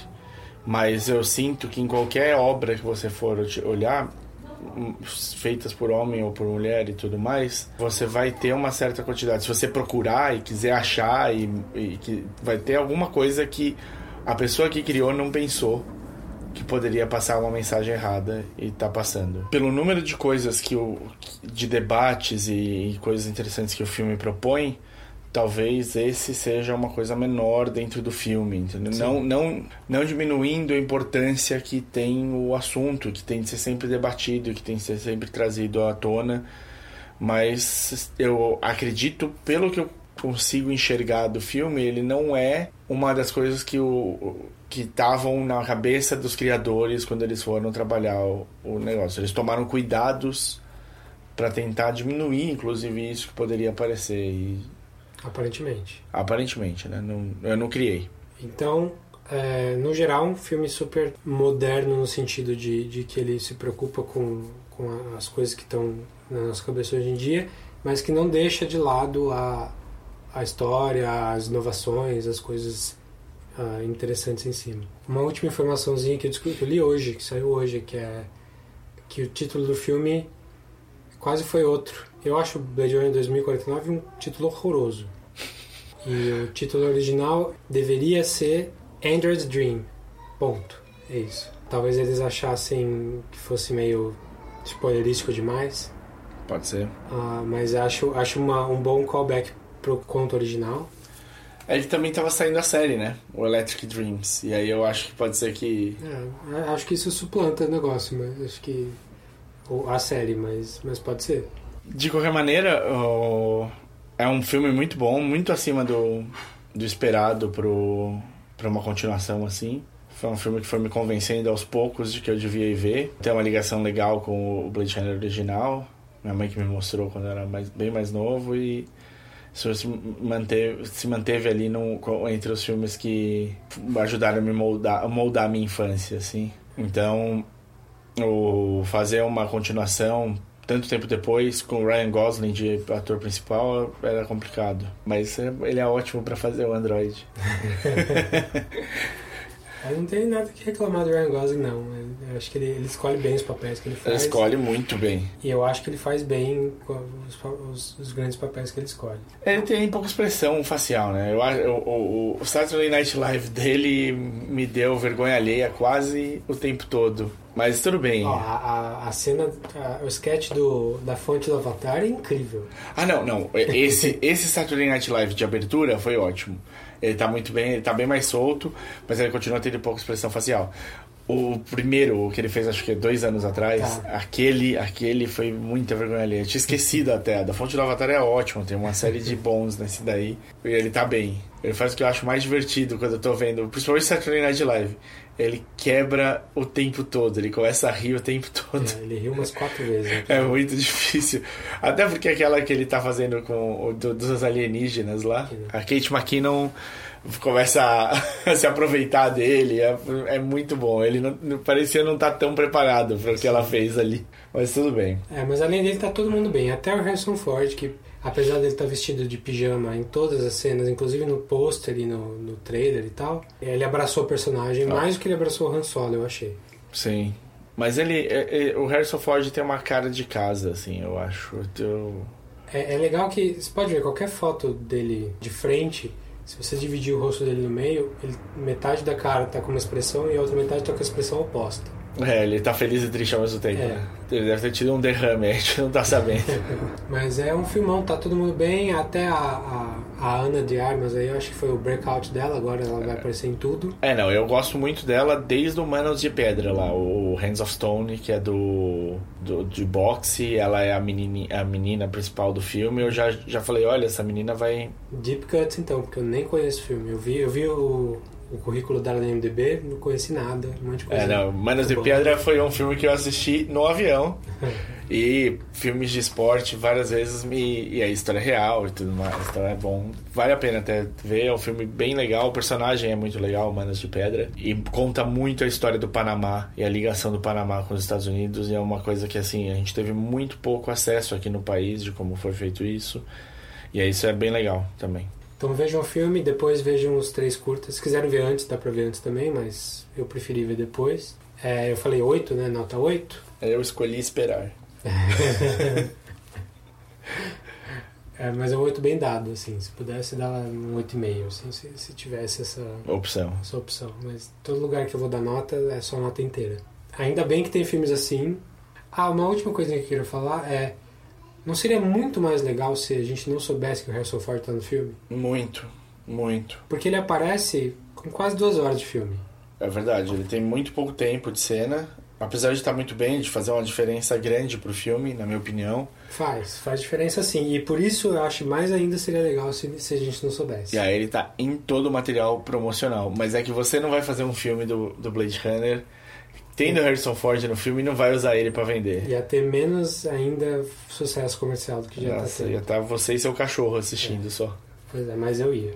Mas eu sinto que em qualquer obra que você for olhar, feitas por homem ou por mulher e tudo mais, você vai ter uma certa quantidade. Se você procurar e quiser achar, e, e que vai ter alguma coisa que a pessoa que criou não pensou que poderia passar uma mensagem errada e tá passando. Pelo número de coisas que o de debates e, e coisas interessantes que o filme propõe, talvez esse seja uma coisa menor dentro do filme, entendeu? Não, não, não diminuindo a importância que tem o assunto, que tem de ser sempre debatido, que tem de ser sempre trazido à tona, mas eu acredito, pelo que eu consigo enxergar do filme, ele não é uma das coisas que o que estavam na cabeça dos criadores quando eles foram trabalhar o, o negócio. Eles tomaram cuidados para tentar diminuir, inclusive, isso que poderia aparecer. E Aparentemente. Aparentemente, né? Não, eu não criei. Então, é, no geral, um filme super moderno no sentido de, de que ele se preocupa com, com as coisas que estão na nossa cabeça hoje em dia, mas que não deixa de lado a, a história, as inovações, as coisas uh, interessantes em cima. Uma última informaçãozinha que eu, que eu li hoje, que saiu hoje, que é que o título do filme quase foi outro. Eu acho Blade Runner 2049 um título horroroso. E o título original deveria ser Android's Dream. Ponto. É isso. Talvez eles achassem que fosse meio spoilerístico demais. Pode ser. Uh, mas acho, acho uma, um bom callback pro conto original. Ele também estava saindo a série, né? O Electric Dreams. E aí eu acho que pode ser que. É, acho que isso suplanta o negócio, mas acho que a série, mas, mas pode ser. De qualquer maneira, o... é um filme muito bom, muito acima do, do esperado para uma continuação assim. Foi um filme que foi me convencendo aos poucos de que eu devia ir ver. Tem uma ligação legal com o Blade Runner original. Minha mãe que me mostrou quando eu era mais, bem mais novo e se manteve, se manteve ali no, entre os filmes que ajudaram a me moldar, moldar a minha infância, assim. Então, o fazer uma continuação tanto tempo depois com o Ryan Gosling de ator principal era complicado. Mas ele é ótimo para fazer o Android Eu não tenho nada que reclamar do Ryan Gosling, não. Eu acho que ele, ele escolhe bem os papéis que ele faz. Ele escolhe muito bem. E eu acho que ele faz bem os, os, os grandes papéis que ele escolhe. Ele tem pouca expressão facial, né? Eu, o, o, o Saturday Night Live dele me deu vergonha alheia quase o tempo todo. Mas tudo bem. Ó, a, a, cena, a, o sketch do, da fonte do Avatar é incrível. Ah, não, não. Esse, esse Saturday Night Live de abertura foi ótimo. Ele tá muito bem, ele tá bem mais solto, mas ele continua tendo pouca expressão facial. O primeiro, que ele fez acho que dois anos atrás, tá. aquele, aquele foi muita vergonha ali. Eu tinha esquecido até. Da Fonte do Avatar é ótimo, tem uma série de bons nesse daí. E ele tá bem. Ele faz o que eu acho mais divertido quando eu tô vendo, principalmente Saturday Night Live. Ele quebra o tempo todo, ele começa a rir o tempo todo. É, ele riu umas quatro vezes. Né? É muito difícil. Até porque aquela que ele tá fazendo com o dos alienígenas lá, a Kate McKinnon começa a, a, se aproveitar dele. É, é muito bom. Ele não, parecia não estar tá tão preparado para o que ela fez ali. Mas tudo bem. É, mas além dele tá todo mundo bem. Até o Harrison Ford, que apesar dele estar tá vestido de pijama em todas as cenas, inclusive no pôster e no, no trailer e tal, ele abraçou o personagem ah. mais do que ele abraçou o Han Solo, eu achei. Sim. Mas ele, é, é, o Harrison Ford tem uma cara de casa, assim, eu acho. Eu... É, é legal que você pode ver qualquer foto dele de frente se você dividir o rosto dele no meio, ele, metade da cara tá com uma expressão e a outra metade tá com a expressão oposta. É, ele tá feliz e triste ao mesmo tempo. É. Né? Ele deve ter tido um derrame, a gente não tá sabendo. Mas é um filmão, tá todo mundo bem, até a, a, A Ana de Armas aí, eu acho que foi o breakout dela, agora ela vai aparecer em tudo. É, não, eu gosto muito dela desde o Manos de Pedra lá, o Hands of Stone, que é do, do de boxe, ela é a menina, a menina principal do filme. Eu já, já falei, olha, essa menina vai. Deep Cuts então, porque eu nem conheço o filme. Eu vi, eu vi o, o currículo dela no MDB, não conheci nada, um monte de coisa. É, não, Manos de. Pedra foi um filme que eu assisti no avião. E filmes de esporte várias vezes me. E a história é real e tudo mais. Então é bom. Vale a pena até ver. É um filme bem legal. O personagem é muito legal, Manos de Pedra. E conta muito a história do Panamá e a ligação do Panamá com os Estados Unidos. E é uma coisa que assim, a gente teve muito pouco acesso aqui no país de como foi feito isso. E aí isso é bem legal também. Então vejam o filme, depois vejam os três curtas. Se quiserem ver antes, dá pra ver antes também, mas eu preferi ver depois. É, eu falei 8, né? Nota 8. Eu escolhi esperar. É, mas é um 8 bem dado, assim. Se pudesse dar um 8,5, assim, se, se tivesse essa, Opção. essa opção. Mas todo lugar que eu vou dar nota é só nota inteira. Ainda bem que tem filmes assim. Ah, uma última coisa que eu queria falar é... Não seria muito mais legal se a gente não soubesse que o Harrison Ford tá no filme? Muito, muito. Porque ele aparece com quase duas horas de filme. É verdade, ele tem muito pouco tempo de cena. Apesar de estar muito bem, de fazer uma diferença grande pro filme, na minha opinião. Faz, faz diferença sim. E por isso eu acho mais ainda seria legal se, se a gente não soubesse. E aí ele tá em todo o material promocional. Mas é que você não vai fazer um filme do, do Blade Runner tendo Harrison Ford no filme não vai usar ele pra vender. Ia ter menos ainda sucesso comercial do que já Nossa, tá tendo. ia estar você e seu cachorro assistindo só. Pois é, mas eu ia.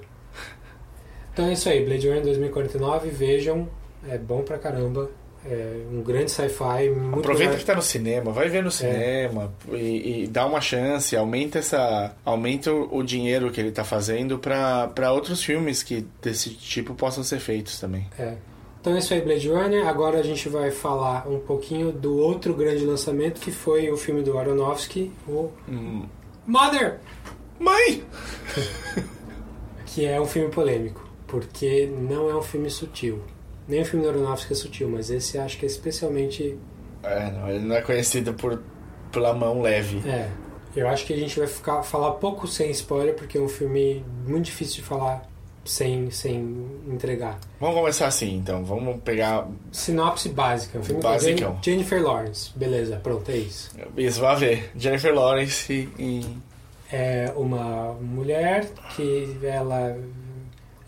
Então é isso aí, Blade Runner 2049, vejam, é bom pra caramba. É um grande sci-fi, Aproveita mais- que tá no cinema, vai ver no cinema e, e dá uma chance, aumenta essa, aumenta o dinheiro que ele tá fazendo pra outros filmes que desse tipo possam ser feitos também. É. Então é isso aí, Blade Runner. Agora a gente vai falar um pouquinho do outro grande lançamento que foi o filme do Aronofsky, o Mother, Mãe! que é um filme polêmico, porque não é um filme sutil. Nem o filme do Aronofsky é sutil, mas esse acho que é especialmente É, não, ele não é conhecido por pela mão leve. É, eu acho que a gente vai ficar, falar pouco sem spoiler, porque é um filme muito difícil de falar sem, sem entregar. Vamos começar assim, então. Vamos pegar Sinopse básica. Um filme Basicão. Jen- Jennifer Lawrence. Beleza, pronto, é isso. isso, vai ver. Jennifer Lawrence e, É uma mulher que ela...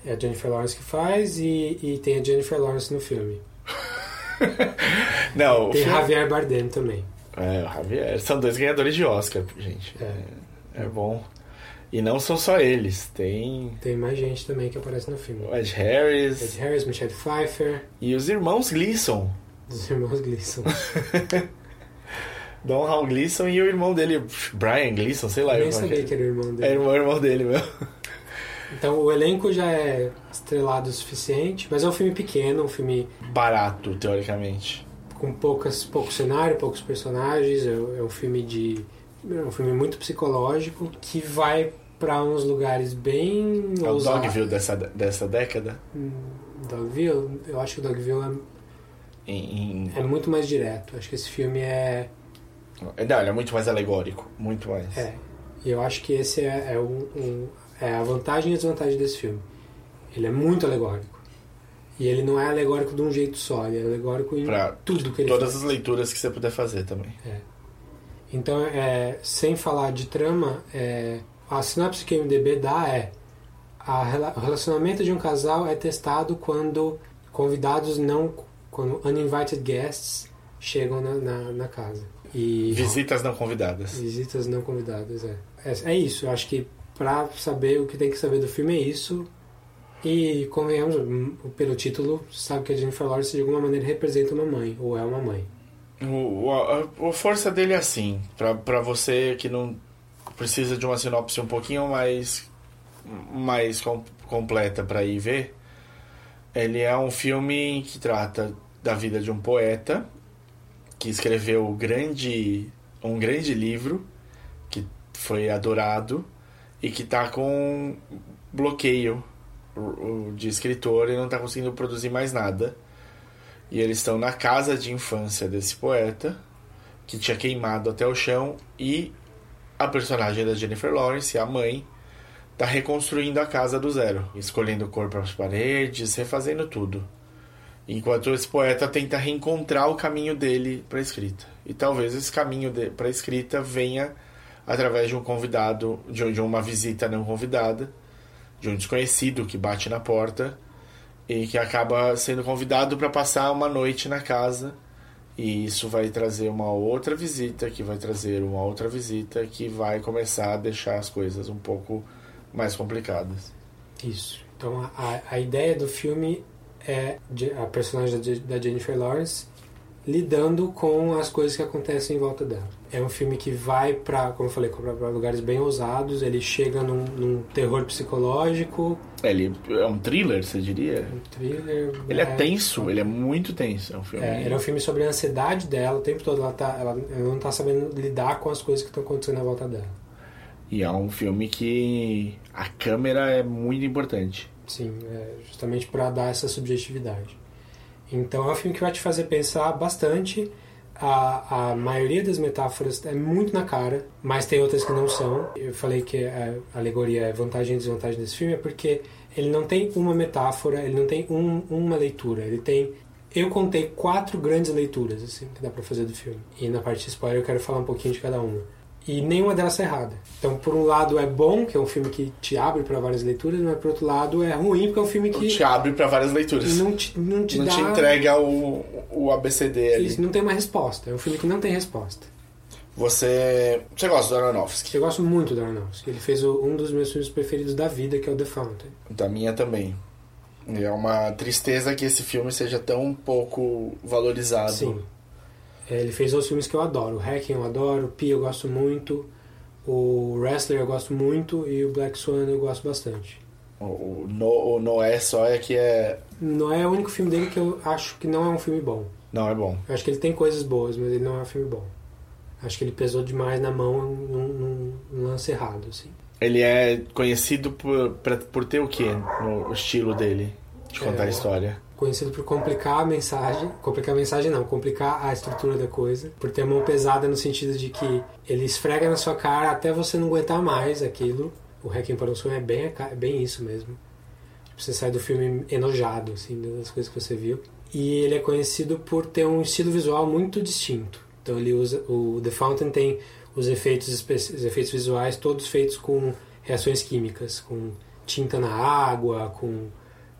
É a Jennifer Lawrence que faz e, e tem a Jennifer Lawrence no filme. Não, Tem filme- Javier Bardem também. É, o Javier. São dois ganhadores de Oscar, gente. É. É, bom. E não são só eles. Tem Tem mais gente também que aparece no filme. o Ed Harris Ed Harris, Michelle Pfeiffer, e os irmãos Gleason. os irmãos Gleason. Don Hal Gleason e o irmão dele, Brian Gleason, sei lá. Eu nem sabia que era o irmão É dele. irmão, o irmão dele, meu. Então o elenco já é estrelado o suficiente, mas é um filme pequeno, um filme Barato, teoricamente. com poucas, pouco cenário, poucos personagens, é, é um filme de. É um filme muito psicológico que vai para uns lugares bem É o ousados. Dogville dessa, dessa década. Dogville? Eu acho que o Dogville Em, em- é, é muito mais direto. Acho que esse filme é. Não, ele é muito mais alegórico. Muito mais. É. E eu acho que esse é, é, um- um- é a vantagem e a desvantagem desse filme. Ele é muito alegórico. E ele não é alegórico de um jeito só, ele é alegórico em Pra tudo que ele Todas faz. as leituras que você puder fazer também. Então, é, sem falar de trama, é, a sinopse que o MDB dá é a, o relacionamento de um casal é testado quando convidados não... quando uninvited guests chegam na, na, na casa. E Visitas não convidadas. visitas não convidadas, é. É, é isso, eu acho que pra saber o que tem que saber do filme é isso. E, convenhamos, hum, pelo título, sabe que a Jennifer Lawrence de alguma maneira representa uma mãe, ou é uma mãe. O, a, a força dele é assim. Pra você que não precisa de uma sinopse um pouquinho mais, mais com- completa pra ir ver, ele é um filme que trata da vida de um poeta que escreveu grande, um grande livro que foi adorado e que tá com bloqueio de escritor e não tá conseguindo produzir mais nada. E eles estão na casa de infância desse poeta, que tinha queimado até o chão, e a personagem da Jennifer Lawrence, a mãe, tá reconstruindo a casa do zero, escolhendo cor para as paredes, refazendo tudo. Enquanto esse poeta tenta reencontrar o caminho dele para escrita. E talvez esse caminho para escrita venha através de um convidado, de, de uma visita não convidada, de um desconhecido que bate na porta e que acaba sendo convidado para passar uma noite na casa. E isso vai trazer uma outra visita, que vai trazer uma outra visita, que vai começar a deixar as coisas um pouco mais complicadas. Isso. Então a, a ideia do filme é a personagem da Jennifer Lawrence lidando com as coisas que acontecem em volta dela. É um filme que vai para, como eu falei, para lugares bem ousados. Ele chega num, num, terror psicológico. Ele é um thriller, você diria? Um thriller. Ele é, é tenso, ele é muito tenso. É um filme. É, ele é um filme sobre a ansiedade dela. O tempo todo ela, tá, ela, ela não está sabendo lidar com as coisas que estão acontecendo à volta dela. E é um filme que a câmera é muito importante. Sim, é justamente para dar essa subjetividade. Então é um filme que vai te fazer pensar bastante. A, a maioria das metáforas é muito na cara, mas tem outras que não são. Eu falei que a alegoria é vantagem e desvantagem desse filme, é porque ele não tem uma metáfora, ele não tem um, uma leitura, ele tem eu contei quatro grandes leituras assim que dá para fazer do filme. E na parte de spoiler eu quero falar um pouquinho de cada uma e nenhuma delas é errada. Então, por um lado é bom, que é um filme que te abre para várias leituras, mas por outro lado é ruim, porque é um filme que. Não te abre para várias leituras. Não te, não te não dá. te entrega o, o ABCD ali. Isso, não tem uma resposta. É um filme que não tem resposta. Você. Você gosta do Aronofsky? Eu gosto muito do Aronofsky. Ele fez um dos meus filmes preferidos da vida, que é o The Fountain. Da minha também. É uma tristeza que esse filme seja tão pouco valorizado. Sim. É, ele fez outros filmes que eu adoro. O Hacking eu adoro, o Pi eu gosto muito, o Wrestler eu gosto muito e o Black Swan eu gosto bastante. O, no, o Noé só é que é... Noé é o único filme dele que eu acho que não é um filme bom. Não é bom. Eu acho que ele tem coisas boas, mas ele não é um filme bom. Acho que ele pesou demais na mão num, num, num lance errado, assim. Ele é conhecido por, por ter o quê no estilo dele de contar é, a história? conhecido por complicar a mensagem, complicar a mensagem não, complicar a estrutura da coisa, por ter mão pesada no sentido de que ele esfrega na sua cara até você não aguentar mais aquilo. O Requiem para um Sonho é bem, é bem isso mesmo. Você sai do filme enojado, assim, das coisas que você viu. E ele é conhecido por ter um estilo visual muito distinto. Então ele usa o The Fountain tem os efeitos os efeitos visuais todos feitos com reações químicas, com tinta na água, com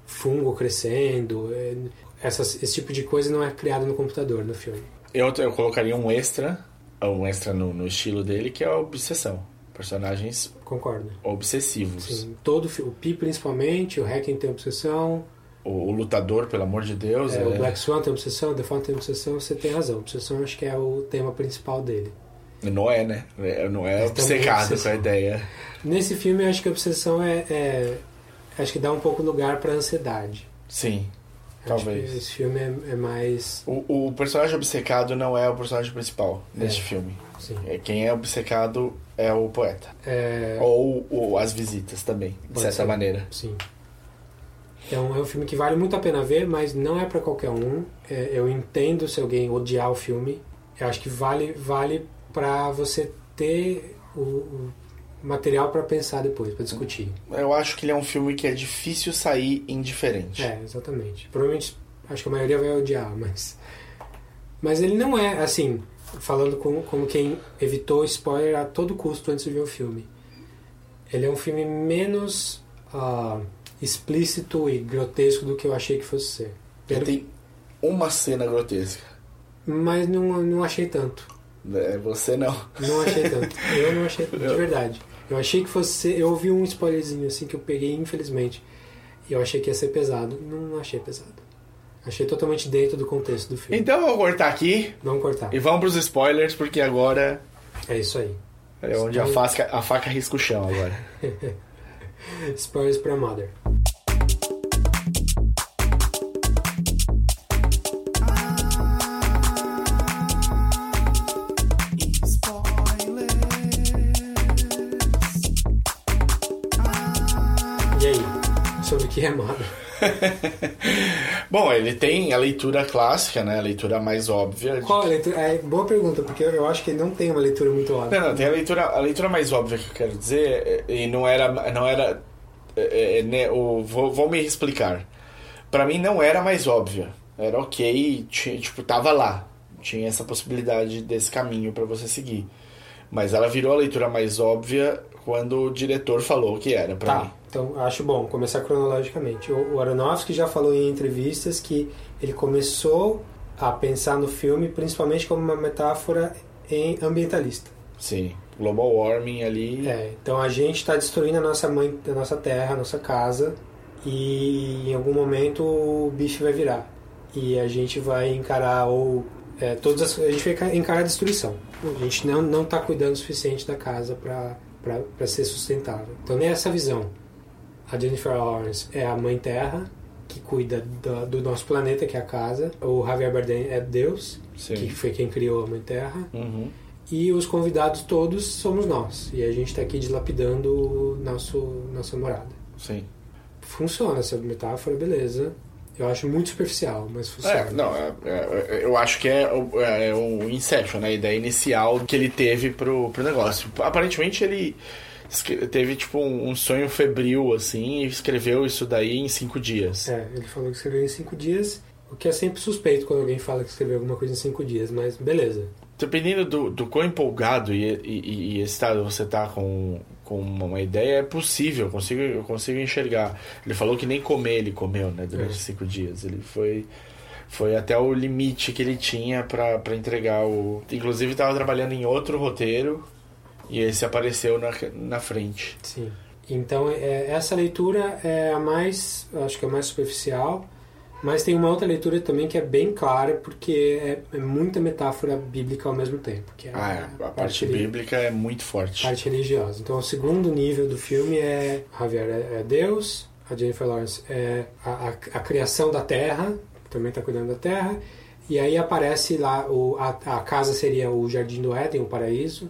fungo crescendo. É, essas, esse tipo de coisa não é criado no computador, no filme. Eu, eu colocaria um extra, um extra no, no estilo dele, que é a obsessão. Personagens Concordo. obsessivos. Sim, todo o Pi principalmente, o Hacking tem obsessão. O, lutador, pelo amor de Deus. É, é... O Black Swan tem obsessão, o The Fawn tem obsessão, você tem razão. Obsessão acho que é o tema principal dele. Não é, né? Não é obcecado com a ideia. Nesse filme, eu acho que a obsessão é, é acho que dá um pouco lugar para ansiedade. Sim. Talvez. esse filme é, é mais. O, o, personagem obcecado não é o personagem principal neste é, filme. Sim. É, quem é obcecado é o poeta. É... Ou, ou, as visitas também, de certa ser. maneira. Sim. Então é um filme que vale muito a pena ver, mas não é para qualquer um. É, eu entendo se alguém odiar o filme. Eu acho que vale vale para você ter o, o material para pensar depois, para discutir. Eu acho que ele é um filme que é difícil sair indiferente. É, exatamente. Provavelmente, acho que a maioria vai odiar, mas. Mas ele não é, assim, falando como, como quem evitou spoiler a todo custo antes de ver o filme. Ele é um filme menos uh, explícito e grotesco do que eu achei que fosse ser. Ele tem uma cena grotesca. Mas não, não achei tanto. É, você não. Não achei tanto. Eu não achei tanto, de verdade. Eu achei que fosse. Eu ouvi um spoilerzinho assim que eu peguei, infelizmente. E eu achei que ia ser pesado. Não achei pesado. Achei totalmente dentro do contexto do filme. Então vamos cortar aqui. Vamos cortar. E vamos pros spoilers, porque agora. É isso aí. É onde a, faca, a faca risca o chão agora. spoilers pra Mother. É Mother. Bom, ele tem a leitura clássica, né? A leitura mais óbvia. Qual a leitura? É, boa pergunta, porque eu acho que ele não tem uma leitura muito óbvia. Não, não, tem a leitura, a leitura mais óbvia que eu quero dizer, é- e não era. Não era é, é, né, o, vou, vou me explicar. Pra mim não era mais óbvia. Era ok, tinha, tipo, tava lá. Tinha essa possibilidade desse caminho pra você seguir. Mas ela virou a leitura mais óbvia quando o diretor falou que era mim. Tá, então acho bom começar cronologicamente. O, o Aronofsky já falou em entrevistas que ele começou a pensar no filme principalmente como uma metáfora em ambientalista. Sim. Global warming ali. É, então a gente está destruindo a nossa mãe, a nossa terra, a nossa casa e em algum momento o bicho vai virar e a gente vai encarar ou é, todas as, a gente vai encarar a destruição. A gente não não está cuidando o suficiente da casa para para ser sustentável. Então nessa visão, a Jennifer Lawrence é a mãe terra que cuida do, do nosso planeta que é a casa. O Javier Bardem é Deus Sim. que foi quem criou a mãe terra. Uhum. E os convidados todos somos nós. E a gente está aqui dilapidando nosso, nossa morada. Sim. Funciona essa metáfora, beleza. Eu acho muito superficial, mas funciona. É, não, é- é- eu acho que é, o- é o Inception, né? A ideia inicial que ele teve pro, pro negócio. Aparentemente ele teve tipo um, um sonho febril, assim, e escreveu isso daí em cinco dias. É, ele falou que escreveu em cinco dias, o que é sempre suspeito quando alguém fala que escreveu alguma coisa em cinco dias, mas beleza. Dependendo do, do quão empolgado e, e, e excitado você tá com, com uma ideia, é possível, eu consigo, eu consigo enxergar. Ele falou que nem comer ele comeu, né, durante É. cinco dias. Ele foi, foi até o limite que ele tinha pra entregar o. Inclusive, estava trabalhando em outro roteiro e esse apareceu na, na frente. Sim. Então, é, essa leitura é a mais, acho que é a mais superficial, mas tem uma outra leitura também que é bem clara, porque é, é muita metáfora bíblica ao mesmo tempo. Que é Ah, é, a parte bíblica é muito forte. parte religiosa. Então, o segundo nível do filme é Javier é, é Deus, a Jennifer Lawrence é a, a, a criação da Terra, também está cuidando da Terra, e aí aparece lá o, a, a casa seria o Jardim do Éden, o paraíso,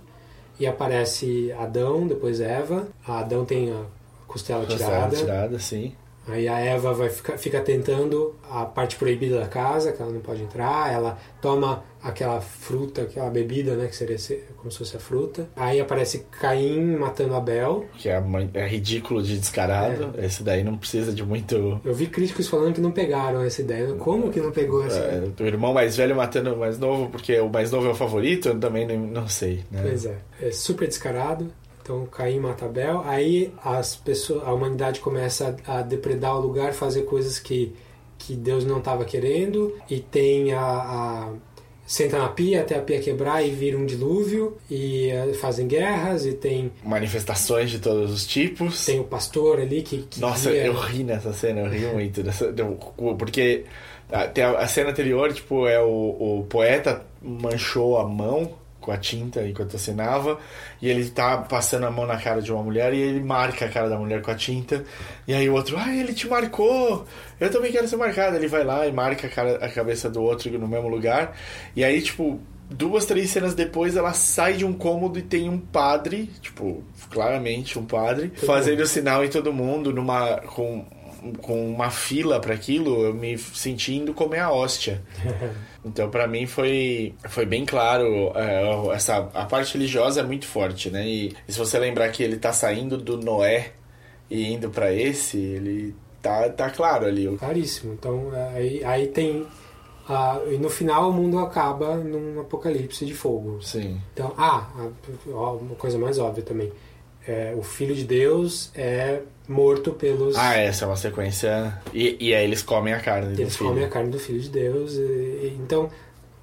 e aparece Adão, depois Eva. A Adão tem a costela Costela tirada. tirada, sim. Aí a Eva vai ficar, fica tentando a parte proibida da casa, que ela não pode entrar. Ela toma aquela fruta, aquela bebida, né? Que seria se- como se fosse a fruta. Aí aparece Caim matando Abel. Que é, é ridículo de descarado. É. Esse daí não precisa de muito. Eu vi críticos falando que não pegaram essa ideia. Como que não pegou essa É, ideia? o irmão mais velho matando o mais novo, porque o mais novo é o favorito, eu também não, não sei. Né? Pois é, é super descarado. Então Caim mata Abel. Aí as pessoas, a humanidade começa a, a depredar o lugar, fazer coisas que, que Deus não estava querendo. E tem a, a- senta na pia até a pia quebrar e vira um dilúvio. E eh, fazem guerras. E tem, Manifestações de todos os tipos. tem o pastor ali que. que Nossa, guia- eu ri nessa cena, eu ri muito. Dessa, porque a, tem a, a cena anterior, tipo, é o, o poeta manchou a mão com a tinta enquanto assinava e ele tá passando a mão na cara de uma mulher e ele marca a cara da mulher com a tinta e aí o outro, ah, ele te marcou! Eu também quero ser marcado, ele vai lá e marca a, cara, a cabeça do outro no mesmo lugar e aí, tipo, duas, três cenas depois ela sai de um cômodo e tem um padre, tipo, claramente um padre, fazendo o sinal em todo mundo numa com com uma fila para aquilo, eu me senti indo comer a hóstia. Então, pra mim foi foi bem claro é, essa a parte religiosa é muito forte, né? E, e se você lembrar que ele tá saindo do Noé e indo pra esse, ele tá tá claro ali. Claríssimo. Então aí, aí tem. ah, e no final o mundo acaba num apocalipse de fogo. Sim. Então, ah, a- ó, uma coisa mais óbvia também. É, o Filho de Deus é morto pelos. Ah, essa é uma sequência e, e aí eles comem a carne do Eles filho. comem a carne do Filho de Deus. e- e- então,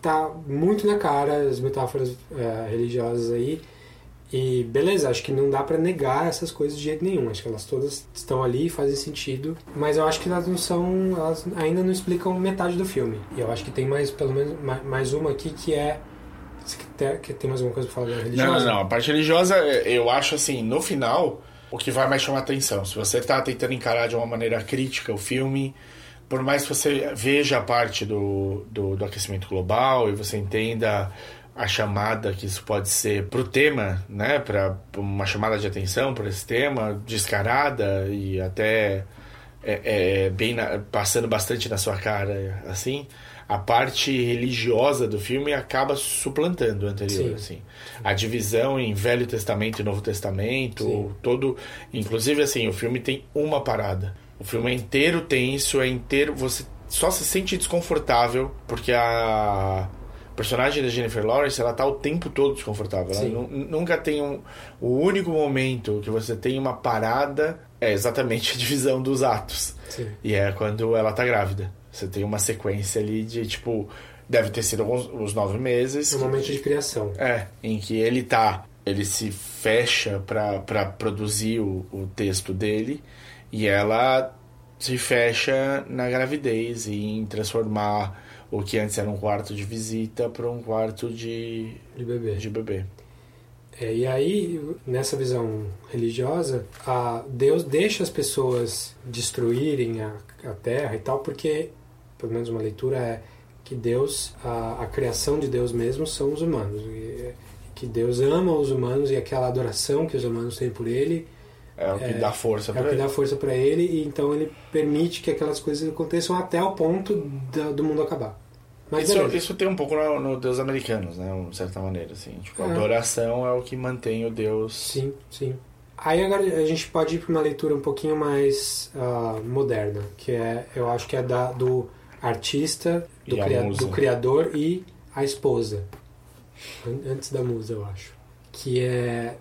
tá muito na cara as metáforas é, religiosas aí. E beleza, acho que não dá pra negar essas coisas de jeito nenhum. Acho que elas todas estão ali e fazem sentido. Mas eu acho que elas não são. Elas ainda não explicam metade do filme. E eu acho que tem mais, pelo menos, ma- mais uma aqui que é. Você quer- quer- tem mais alguma coisa pra falar da religiosa? Não, não, não. A parte religiosa, eu acho assim, no final, o que vai mais chamar atenção. Se você tá tentando encarar de uma maneira crítica o filme, por mais que você veja a parte do, do, do aquecimento global e você entenda a chamada que isso pode ser pro tema, né? Pra uma chamada de atenção para esse tema, descarada e até é, é bem na, passando bastante na sua cara, assim, a parte religiosa do filme acaba suplantando o anterior, Sim. assim. A divisão em Velho Testamento e Novo Testamento, Sim. todo, inclusive assim, o filme tem uma parada. O filme é inteiro tenso, é inteiro, você só se sente desconfortável porque a personagem da Jennifer Lawrence, ela tá o tempo todo desconfortável. Ela Sim. nunca tem um o único momento que você tem uma parada é exatamente a divisão dos atos. E é quando ela tá grávida. Você tem uma sequência ali de tipo. Deve ter sido alguns, os nove meses. Um momento de criação. É, em que ele tá. Ele se fecha pra produzir o, o texto dele. E ela se fecha na gravidez e em transformar o que antes era um quarto de visita para um quarto de, De bebê. de bebê. É, e aí, nessa visão religiosa, a Deus deixa as pessoas destruírem a, a terra e tal, porque, pelo menos uma leitura é que Deus, a, a criação de Deus mesmo são os humanos. E, é, que Deus ama os humanos e aquela adoração que os humanos têm por Ele É o que dá força é para o que ele. dá força para ele e então ele permite que aquelas coisas aconteçam até o ponto da- do mundo acabar. Mas Isso, isso tem um pouco no, no Deus americanos, né? De certa maneira, assim. Tipo, a É. adoração é o que mantém o Deus. Sim, sim. Aí agora a gente pode ir para uma leitura um pouquinho mais ah, moderna, que é, eu acho que é da, do artista, do, cria- do criador e a esposa. An- Antes da musa, eu acho. Que é.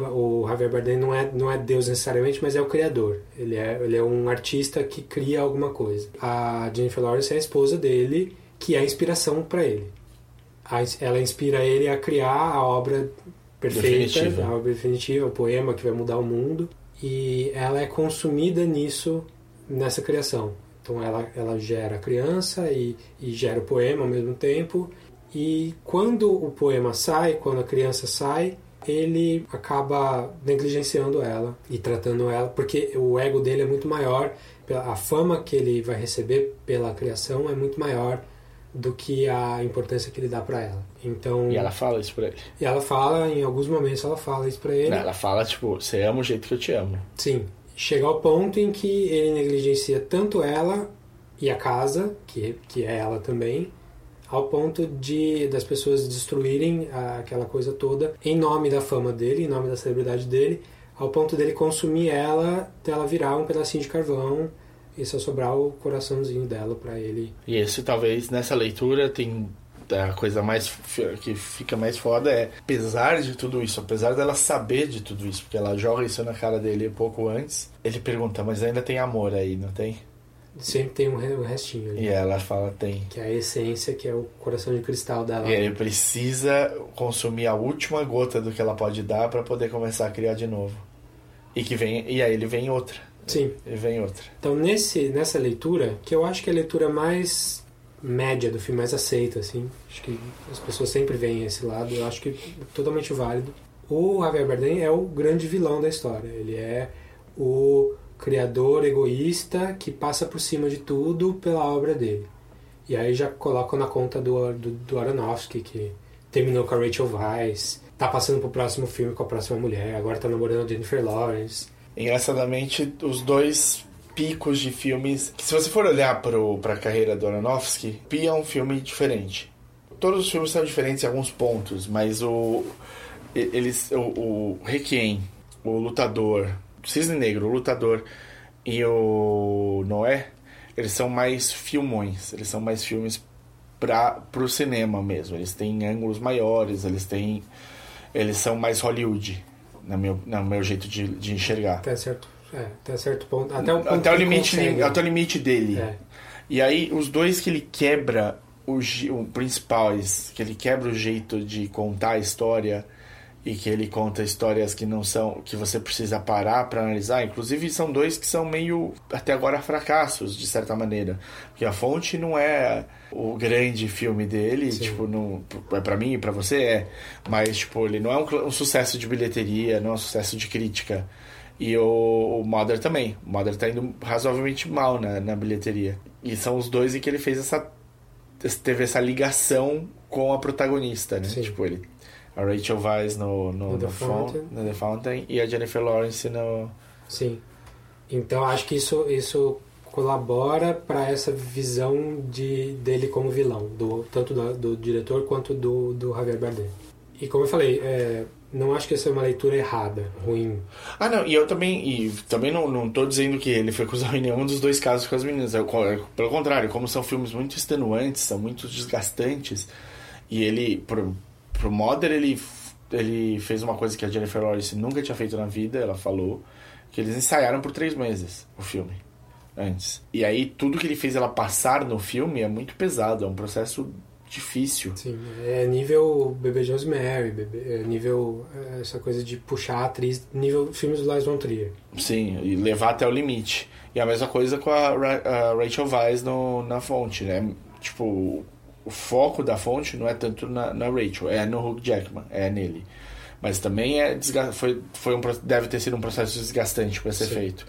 O Javier Bardem não é, não é Deus necessariamente, mas é o criador. Ele é, ele é um artista que cria alguma coisa. A Jennifer Lawrence é a esposa dele, que é a inspiração para ele. A- Ela inspira ele a criar a obra perfeita, Definitiva. a obra definitiva, o poema que vai mudar o mundo. E ela é consumida nisso, nessa criação. Então ela, ela gera a criança e, e gera o poema ao mesmo tempo. E quando o poema sai, quando a criança sai, ele acaba negligenciando ela e tratando ela, porque o ego dele é muito maior, a fama que ele vai receber pela criação é muito maior do que a importância que ele dá para ela. Então, E ela fala isso pra ele. e ela fala, em alguns momentos ela fala isso para ele. Ela fala, tipo, você ama o jeito que eu te amo. Sim. Chega ao ponto em que ele negligencia tanto ela e a casa, que, que é ela também, ao ponto de das pessoas destruírem aquela coisa toda em nome da fama dele, em nome da celebridade dele, ao ponto dele consumir ela, dela virar um pedacinho de carvão e só sobrar o coraçãozinho dela para ele. E esse, talvez, nessa leitura, tem a coisa mais que fica mais foda é, apesar de tudo isso, apesar dela saber de tudo isso, porque ela joga isso na cara dele pouco antes, ele pergunta, mas ainda tem amor aí, não tem? Sempre tem um re- restinho ali, E ela fala, tem. que é a essência, que é o coração de cristal dela. E ele precisa consumir a última gota do que ela pode dar pra poder começar a criar de novo. E que vem, e aí ele vem outra. Sim. Ele vem outra. Então, nesse, nessa leitura, que eu acho que é a leitura mais média do filme, mais aceita, assim, acho que as pessoas sempre veem esse lado, eu acho que é totalmente válido. O Javier Bardem é o grande vilão da história. Ele é o criador egoísta que passa por cima de tudo pela obra dele. E aí já colocam na conta do, do, do Aronofsky, que terminou com a Rachel Weisz, tá passando pro próximo filme com a próxima mulher, agora tá namorando a Jennifer Lawrence. Engraçadamente, os dois picos de filmes. Que se você for olhar pro, pra carreira do Aronofsky, Pi é um filme diferente. Todos os filmes são diferentes em alguns pontos, mas o. Eles. O, o Requiem, o Lutador, Cisne Negro, o Lutador e o Noé, eles são mais filmões, eles são mais filmes para pro cinema mesmo. Eles têm ângulos maiores, eles têm. Eles são mais Hollywood, no meu, no meu jeito de, de enxergar. Até certo, é, até certo ponto. Até o, ponto Até o limite, consegue. até o limite dele. É. E aí, os dois que ele quebra, o, o principais, que ele quebra o jeito de contar a história e que ele conta histórias que não são, que você precisa parar pra analisar. Inclusive, são dois que são meio, até agora, fracassos, de certa maneira. Porque a fonte não é o grande filme dele, Sim. tipo, não, é pra mim e pra você é. Mas, tipo, ele não é um, um sucesso de bilheteria, não é um sucesso de crítica. E o, o Mother também. O Mother tá indo razoavelmente mal na, na bilheteria. E são os dois em que ele fez essa. Teve essa ligação com a protagonista, né? Sim. Tipo, ele. A Rachel Weisz no, no, No The no, Fon- Fountain. no The Fountain e a Jennifer Lawrence no, Sim. Então acho que isso, isso colabora para essa visão de, dele como vilão, do, tanto do, do diretor quanto do, do Javier Bardem. E como eu falei, é, não acho que essa é uma leitura errada, ruim. Ah, não, e eu também, e também não, não tô dizendo que ele foi acusado em nenhum dos dois casos com as meninas. Eu, pelo contrário, como são filmes muito extenuantes, são muito desgastantes, e ele, pro, pro Mother, ele, ele fez uma coisa que a Jennifer Lawrence nunca tinha feito na vida, ela falou, que eles ensaiaram por três meses o filme antes. E aí tudo que ele fez ela passar no filme é muito pesado, é um processo difícil. Sim, é nível Bebê de Rosemary, bebê, é nível é, essa coisa de puxar a atriz, nível filmes do Lars von Trier. Sim, e levar até o limite. E a mesma coisa com a, a Rachel Weisz no, na fonte, né? Tipo, o foco da fonte não é tanto na, na Rachel, é no Hugh Jackman, é nele. Mas também é foi, foi um, deve ter sido um processo desgastante para ser Sim. feito.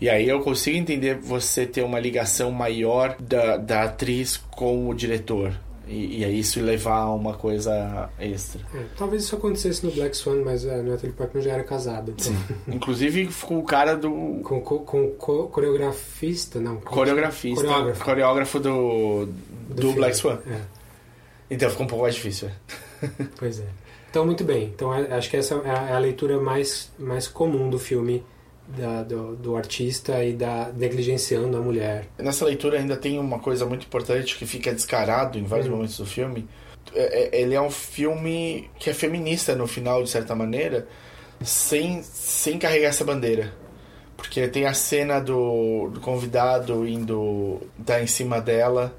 E aí eu consigo entender você ter uma ligação maior da, da atriz com o diretor. E, e aí isso levar a uma coisa extra. É, talvez isso acontecesse no Black Swan, mas a Natalie Portman já era casada. Então. Inclusive com o cara do. Com, com, com co coreografista, não. Coreografista. Coreógrafo. Coreógrafo do, do, do Black Swan. É. Então ficou um pouco mais difícil. É. pois é. Então, muito bem. Então, é, acho que essa é a, é a leitura mais, mais comum do filme, da, do, do, artista e da negligenciando a mulher. Nessa leitura ainda tem uma coisa muito importante que fica descarado em vários uhum. momentos do filme. É, ele é um filme que é feminista no final, de certa maneira, sem, sem carregar essa bandeira. Porque tem a cena do, do convidado indo dar em cima dela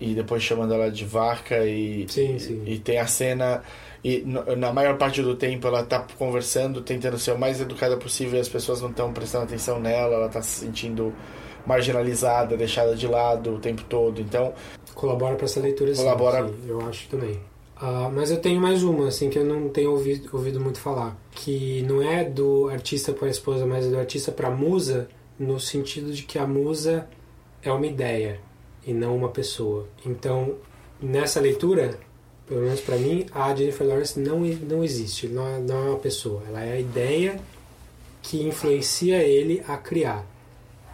e depois chamando ela de vaca e, sim, sim. e tem a cena e na maior parte do tempo ela tá conversando, tentando ser o mais educada possível e as pessoas não estão prestando atenção nela, ela tá se sentindo marginalizada, deixada de lado o tempo todo. Então, colabora para essa leitura colabora... sim, eu acho também. Uh, mas eu tenho mais uma, assim, que eu não tenho ouvido, ouvido muito falar. Que não é do artista para a esposa, mas é do artista para a musa, no sentido de que a musa é uma ideia e não uma pessoa. Então, nessa leitura, pelo menos para mim, a Jennifer Lawrence não, não existe, não é, não é uma pessoa. Ela é a ideia que influencia ele a criar.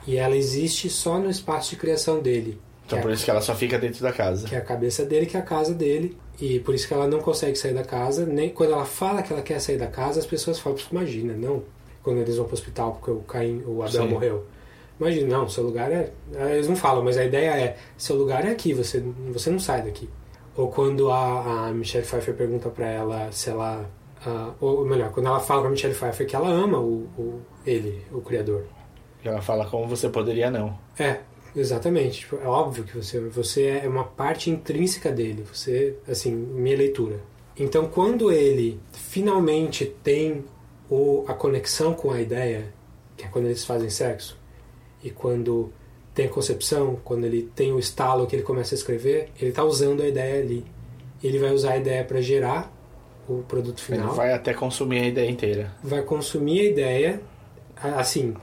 E ela existe só no espaço de criação dele. Então por é isso que ela só fica dentro da casa. Que é a cabeça dele, que é a casa dele. E por isso que ela não consegue sair da casa. Nem quando ela fala que ela quer sair da casa, as pessoas falam, imagina, não. Quando eles vão pro hospital porque o Caim, o Abel Sim. morreu. Imagina, não, seu lugar é. Eles não falam, mas a ideia é: seu lugar é aqui, você, você não sai daqui. Ou quando a, a Michelle Pfeiffer pergunta para ela se ela. Uh, ou melhor, quando ela fala pra Michelle Pfeiffer que ela ama o, o ele, o criador. Ela fala como você poderia não. É, exatamente. Tipo, é óbvio que você, você é uma parte intrínseca dele. Você, assim, minha leitura. Então, quando ele finalmente tem o, a conexão com a ideia, que é quando eles fazem sexo, e quando tem a concepção, quando ele tem o estalo que ele começa a escrever, ele está usando a ideia ali. Ele vai usar a ideia para gerar o produto final. Ele vai até consumir a ideia inteira. Vai consumir a ideia, assim,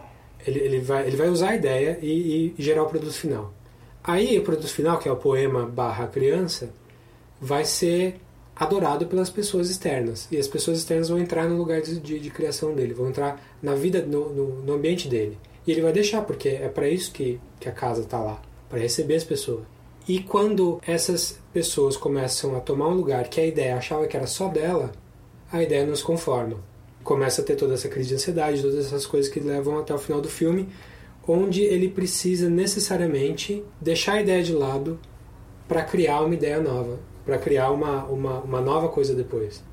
ele, ele, vai, ele vai usar a ideia e, e gerar o produto final. Aí o produto final, que é o poema barra criança, vai ser adorado pelas pessoas externas. E as pessoas externas vão entrar no lugar de, de, de criação dele, vão entrar na vida, no, no, no ambiente dele. E ele vai deixar, porque é para isso que, que a casa está lá para receber as pessoas. E quando essas pessoas começam a tomar um lugar que a ideia achava que era só dela, a ideia não se conforma. Começa a ter toda essa crise de ansiedade, todas essas coisas que levam até o final do filme, onde ele precisa necessariamente deixar a ideia de lado para criar uma ideia nova, para criar uma, uma, uma nova coisa depois.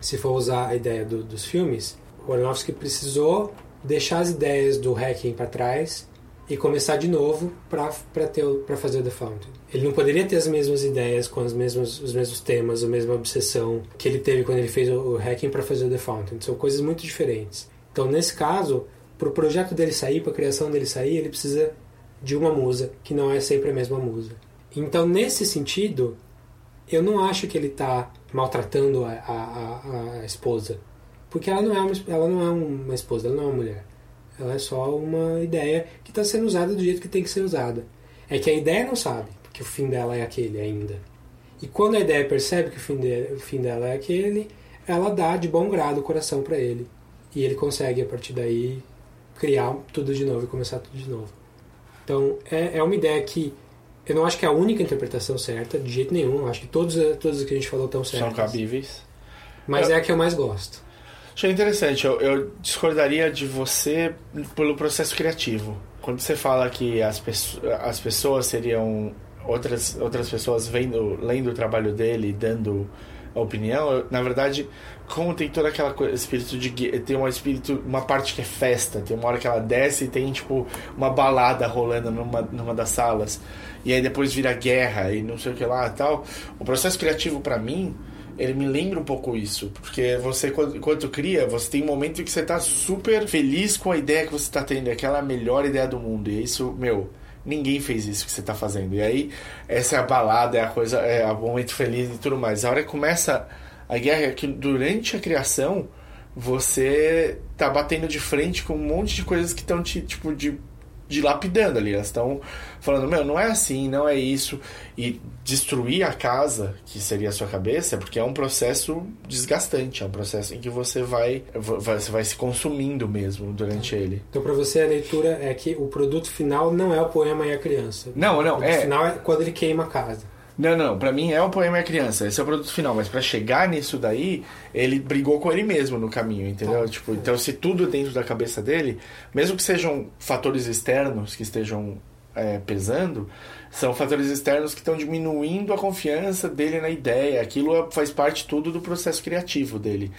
Se for usar a ideia do, dos filmes, o Aronofsky precisou deixar as ideias do hacking para trás e começar de novo para fazer o The Fountain. Ele não poderia ter as mesmas ideias com as mesmas, os mesmos temas, a mesma obsessão que ele teve quando ele fez o, o hacking para fazer o The Fountain. São coisas muito diferentes. Então, nesse caso, para o projeto dele sair, para a criação dele sair, ele precisa de uma musa, que não é sempre a mesma musa. Então, nesse sentido, eu não acho que ele está maltratando a, a, a, esposa. Porque ela não, é uma, ela não é uma esposa, ela não é uma mulher. Ela é só uma ideia que está sendo usada do jeito que tem que ser usada. É que a ideia não sabe que o fim dela é aquele ainda. E quando a ideia percebe que o fim, de, o fim dela é aquele, ela dá de bom grado o coração para ele. E ele consegue, a partir daí, criar tudo de novo e começar tudo de novo. Então, é, é uma ideia que eu não acho que é a única interpretação certa, de jeito nenhum. Eu acho que todos, todos que a gente falou estão certos. São cabíveis. Mas Eu- é a que eu mais gosto. Achei interessante, eu, eu discordaria de você pelo processo criativo. Quando você fala que as, as pessoas seriam outras, outras pessoas vendo, lendo o trabalho dele dando opinião, eu- na verdade, como tem toda aquela coisa, espírito de tem um espírito, uma parte que é festa, tem uma hora que ela desce e tem tipo uma balada rolando numa, numa das salas, e aí depois vira guerra e não sei o que lá tal. O processo criativo pra mim ele me lembra um pouco isso, porque você, enquanto cria, você tem um momento em que você tá super feliz com a ideia que você tá tendo, é aquela melhor ideia do mundo, e isso, meu, ninguém fez isso que você tá fazendo. E aí, essa é a balada, é a coisa, é o momento feliz e tudo mais. A hora que começa a guerra, é que durante a criação, você tá batendo de frente com um monte de coisas que estão te, tipo, de de lapidando ali. Elas estão falando, meu, não é assim, não é isso. E destruir a casa, que seria a sua cabeça, porque é um processo desgastante, é um processo em que você vai, você vai se consumindo mesmo durante ele. Então, pra você, a leitura é que o produto final não é o poema e a criança. Não, O não, produto é. final é quando ele queima a casa. Não, não, pra mim é o poema e a criança, esse é o produto final, mas pra chegar nisso daí, ele brigou com ele mesmo no caminho, entendeu? Tipo, então se tudo é dentro da cabeça dele, mesmo que sejam fatores externos que estejam é, pesando, são fatores externos que estão diminuindo a confiança dele na ideia. Aquilo é- faz parte tudo do processo criativo dele.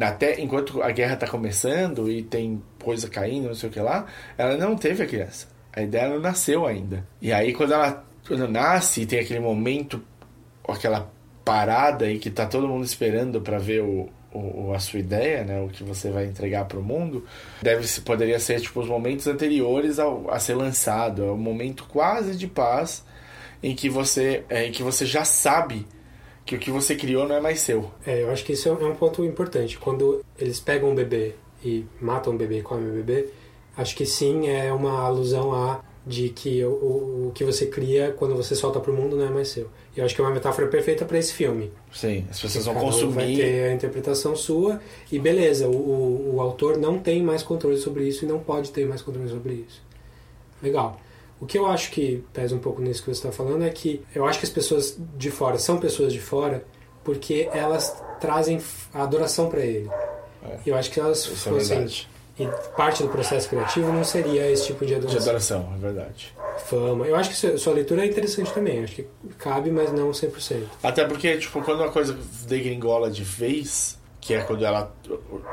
Até enquanto a guerra tá começando e tem coisa caindo, não sei o que lá, ela não teve a criança. A ideia não nasceu ainda. E aí quando ela quando nasce e tem aquele momento, aquela parada e que tá todo mundo esperando para ver o, o, a sua ideia, né, o que você vai entregar para o mundo, deve poderia ser tipo os momentos anteriores ao, a ser lançado, é um momento quase de paz em que você é, em que você já sabe que o que você criou não é mais seu. É, eu acho que isso é um ponto importante. Quando eles pegam um bebê e matam o bebê e comem o bebê, acho que sim é uma alusão a de que o, o, o que você cria quando você solta pro mundo não é mais seu. E eu acho que é uma metáfora perfeita para esse filme. Sim, as pessoas vão um consumir. vai ter a interpretação sua e beleza, o, o, o autor não tem mais controle sobre isso e não pode ter mais controle sobre isso. Legal. O que eu acho que pesa um pouco nisso que você está falando é que eu acho que as pessoas de fora são pessoas de fora porque elas trazem a adoração para ele. E eu acho que elas é fossem verdade. E parte do processo criativo não seria esse tipo de De adoração. adoração, é verdade. Fama. Eu acho que sua, leitura é interessante também. Acho que cabe, mas não 100%. Até porque, tipo, quando uma coisa degringola de vez, que é quando ela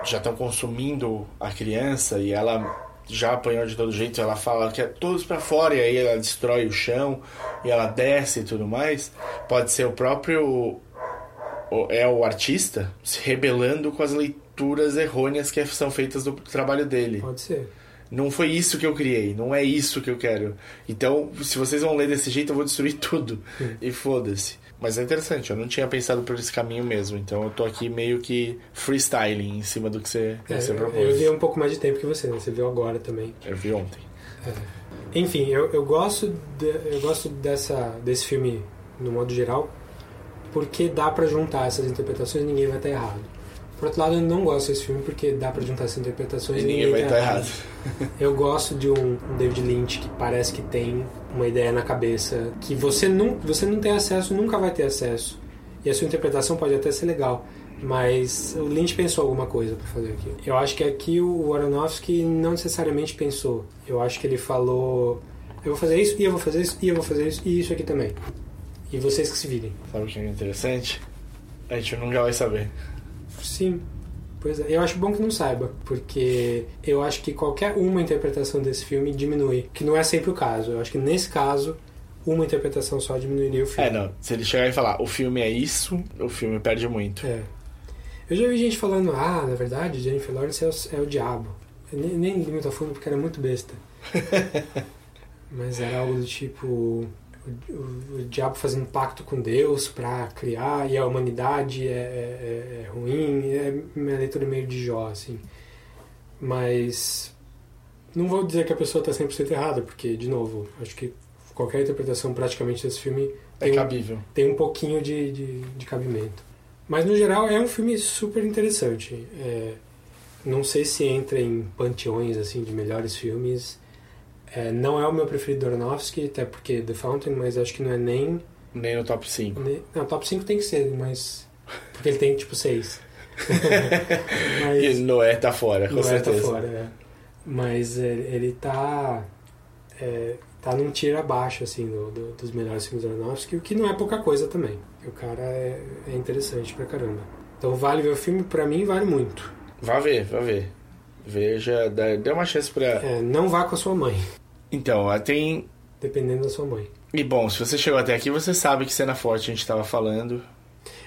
já estão consumindo a criança e ela já apanhou de todo jeito, ela fala que é todos pra fora e aí ela destrói o chão e ela desce e tudo mais, pode ser o próprio é o artista se rebelando com as leituras errôneas que são feitas do trabalho dele. Pode ser. Não foi isso que eu criei, não é isso que eu quero. Então, se vocês vão ler desse jeito, eu vou destruir tudo. E foda-se. Mas é interessante, eu não tinha pensado por esse caminho mesmo. Então eu tô aqui meio que freestyling em cima do que você, É, você eu propôs. vi um pouco mais de tempo que você, né? Você viu agora também. Eu vi ontem. Enfim, eu, eu gosto de- eu gosto dessa desse filme no modo geral porque dá pra juntar essas interpretações e ninguém vai estar errado. Por outro lado, eu não gosto desse filme porque dá pra juntar essas interpretações E ninguém vai tá estar errado. Eu gosto de um, David Lynch que parece que tem uma ideia na cabeça que você não, você não tem acesso, nunca vai ter acesso. E a sua interpretação pode até ser legal, mas o Lynch pensou alguma coisa pra fazer aquilo. Eu acho que aqui o Aronofsky não necessariamente pensou. Eu acho que ele falou: eu vou fazer isso, e eu vou fazer isso, e eu vou fazer isso, e isso aqui também. E vocês que se virem. Sabe o que é interessante? A gente nunca vai saber. Sim. Pois é, eu acho bom que não saiba, porque eu acho que qualquer uma interpretação desse filme diminui, que não é sempre o caso. Eu acho que nesse caso, uma interpretação só diminuiria o filme. É, não. Se ele chegar e falar, o filme é isso, o filme perde muito. É. Eu já vi gente falando, ah, na verdade, Jennifer Lawrence é o, é o diabo. Eu nem, nem li muito a fundo porque era muito besta. Mas era algo do tipo o, o- o diabo fazendo pacto com Deus pra criar e a humanidade é, é- é ruim. É minha leitura meio de Jó, assim. Mas não vou dizer que a pessoa tá 100% errada, porque, de novo, acho que qualquer interpretação praticamente desse filme É tem um- cabível. tem um pouquinho de, de, de cabimento. Mas no geral é um filme super interessante. É, não sei se entra em panteões assim de melhores filmes. É, não é o meu preferido do Aronofsky, até porque The Fountain, mas acho que não é nem. Nem no top 5. nem não, top 5 tem que ser, mas. Porque ele tem tipo 6. E Noé tá fora, com Noé certeza. tá fora, é. Mas ele, ele tá. É, tá num tiro abaixo, assim, do, do- dos melhores filmes do Aronofsky, o que não é pouca coisa também. O cara é, é interessante pra caramba. Então vale ver o filme, pra mim vale muito. Vá ver, vá ver. Veja, dá- dê uma chance pra. É, não vá com a sua mãe, Então, tem. dependendo da sua mãe. E bom, se você chegou até aqui, você sabe que cena forte a gente tava falando.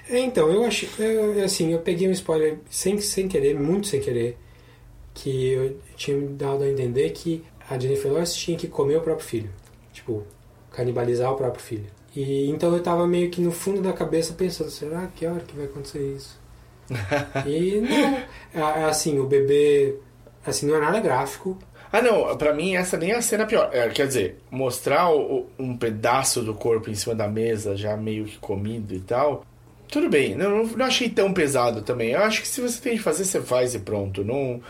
É, então, eu achei. eu- assim, eu peguei um spoiler sem, sem querer, muito sem querer, que eu tinha me dado a entender que a Jennifer Lawrence tinha que comer o próprio filho. Tipo, canibalizar o próprio filho. E então eu tava meio que no fundo da cabeça pensando, será que hora que vai acontecer isso? e não. É, é assim, o bebê. Assim, não é nada gráfico. Ah, não, pra mim essa nem é a cena pior. É, quer dizer, mostrar o- um pedaço do corpo em cima da mesa, já meio que comido e tal. Tudo bem, não, não achei tão pesado também. Eu acho que se você tem que fazer, você faz e pronto. Não,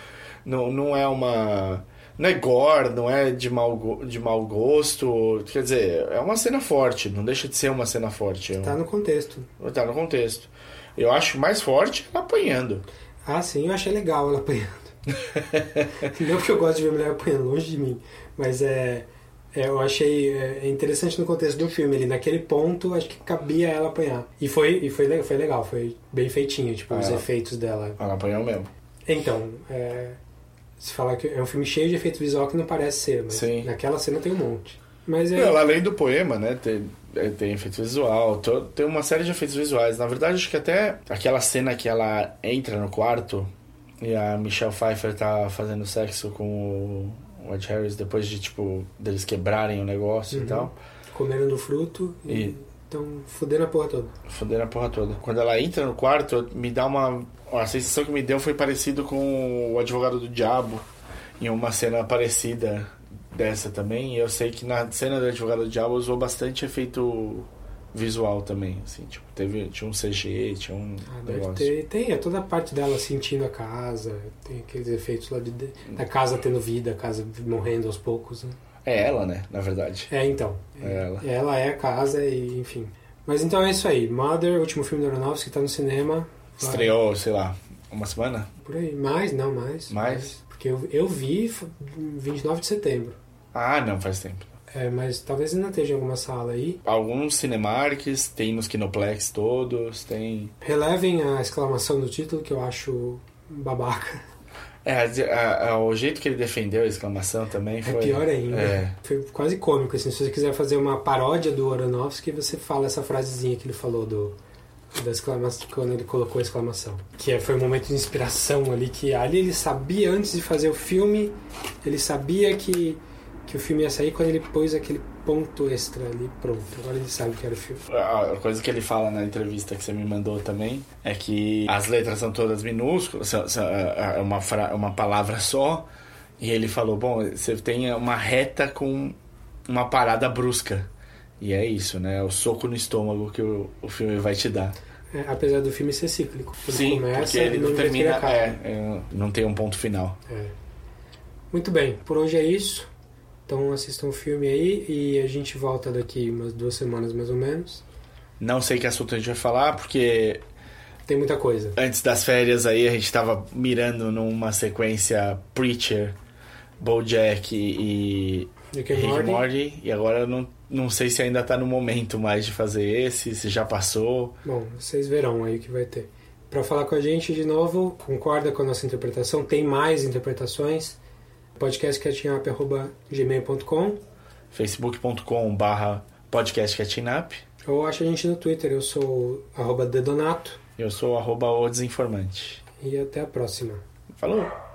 não, não é uma. Não é gore, não é de mau, de mau gosto. Quer dizer, é uma cena forte, não deixa de ser uma cena forte. Tá no contexto. Tá no contexto. Eu acho mais forte ela apanhando. Ah, sim, eu achei legal ela apanhando. Não que eu gosto de ver mulher apanhando longe de mim, mas é, é, eu achei é, interessante no contexto do filme. Ele naquele ponto, acho que cabia ela apanhar. E foi, e foi, foi legal, foi bem feitinho, tipo, os Ah. efeitos dela. Ela apanhou mesmo. Então, é, se falar que é um filme cheio de efeito visual que não parece ser, mas Sim. naquela cena tem um monte. Mas é. Além do poema, né? Tem, é, tem efeito visual, to- tem uma série de efeitos visuais. Na verdade, acho que até aquela cena que ela entra no quarto e a Michelle Pfeiffer tá fazendo sexo com o Ed Harris depois de, tipo, deles quebrarem o negócio Uhum. e tal. Comendo do fruto e E- estão fudendo a porra toda. Foderam a porra toda. Quando ela entra no quarto, me dá uma. A sensação que me deu foi parecido com o advogado do diabo. Em uma cena parecida dessa também. E eu sei que na cena do advogado do diabo usou bastante efeito visual também. Assim, tipo, teve, tinha um CG, tinha um Ah, deve negócio. ter. Tem, é toda a parte dela sentindo a casa, tem aqueles efeitos lá de, da casa tendo vida, a casa morrendo aos poucos. Né? É ela, né? Na verdade. É, então. É ela. Ela é a casa e, enfim. Mas então é isso aí. Mother, último filme do Aronofsky, tá no cinema. Vai- Estreou, sei lá, uma semana? Por aí. Mais, não, mais. Mais? Porque eu, eu vi f- 29 de setembro. Ah, não, faz tempo. É, mas talvez ainda esteja em alguma sala aí. Alguns Cinemarks, tem nos Kinoplex todos, tem. Relevem a exclamação do título, que eu acho babaca. É, a- a- o jeito que ele defendeu a exclamação também É foi. pior ainda. É. Foi quase cômico, assim. Se você quiser fazer uma paródia do Aronofsky, você fala essa frasezinha que ele falou do da exclamação, quando ele colocou a exclamação. Que é- foi um momento de inspiração ali, que ali ele sabia, antes de fazer o filme, ele sabia que, que o filme ia sair quando ele pôs aquele ponto extra ali, pronto. Agora ele sabe que era o filme. A coisa que ele fala na entrevista que você me mandou também é que as letras são todas minúsculas, são, é é uma, fra- uma palavra só. E ele falou: Bom, você tem uma reta com uma parada brusca. E é isso, né? É o soco no estômago que o, o filme vai te dar. É, apesar do filme ser cíclico. Ele Sim, começa porque ele não termina. É, é, não tem um ponto final. É. Muito bem, por hoje é isso. Então assistam o filme aí e a gente volta daqui umas duas semanas mais ou menos. Não sei que assunto a gente vai falar, porque Tem muita coisa. antes das férias aí a gente tava mirando numa sequência Preacher, Bojack e Rick and Morty. Morty. E agora não, não sei se ainda tá no momento mais de fazer esse, se já passou. Bom, vocês verão aí o que vai ter. Para falar com a gente de novo, concorda com a nossa interpretação? Tem mais interpretações? podcastcatchingup.gmail.com facebook.com barra podcast Catching Up. ou acha a gente no Twitter. Eu sou arroba Dedonato Eu sou arroba o desinformante. e até a próxima. Falou!